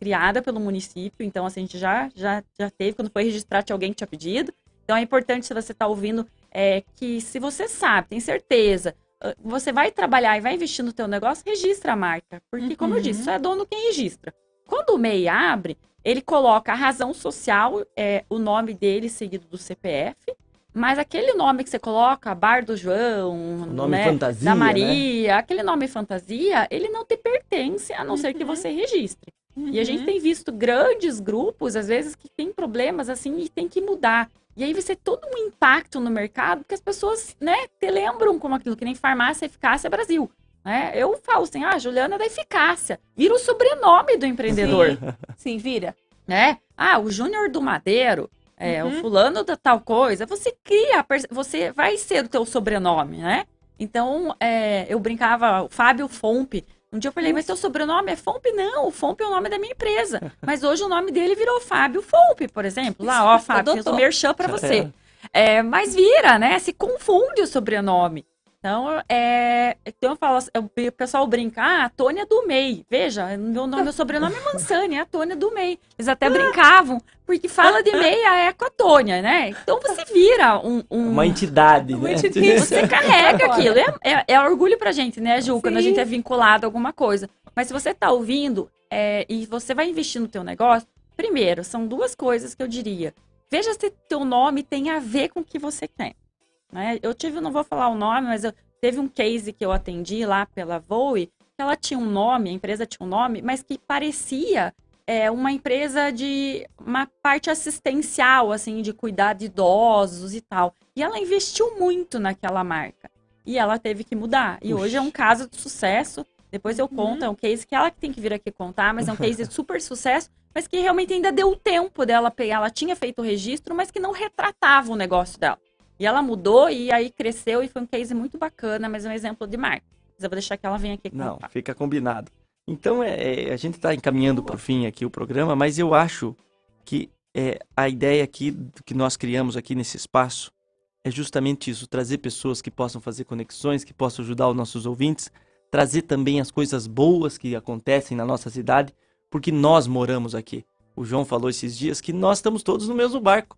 criada pelo município, então assim, a gente já, já, já teve, quando foi registrar, tinha alguém que tinha pedido. Então é importante, se você está ouvindo, é, que se você sabe, tem certeza, você vai trabalhar e vai investir no teu negócio, registra a marca. Porque, como eu disse, só é dono quem registra. Quando o MEI abre, ele coloca a razão social, é, o nome dele seguido do CPF, mas aquele nome que você coloca, Bar do João, né, fantasia, da né? Maria, aquele nome fantasia, ele não te pertence, a não ser que você registre. E a gente tem visto grandes grupos, às vezes, que tem problemas assim e tem que mudar. E aí vai ser todo um impacto no mercado, porque as pessoas, né, te lembram como aquilo que nem farmácia eficácia Brasil. Né? Eu falo assim, ah, Juliana é da eficácia. Vira o sobrenome do empreendedor, Sim, vira. né? Ah, o Júnior do Madeiro, é, o fulano da tal coisa. Você cria, você vai ser o teu sobrenome, né? Então, é, eu brincava, o Fábio Fompe. Um dia eu falei, mas teu sobrenome é Fompe? Não, o Fompe é o nome da minha empresa. Mas hoje o nome dele virou Fábio Fompe, por exemplo. Lá, ó, Fábio, fiz o Adotou. merchan pra você. É, mas vira, né? Se confunde o sobrenome. Então, é, então eu falo, o pessoal brinca, ah, a Tônia do MEI. Veja, meu, nome, meu sobrenome é Mansani, é a Tônia do MEI. Eles até brincavam, porque fala de MEI, é com a Tônia, né? Então você vira um... um- Uma entidade, Uma né? entidade. você carrega aquilo. É, é, é orgulho pra gente, né, Ju? Quando a Sim. gente é vinculado a alguma coisa. Mas se você tá ouvindo é, e você vai investir no teu negócio, primeiro, são duas coisas que eu diria. Veja se teu nome tem a ver com o que você quer. Né? Eu tive, não vou falar o nome, mas eu teve um case que eu atendi lá pela Voe, que ela tinha um nome, a empresa tinha um nome, mas que parecia é, uma empresa de uma parte assistencial, assim, de cuidar de idosos e tal. E ela investiu muito naquela marca. E ela teve que mudar. E hoje é um caso de sucesso. Depois eu conto, é um case que ela que tem que vir aqui contar, mas é um case de super sucesso, mas que realmente ainda deu tempo dela pegar. Ela tinha feito o registro, mas que não retratava o negócio dela. E ela mudou e aí cresceu e foi um case muito bacana, mas é um exemplo de marca. Mas eu vou deixar que ela venha aqui Não, contar. fica combinado. Então, é, é, a gente está encaminhando para o fim aqui o programa, mas eu acho que é, a ideia aqui que nós criamos aqui nesse espaço é justamente isso, trazer pessoas que possam fazer conexões, que possam ajudar os nossos ouvintes, trazer também as coisas boas que acontecem na nossa cidade, porque nós moramos aqui. O João falou esses dias que nós estamos todos no mesmo barco.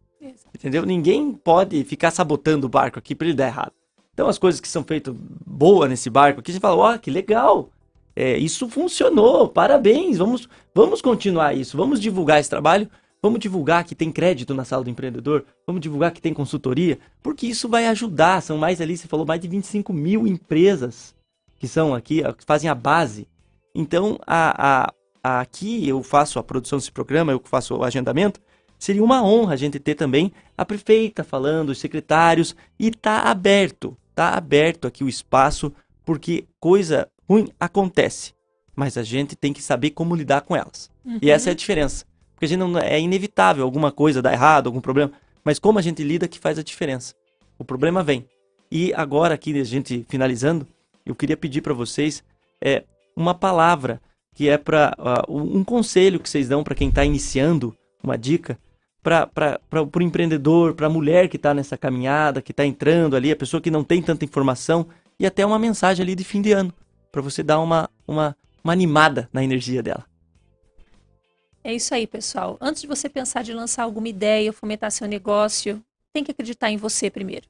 Entendeu? Ninguém pode ficar sabotando o barco aqui para ele dar errado. Então, as coisas que são feitas boa nesse barco aqui, gente fala, ó, que legal. É, isso funcionou, parabéns, vamos, vamos continuar isso, vamos divulgar esse trabalho, vamos divulgar que tem crédito na sala do empreendedor, vamos divulgar que tem consultoria, porque isso vai ajudar, são mais ali, você falou, mais de 25 mil empresas que são aqui, que fazem a base. Então, a, a, a- aqui eu faço a produção desse programa, eu faço o agendamento, seria uma honra a gente ter também a prefeita falando, os secretários, e tá aberto, tá aberto aqui o espaço, porque coisa ruim acontece, mas a gente tem que saber como lidar com elas. E essa é a diferença. Porque a gente não é inevitável alguma coisa dar errado, algum problema, mas como a gente lida que faz a diferença. O problema vem. E agora aqui a gente finalizando, eu queria pedir para vocês é uma palavra que é para um conselho que vocês dão para quem está iniciando, uma dica para o empreendedor, para a mulher que está nessa caminhada, que está entrando ali, a pessoa que não tem tanta informação e até uma mensagem ali de fim de ano para você dar uma, uma, uma animada na energia dela. É isso aí, pessoal. Antes de você pensar de lançar alguma ideia, fomentar seu negócio, tem que acreditar em você primeiro.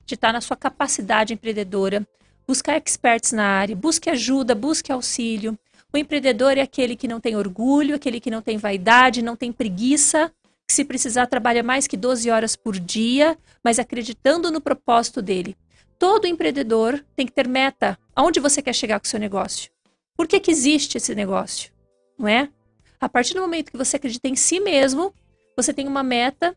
Acreditar na sua capacidade empreendedora, buscar experts na área, busque ajuda, busque auxílio. O empreendedor é aquele que não tem orgulho, aquele que não tem vaidade, não tem preguiça, que se precisar trabalha mais que 12 horas por dia, mas acreditando no propósito dele. Todo empreendedor tem que ter meta. Aonde você quer chegar com o seu negócio? Por que, que existe esse negócio? Não é? A partir do momento que você acredita em si mesmo, você tem uma meta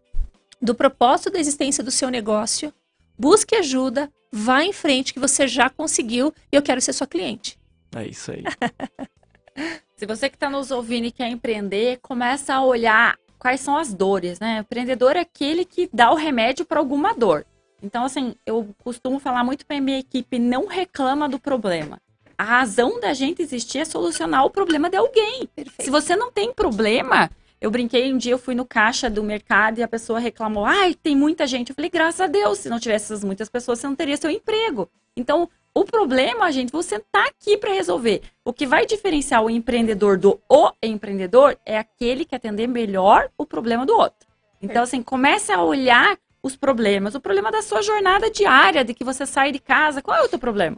do propósito da existência do seu negócio. Busque ajuda, vá em frente que você já conseguiu e eu quero ser sua cliente. É isso aí. Se você que está nos ouvindo e quer empreender, começa a olhar quais são as dores, né? O empreendedor é aquele que dá o remédio para alguma dor. Então, assim, eu costumo falar muito para minha equipe, não reclama do problema. A razão da gente existir é solucionar o problema de alguém. Perfeito. Se você não tem problema, eu brinquei um dia, eu fui no caixa do mercado e a pessoa reclamou: ai, tem muita gente. Eu falei, graças a Deus, se não tivesse essas muitas pessoas, você não teria seu emprego. Então, o problema, gente, você tá aqui para resolver. O que vai diferenciar o empreendedor do o empreendedor é aquele que atender melhor o problema do outro. Então, assim, comece a olhar os problemas. O problema da sua jornada diária, de que você sai de casa, qual é o teu problema?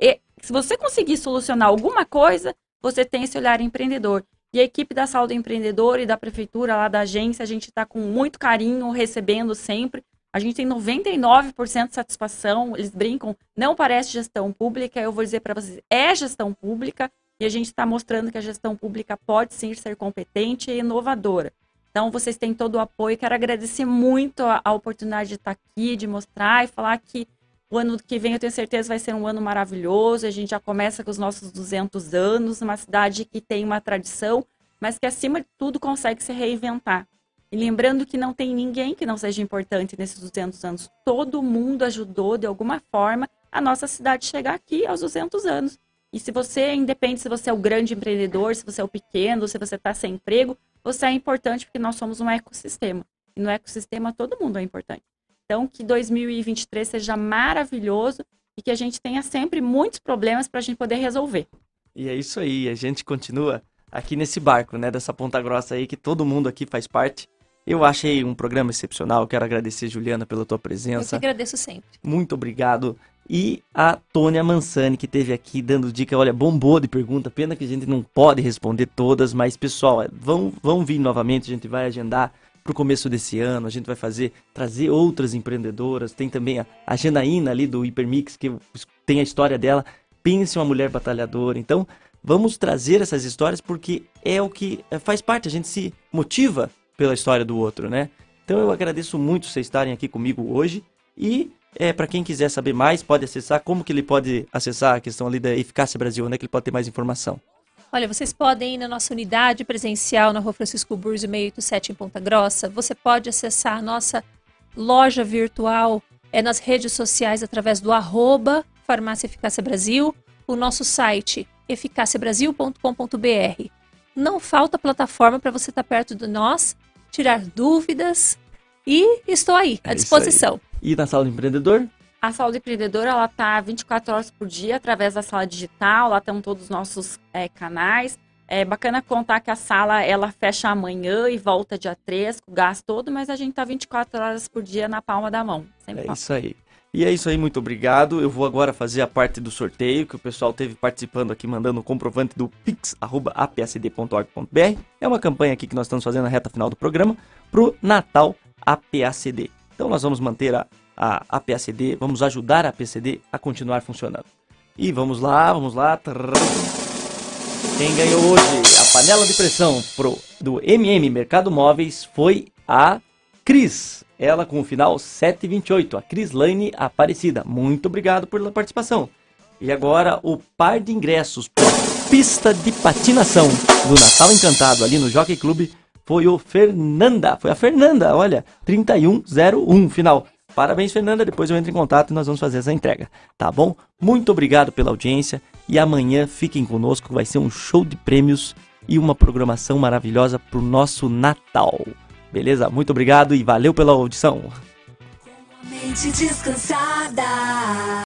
E, se você conseguir solucionar alguma coisa, você tem esse olhar empreendedor. E a equipe da Sala do Empreendedor e da Prefeitura, lá da agência, a gente está com muito carinho, recebendo sempre. A gente tem 99% de satisfação, eles brincam, não parece gestão pública, eu vou dizer para vocês, é gestão pública, e a gente está mostrando que a gestão pública pode sim ser competente e inovadora. Então, vocês têm todo o apoio. Quero agradecer muito a, a oportunidade de estar aqui, de mostrar e falar que o ano que vem eu tenho certeza vai ser um ano maravilhoso. A gente já começa com os nossos 200 anos, uma cidade que tem uma tradição, mas que acima de tudo consegue se reinventar. E lembrando que não tem ninguém que não seja importante nesses 200 anos. Todo mundo ajudou de alguma forma a nossa cidade chegar aqui aos 200 anos. E se você, independe se você é o grande empreendedor, se você é o pequeno, se você está sem emprego, você é importante porque nós somos um ecossistema. E no ecossistema todo mundo é importante. Então, que 2023 seja maravilhoso e que a gente tenha sempre muitos problemas para a gente poder resolver. E é isso aí, a gente continua aqui nesse barco, né, dessa ponta grossa aí que todo mundo aqui faz parte. Eu achei um programa excepcional, quero agradecer, Juliana, pela tua presença. Eu que agradeço sempre. Muito obrigado. E a Tônia Mansani, que teve aqui dando dica, olha, bombou de pergunta, pena que a gente não pode responder todas, mas pessoal, vão, vão vir novamente, a gente vai agendar para o começo desse ano, a gente vai fazer, trazer outras empreendedoras, tem também a, a Janaína ali do Hipermix, que tem a história dela, pense uma mulher batalhadora, então vamos trazer essas histórias porque é o que é, faz parte, a gente se motiva pela história do outro, né? Então eu agradeço muito vocês estarem aqui comigo hoje e é, para quem quiser saber mais, pode acessar. Como que ele pode acessar a questão ali da Eficácia Brasil? Onde é que ele pode ter mais informação? Olha, vocês podem ir na nossa unidade presencial na Rua Francisco Burzo 687 em Ponta Grossa. Você pode acessar a nossa loja virtual é nas redes sociais através do arroba Farmácia Eficácia Brasil, o nosso site eficaciabrasil.com.br. Não falta plataforma para você estar tá perto de nós, tirar dúvidas e estou aí, à é disposição. E na sala do empreendedor? A sala do empreendedor ela está 24 horas por dia através da sala digital. Lá estão todos os nossos é, canais. É bacana contar que a sala ela fecha amanhã e volta dia 3, com o gás todo, mas a gente tá 24 horas por dia na palma da mão. é isso aí. E é isso aí, muito obrigado. Eu vou agora fazer a parte do sorteio que o pessoal teve participando aqui, mandando o comprovante do pix.apsd.org.br. É uma campanha aqui que nós estamos fazendo na reta final do programa pro Natal APACD. Então nós vamos manter a, a APACD, vamos ajudar a APCD a continuar funcionando. E vamos lá, vamos lá. Quem ganhou hoje a panela de pressão pro, do MM Mercado Móveis foi a Cris. Ela com o final 728, a Cris Lane Aparecida. Muito obrigado pela participação. E agora o par de ingressos pista de patinação do Natal Encantado ali no Jockey Clube foi o Fernanda. Foi a Fernanda, olha, 3101 final. Parabéns, Fernanda. Depois eu entro em contato e nós vamos fazer essa entrega, tá bom? Muito obrigado pela audiência. E amanhã fiquem conosco, vai ser um show de prêmios e uma programação maravilhosa pro nosso Natal. Beleza? Muito obrigado e valeu pela audição.